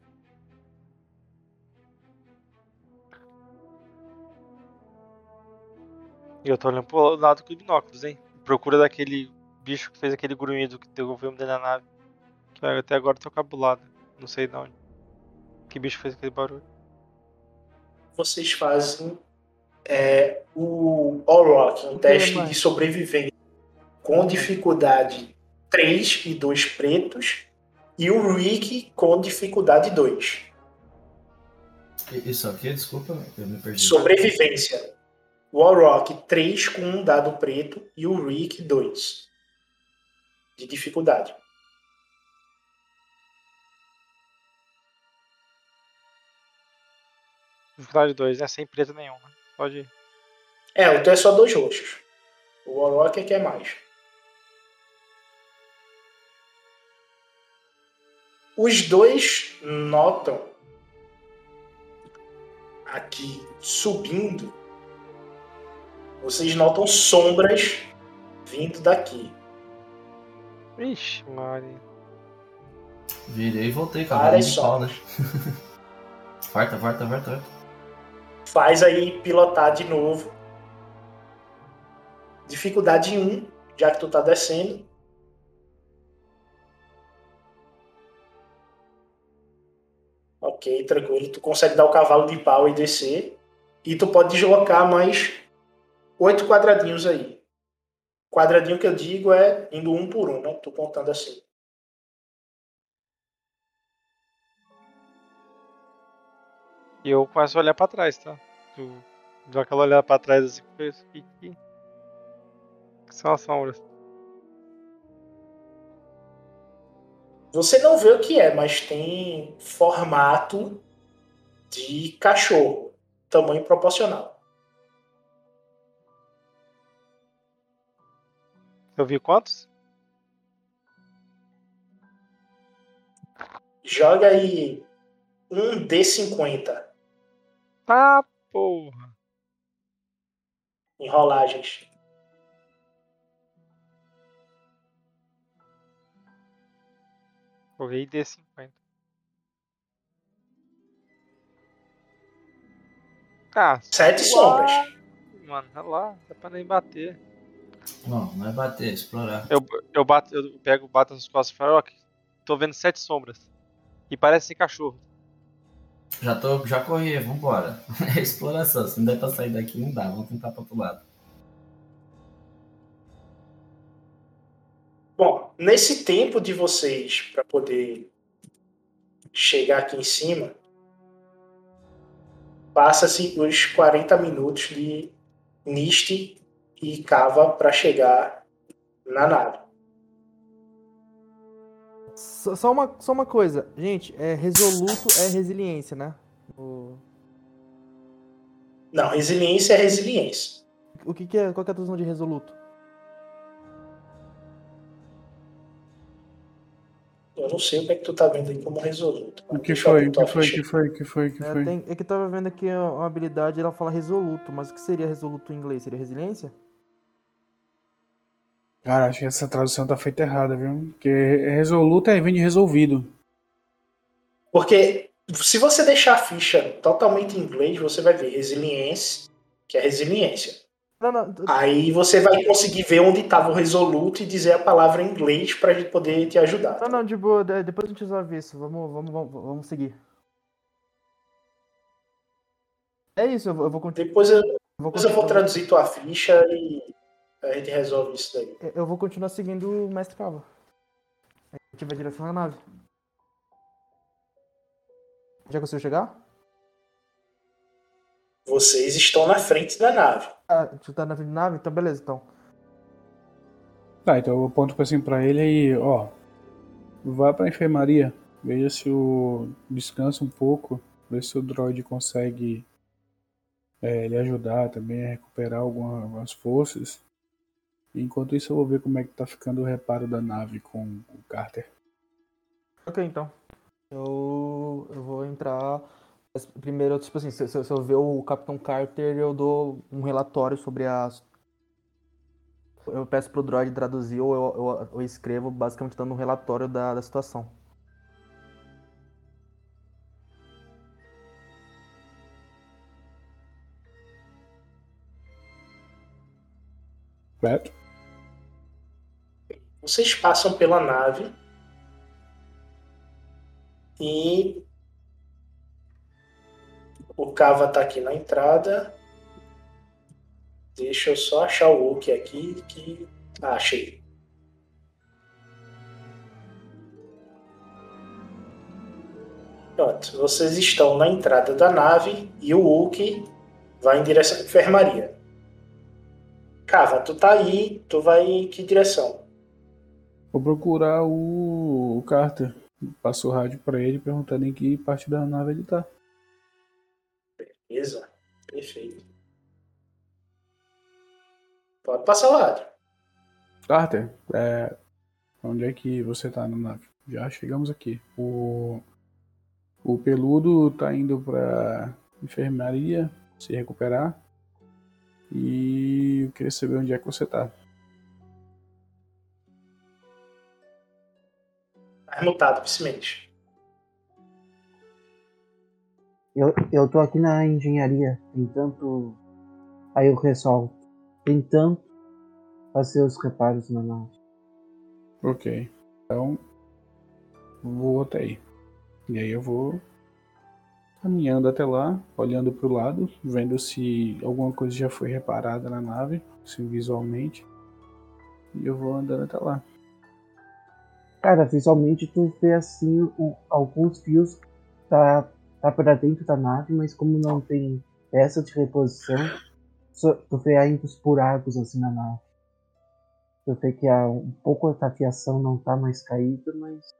E eu tô olhando pro lado com binóculos, hein? Procura daquele bicho que fez aquele grunhido que devolveu dentro da nave. Que até agora tô cabulado. Não sei de onde. Que bicho fez aquele barulho. Vocês fazem é, o Orok, um teste de sobrevivência com dificuldade 3 e 2 pretos, e o Rick com dificuldade 2. Isso aqui, desculpa, eu me perdi. Sobrevivência. O Orok 3 com um dado preto e o Rick 2 de dificuldade. Dificuldade 2, né? Sem preto nenhum. né? Pode ir. É, o teu é só dois roxos. O Orok é que é mais. Os dois notam aqui subindo. Vocês notam sombras vindo daqui. Ixi, Mari. Virei e voltei, só. pau, né? Farta, farta, farta, farta. Faz aí pilotar de novo. Dificuldade 1, já que tu tá descendo. Ok, tranquilo. Tu consegue dar o cavalo de pau e descer. E tu pode deslocar mais oito quadradinhos aí. Quadradinho que eu digo é indo um por um, né? Tô contando assim. E eu começo a olhar pra trás, tá? Tu dá aquela olhada pra trás assim, que que, que, que são as sombras. Você não vê o que é, mas tem formato de cachorro, tamanho proporcional. Eu vi quantos? Joga aí um D50 Ah, porra. em rolagens. Corri D50. Ah, Sete suave, sombras. Mano, olha lá, dá pra nem bater. Não, não é bater, é explorar. Eu, eu, bato, eu pego, bato nas costas e falo, ó, tô vendo sete sombras. E parece cachorro. Já tô, já corri, vambora. É exploração, se não der pra sair daqui, não dá, vamos tentar pro outro lado. Bom, nesse tempo de vocês para poder chegar aqui em cima, passa-se os 40 minutos de Niste e Cava para chegar na nave. Só uma, só uma coisa, gente, é resoluto é resiliência, né? O, Não, resiliência é resiliência. o que, que é, qual que é a tradução de resoluto? Eu não sei o que é que tu tá vendo aí como resoluto. O que foi? O que foi? Que foi? O que foi? O que É, foi? tem- é que eu tava vendo aqui uma habilidade, ela fala resoluto, mas o que seria resoluto em inglês? Seria resiliência? Cara, acho que essa tradução tá feita errada, viu? Porque resoluto é vem de resolvido. Porque se você deixar a ficha totalmente em inglês, você vai ver resiliência, que é resiliência. Não, não, Aí você vai conseguir ver onde estava o resoluto e dizer a palavra em inglês pra gente poder te ajudar. não, não, de boa, de- depois a gente resolve isso, vamos, vamos, vamos, vamos seguir. É isso, eu vou, continuar. Depois eu, vou depois eu vou traduzir tua ficha e a gente resolve isso daí. Eu vou continuar seguindo o Mestre Cava. A gente vai em direção à nave. Já conseguiu chegar? Vocês estão na frente da nave. Ah, tu tá na frente da nave? Então beleza, então. Tá, então eu aponto assim pra ele aí, ó. Vá pra enfermaria. Veja se o. Descansa um pouco. Vê se o droid consegue é, lhe ajudar também a recuperar alguma- algumas forças. Enquanto isso, eu vou ver como é que tá ficando o reparo da nave com o Carter. Ok, então. Eu, eu vou entrar. Primeiro, tipo assim, se, se- se eu ver o Capitão Carter, eu dou um relatório sobre as. Eu peço pro droid traduzir ou eu, eu- eu escrevo, basicamente dando um relatório da, da situação. Correto? Vocês passam pela nave e o Cava tá aqui na entrada Deixa eu só achar o Hulk aqui que. Ah, achei. Pronto, vocês estão na entrada da nave e o Hulk vai em direção à enfermaria. Cava, tu tá aí, tu vai em que direção? Vou procurar o, o Carter. Passo o rádio pra ele perguntando em que parte da nave ele tá. Beleza, perfeito. Pode passar o rádio. Carter, é, onde é que você tá na nave? Já chegamos aqui. O, o peludo tá indo pra enfermaria se recuperar. E eu queria saber onde é que você tá. Tá remutado, possivelmente. Eu, eu tô aqui na engenharia, tentando. Aí eu ressolvo. Tentando fazer os reparos na nave. Ok. Então, vou até aí. E aí eu vou caminhando até lá, olhando pro lado, vendo se alguma coisa já foi reparada na nave, assim, visualmente. E eu vou andando até lá. Cara, visualmente tu vê assim o- alguns fios tá, tá pra dentro da nave, mas como não tem peça de reposição, só, tu vê ainda os buracos assim na nave. Tu vê que há um pouco da fiação não tá mais caída, mas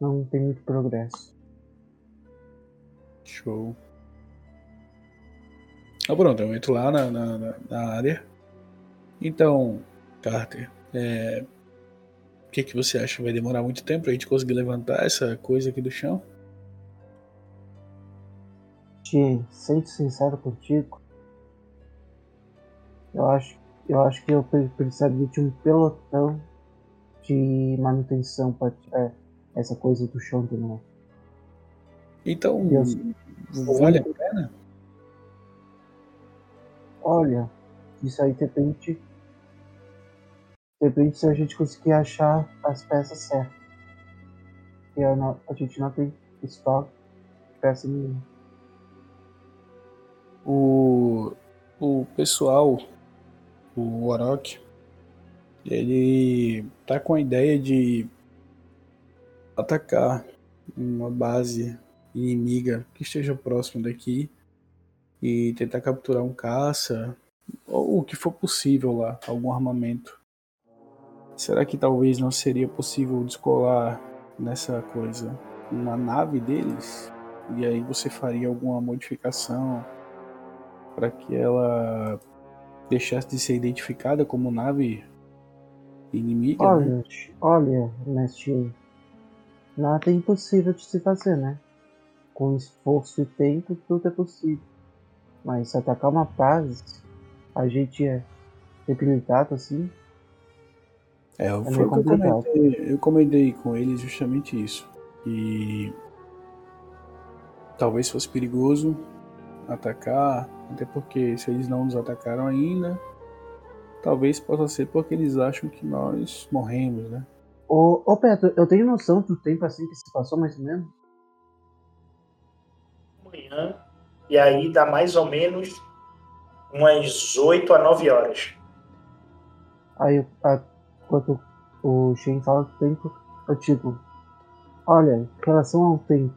não tem muito progresso. Show. Ah, pronto, eu entro lá na, na, na- área. Então, Carter, é, o que, que você acha? Vai demorar muito tempo pra gente conseguir levantar essa coisa aqui do chão? Te sendo sincero contigo, eu acho, eu acho que eu pre- precisaria de um pelotão de manutenção para tirar essa coisa do chão de novo. Então, vale a pena? Olha, isso aí depende. Depende se a gente conseguir achar as peças certas. Porque a, gente não tem estoque de peça nenhuma. O, o pessoal, o Warok, ele tá com a ideia de atacar uma base inimiga que esteja próximo daqui e tentar capturar um caça ou o que for possível lá, algum armamento. Será que talvez não seria possível descolar nessa coisa uma nave deles? E aí você faria alguma modificação para que ela deixasse de ser identificada como nave inimiga? né? Olha, olha, mestre, nada é impossível de se fazer, né? Com esforço e tempo, tudo é possível. Mas se atacar uma base, a gente é debilitado assim, É, É foi que eu comentei, eu comentei com eles justamente isso. E talvez fosse perigoso atacar, até porque se eles não nos atacaram ainda, talvez possa ser porque eles acham que nós morremos, né? Ô, ô Petro, eu tenho noção do tempo assim que se passou mais ou menos? Manhã. E aí dá mais ou menos umas 8 a 9 horas. Aí, a, quando o Shen fala do tempo, eu digo, olha, em relação ao tempo,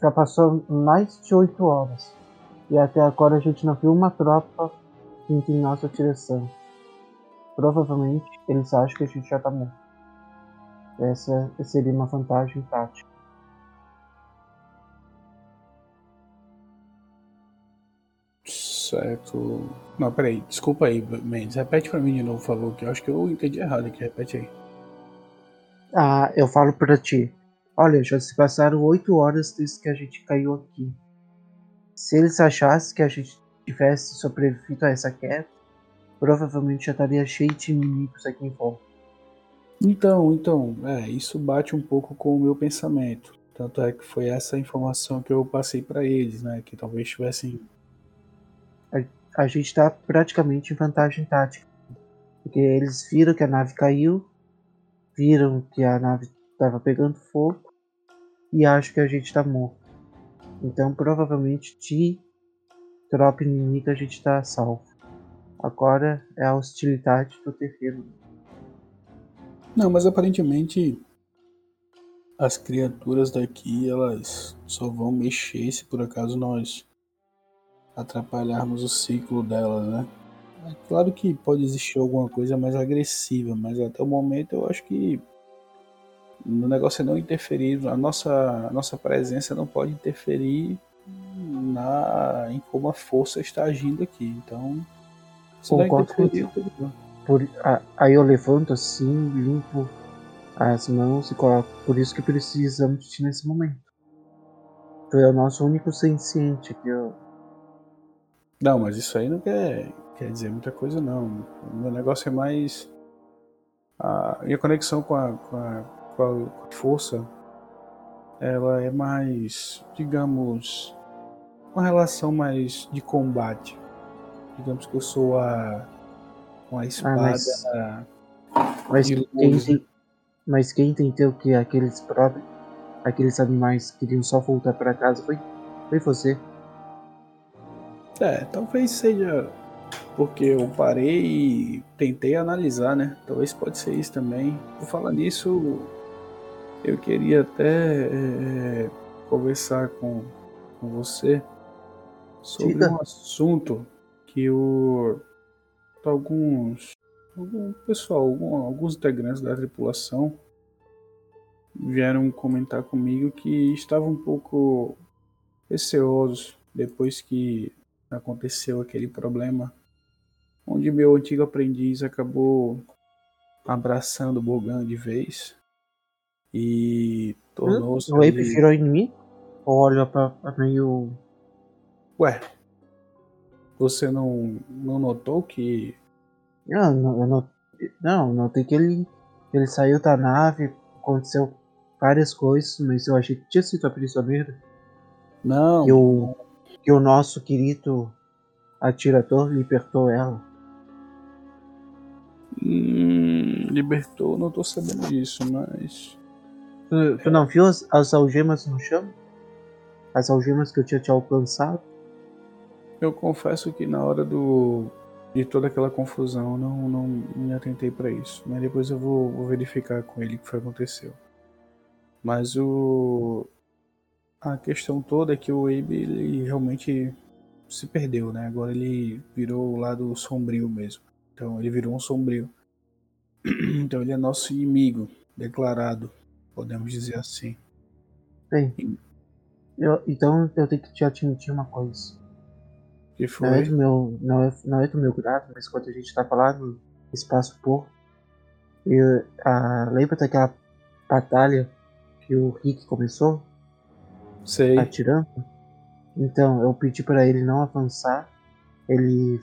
já passou mais de 8 horas. E até agora a gente não viu uma tropa indo em nossa direção. Provavelmente eles acham que a gente já tá morto. Essa seria uma vantagem tática. Certo. Não, peraí, desculpa aí, Mendes. Repete pra mim de novo, por favor, que eu acho que eu entendi errado aqui. Repete aí. Ah, eu falo pra ti. Olha, já se passaram oito horas desde que a gente caiu aqui. Se eles achassem que a gente tivesse sobrevivido a essa queda, provavelmente já estaria cheio de inimigos aqui em volta. Então, então, é, isso bate um pouco com o meu pensamento. Tanto é que foi essa informação que eu passei pra eles, né? Que talvez tivessem. A gente tá praticamente em vantagem tática. Porque eles viram que a nave caiu, viram que a nave estava pegando fogo e acham que a gente tá morto. Então provavelmente de tropa inimiga a gente tá salvo. Agora é a hostilidade do terreno. Não, mas aparentemente as criaturas daqui elas só vão mexer se por acaso nós atrapalharmos o ciclo delas, né? É claro que pode existir alguma coisa mais agressiva, mas até o momento eu acho que o negócio é não interferir, a nossa, a nossa presença não pode interferir na, em como a força está agindo aqui. Então, se não Concordo interferir, bem. Por, a- aí eu levanto assim, limpo as mãos e coloco. Por isso que precisamos de ti nesse momento. Tu é o nosso único senciente aqui, ó. Não, mas isso aí não quer, quer dizer muita coisa, não. O meu negócio é mais. A minha conexão com a, com a, com a, força. Ela é mais, digamos, uma relação mais de combate. Digamos que eu sou a. Uma espada. mas- Mas de quem, tem, mas quem entendeu que aqueles próprios. Aqueles animais queriam só voltar para casa foi, foi você. É, talvez seja porque eu parei e tentei analisar, né? Talvez pode ser isso também. Por falar nisso, eu queria até é, conversar com, com você sobre Diga. um assunto que o alguns algum pessoal, algum- alguns integrantes da tripulação vieram comentar comigo que estavam um pouco receosos depois que aconteceu aquele problema onde meu antigo aprendiz acabou abraçando o Bogan de vez e tornou-se O Ape virou em mim? Ou olha pra, pra meio. Ué, você não, não notou que Não, não, eu não, não, notei que ele, ele saiu da nave, aconteceu várias coisas, mas eu achei que tinha sido a prisioneira. não, o, que o nosso querido atirador libertou ela. hum, libertou, não tô sabendo disso, mas Tu, tu não viu as, as algemas no chão? As algemas que eu tinha te alcançado? eu confesso que na hora do de toda aquela confusão eu não, não me atentei para isso, mas depois eu vou, vou verificar com ele o que foi que aconteceu. Mas o a questão toda é que o Abe ele realmente se perdeu, né? Agora ele virou o lado sombrio mesmo. Então ele virou um sombrio. Então ele é nosso inimigo declarado, podemos dizer assim. Bem, eu, então eu tenho que te admitir uma coisa. Que Não é foi? do meu, não é, não é do meu grado, mas quando a gente tava lá no espaço por, eu, ah, lembra daquela batalha que o Rick começou Sei. atirando? Então eu pedi pra ele não avançar, ele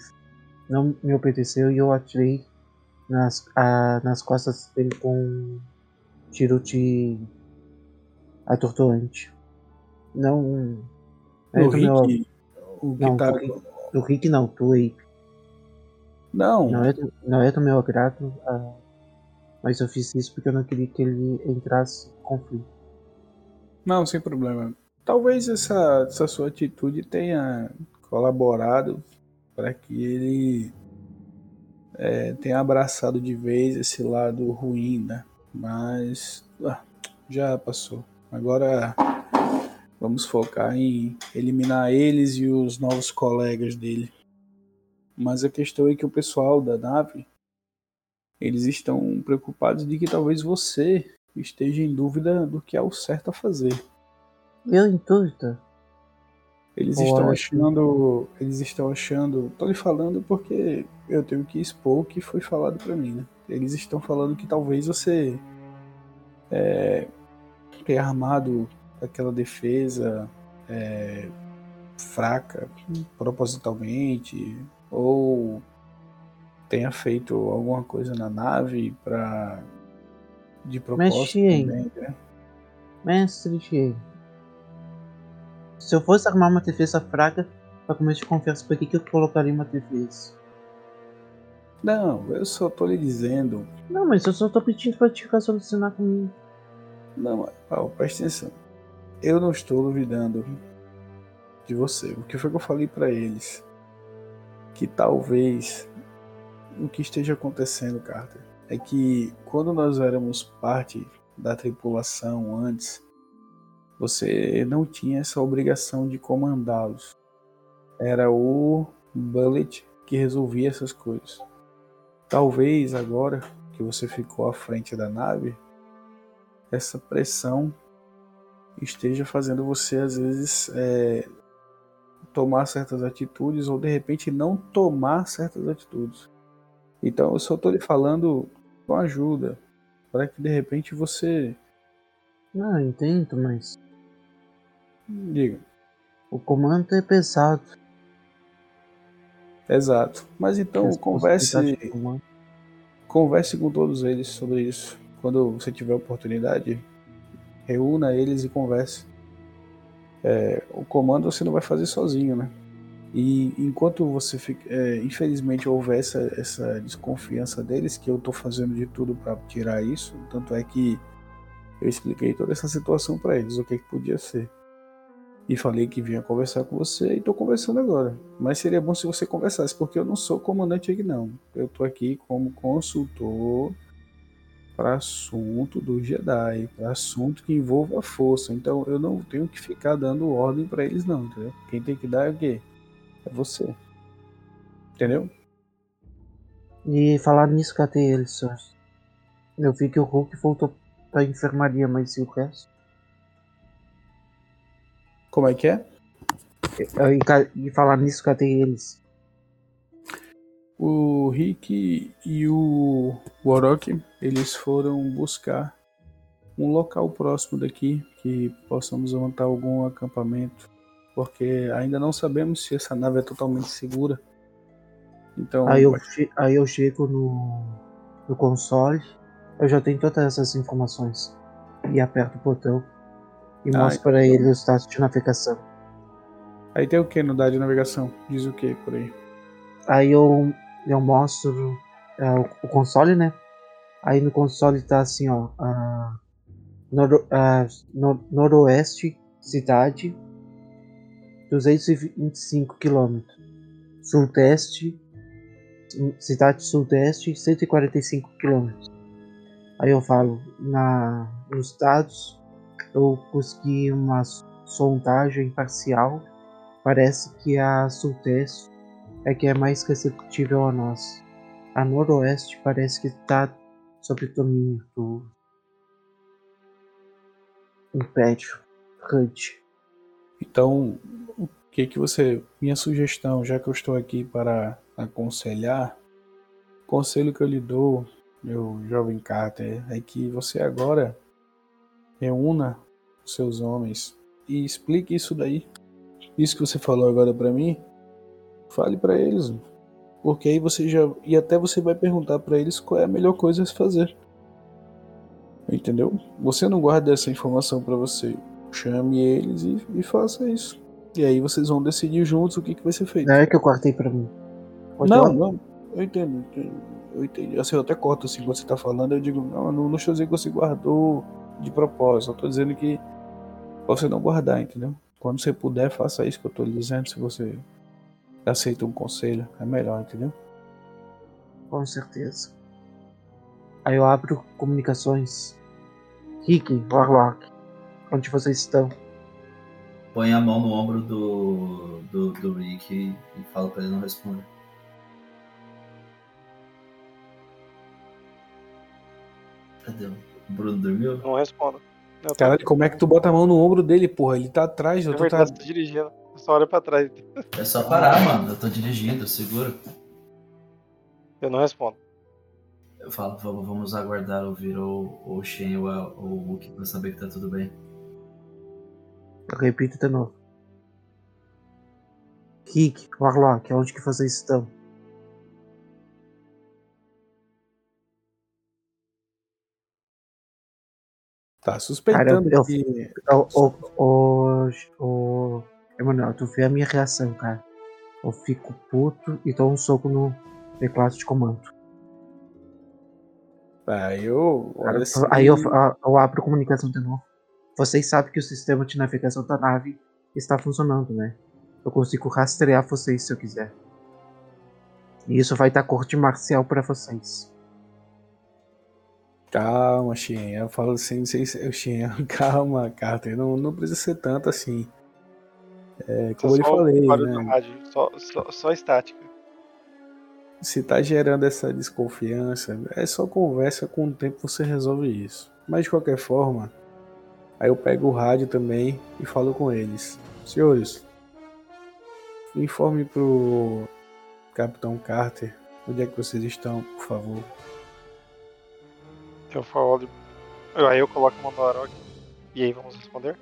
não me obedeceu e eu atirei nas, ah, nas costas dele com um tiro de atordoante. Não, é O do meu, Rick, o não, tá. do Rick, do Rick não, do Ape. Não, Não é, do, não é do meu agrado, ah, mas eu fiz isso porque eu não queria que ele entrasse em conflito. Não, sem problema. Talvez essa, essa sua atitude tenha colaborado para que ele é, tenha abraçado de vez esse lado ruim, né? Mas ah, já passou. Agora vamos focar em eliminar eles e os novos colegas dele. Mas a questão é que o pessoal da nave eles estão preocupados de que talvez você esteja em dúvida do que é o certo a fazer. Eu em dúvida. Eles Olha, estão achando. Eles estão achando. Tô lhe falando porque eu tenho que expor o que foi falado pra mim, né? Eles estão falando que talvez você é, tenha armado aquela defesa é, fraca propositalmente, ou tenha feito alguma coisa na nave pra. de propósito Mexi, também, né? Mestre Diego. Se eu fosse armar uma defesa fraca, pra começo de confiança, por que, que eu colocaria uma defesa? Não, eu só tô lhe dizendo Não, mas eu só tô pedindo pra te raciocinar comigo. Não, Paulo, presta atenção. Eu não estou duvidando de você. O que foi que eu falei pra eles? Que talvez o que esteja acontecendo, Carter, é que quando nós éramos parte da tripulação antes, você não tinha essa obrigação de comandá-los. Era o Bullet que resolvia essas coisas. Talvez agora que você ficou à frente da nave, essa pressão esteja fazendo você às vezes é, tomar certas atitudes ou de repente não tomar certas atitudes. Então eu só estou lhe falando com ajuda para que de repente você. Não, entendo, mas. Diga. O comando é pesado. Exato. Mas então converse. Converse com todos eles sobre isso. Quando você tiver oportunidade, reúna eles e converse. É, o comando você não vai fazer sozinho, né? E enquanto você fica, é, infelizmente houver essa, essa desconfiança deles, que eu estou fazendo de tudo para tirar isso, tanto é que eu expliquei toda essa situação para eles, o que, que podia ser. E falei que vinha conversar com você e estou conversando agora. Mas seria bom se você conversasse, porque eu não sou comandante aqui não. Eu estou aqui como consultor para assunto do Jedi, para assunto que envolva a força. Então eu não tenho que ficar dando ordem para eles não, entendeu? Quem tem que dar é o quê? É você. Entendeu? E falar nisso, cadê eles? Eu vi que o Hulk voltou pra enfermaria, mas e o resto? Como é que é? E, e falar nisso, cadê eles? O Rick e o Warok, eles foram buscar um local próximo daqui que possamos montar algum acampamento, porque ainda não sabemos se essa nave é totalmente segura. Então, Aí eu, aí eu chego no, no console, eu já tenho todas essas informações. E aperto o botão e Ah, mostro para ele o status de navegação. aí tem o que no dado de navegação? Diz o que por aí? Aí eu, eu mostro é, o, console, né? Aí no console tá assim, ó. ah, noro- ah, no- noroeste, cidade, 225 km. Sudeste, cidade sudeste, 145 km. Aí eu falo, na, nos dados, eu consegui uma sondagem parcial. Parece que a sudeste é que é mais receptível a nós. A noroeste parece que está sob domínio do Império Hunt. Então, o que que você, minha sugestão, já que eu estou aqui para aconselhar, o conselho que eu lhe dou, meu jovem Carter, é que você agora reúna os seus homens e explique isso daí. Isso que você falou agora para mim, fale para eles, porque aí você já e até você vai perguntar para eles qual é a melhor coisa a se fazer. Entendeu? Você não guarda essa informação para você. Chame eles e, e faça isso. E aí vocês vão decidir juntos o que, que vai ser feito. Não é que eu cortei pra mim. Pode Não, falar? não. Eu entendo, entendo. Eu. Assim, eu até corto assim quando você tá falando, eu digo, não, não, não estou dizendo que você guardou de propósito. Eu tô dizendo que pra você não guardar, entendeu? Quando você puder, faça isso que eu tô lhe dizendo. Se você aceita um conselho, é melhor, entendeu? Com certeza. Aí eu abro comunicações. Rick, Warlock, onde vocês estão? Põe a mão no ombro do, do, do Rick e fala pra ele não responder. Cadê? O Bruno dormiu? Não respondo. Tô- Caralho, como é que tu bota a mão no ombro dele, porra? Ele tá atrás, É eu tô verdade, tá... tô dirigindo. Eu só olho pra trás. É só parar, mano. Eu tô dirigindo, segura. Eu não respondo. Eu falo, vamos, vamos aguardar ouvir o, o Shen ou ou o Hulk pra saber que tá tudo bem. Eu repito de novo. Rick, Warlock, onde que vocês estão? Tá suspeitando Cara, eu- que... Ô, ô, ô, Emanuel, tu vê a minha reação, cara. Eu fico puto e dou um soco no teclado de comando. Ah, eu... Olha assim... Aí eu, eu abro a comunicação de novo. Vocês sabem que o sistema de navegação da nave está funcionando, né? Eu consigo rastrear vocês se eu quiser. E isso vai dar corte marcial pra vocês. Calma, Xien. Eu falo assim, sem ser Xien. Calma, Carter. Não, não precisa ser tanto assim. É, como eu só o falei, né? rádio, só, só, só estática. Se tá gerando essa desconfiança, é só conversa, com o tempo você resolve isso. Mas de qualquer forma, aí eu pego o rádio também e falo com eles. Senhores, informe pro Capitão Carter onde é que vocês estão, por favor. Eu falo. eu- Aí eu coloco no Arok. E aí vamos responder?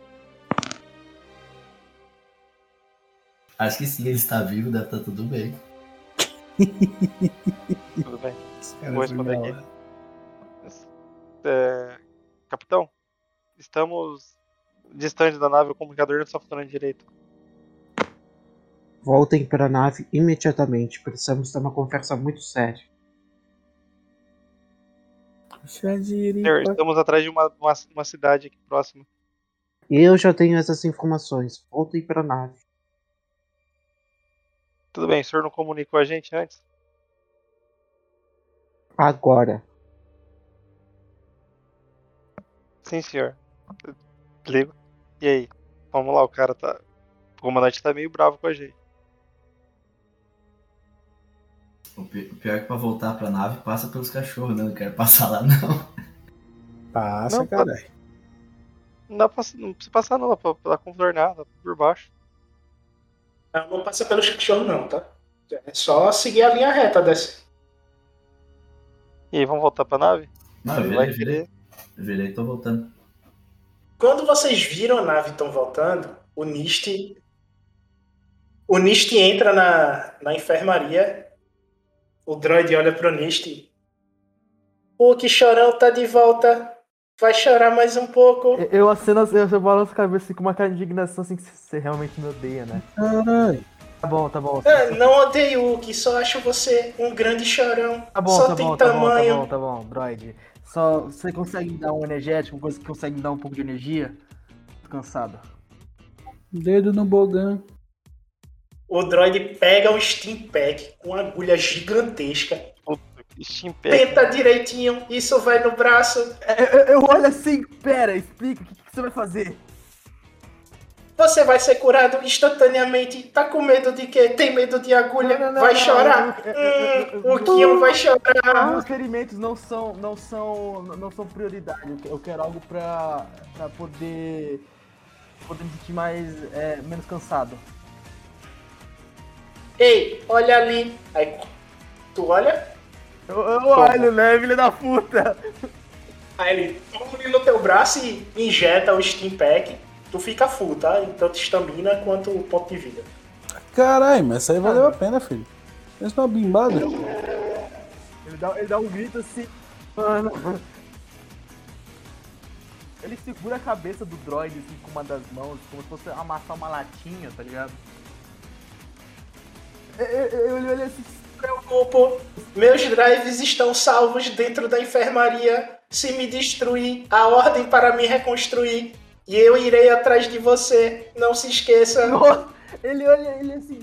Acho que sim, ele está vivo, deve estar tudo bem. Tudo bem. Vou responder aqui. É, Capitão, estamos distante da nave, o comunicador não está funcionando direito. Voltem para a nave imediatamente. Precisamos ter uma conversa muito séria. Senhor, estamos atrás de uma, uma, uma cidade aqui próxima. Eu já tenho essas informações. Voltem para a nave. Tudo bem, o senhor não comunicou a gente antes? Agora. Sim, senhor. Ligo. E aí? Vamos lá, o cara tá. O comandante tá meio bravo com a gente. O pi- o pior é que pra voltar pra nave passa pelos cachorros, né? Não quero passar lá, não. Passa, Não, caralho. Não, dá pra, não precisa passar não, dá pra, pela contornada, por baixo. Não, não passa pelos cachorros não, tá? É só seguir a linha reta dessa. E aí, vamos voltar pra nave? Não, eu Você vai virei, virei. virei e tô voltando. Quando vocês viram a nave estão voltando, o Nist. O Nist entra na, na enfermaria. O droid olha pro Nist. O que chorão tá de volta. Vai chorar mais um pouco. Eu aceno, eu, eu balanço a cabeça assim, com uma cara de indignação, assim, que você realmente me odeia, né? Caralho. Tá bom, tá bom. Ah, não odeio o que, só acho você um grande chorão. Tá bom, só tá tem bom, tá bom, tá tamanho. bom, tá bom, droid. Só você consegue me dar um energético, coisa que consegue me dar um pouco de energia? Tô cansado. Dedo no bogan. O droid pega um Steam Pack com uma agulha gigantesca. Pack. Tenta direitinho, isso vai no braço. Eu, eu- eu olho assim, pera, explica, o que, que você vai fazer? Você vai ser curado instantaneamente. Tá com medo de quê? Tem medo de agulha? Não, não, vai não, chorar? Hum, o Kion vai chorar. Meus ferimentos não são, não são, não são prioridade. Eu quero algo pra, pra poder, poder me sentir mais, é, menos cansado. Ei, olha ali. Aí tu olha, Eu, eu olho, né, filho da puta? aí ele toma ali no teu braço e injeta o Steam Pack. Tu fica full, tá? Tanto estamina quanto ponto de vida. Caralho, mas isso aí valeu a pena, filho. Pensa numa bimbada. Ele dá, ele dá um grito assim, mano. Ele segura a cabeça do droid assim, com uma das mãos, como se fosse amassar uma latinha, tá ligado? Eu, olhei assim, Preocupo. Meus drives estão salvos dentro da enfermaria. Se me destruir, a ordem para me reconstruir. E eu irei atrás de você. Não se esqueça. Nossa, ele olha ele assim.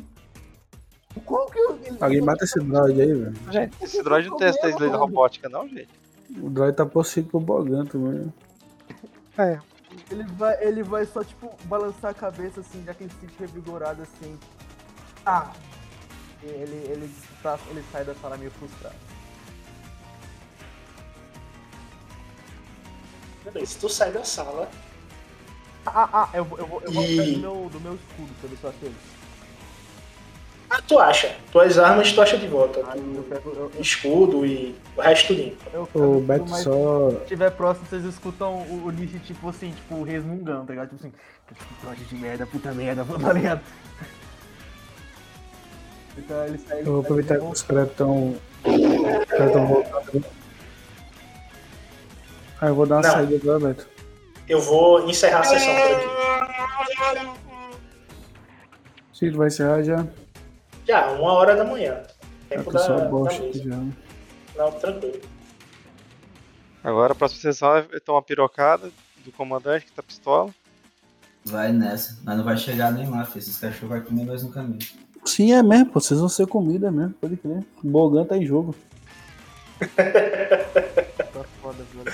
Qual que eu. Ele, Alguém mata esse droid aí, velho. Gente, esse droid não tem essa leis robótica, não, gente. O droid tá possuído por bogan também. É. ele, vai, ele vai só, tipo, balançar a cabeça assim, já que ele se sente revigorado assim. Ah! Ele, ele, tá, ele sai da sala meio frustrado. Beleza, tu sai da sala. Ah, ah, eu, vou- eu vou, eu vou E- do meu, do meu escudo pra ver se eu. Ah, tu acha. Tuas armas tu acha de volta. Eu Tu- pego. Eu, eu, escudo e o resto limpo. eu O tudo, Beto mas só. Se estiver próximo, vocês escutam o, o Nish, tipo assim, tipo, resmungando, tá ligado? Tipo assim, que trote de merda, puta merda, tá ligado? Então ele sai. Eu vou aproveitar que os caras estão. Os caras estão voltando. Ah, eu vou dar uma Não. saída agora, Beto. Eu vou encerrar a sessão por aqui. Cid vai encerrar já. Já, uma hora da manhã. É Tempo da, da bosta mesa. aqui já. Não, tranquilo. Agora a próxima sessão é ter uma pirocada do comandante que tá pistola. Vai nessa. Mas não vai chegar nem lá, filho. Esses cachorros vão comer nós no caminho. Sim, é mesmo. Vocês vão ser comida mesmo, pode crer. Bogan tá em jogo. Tá foda, mano.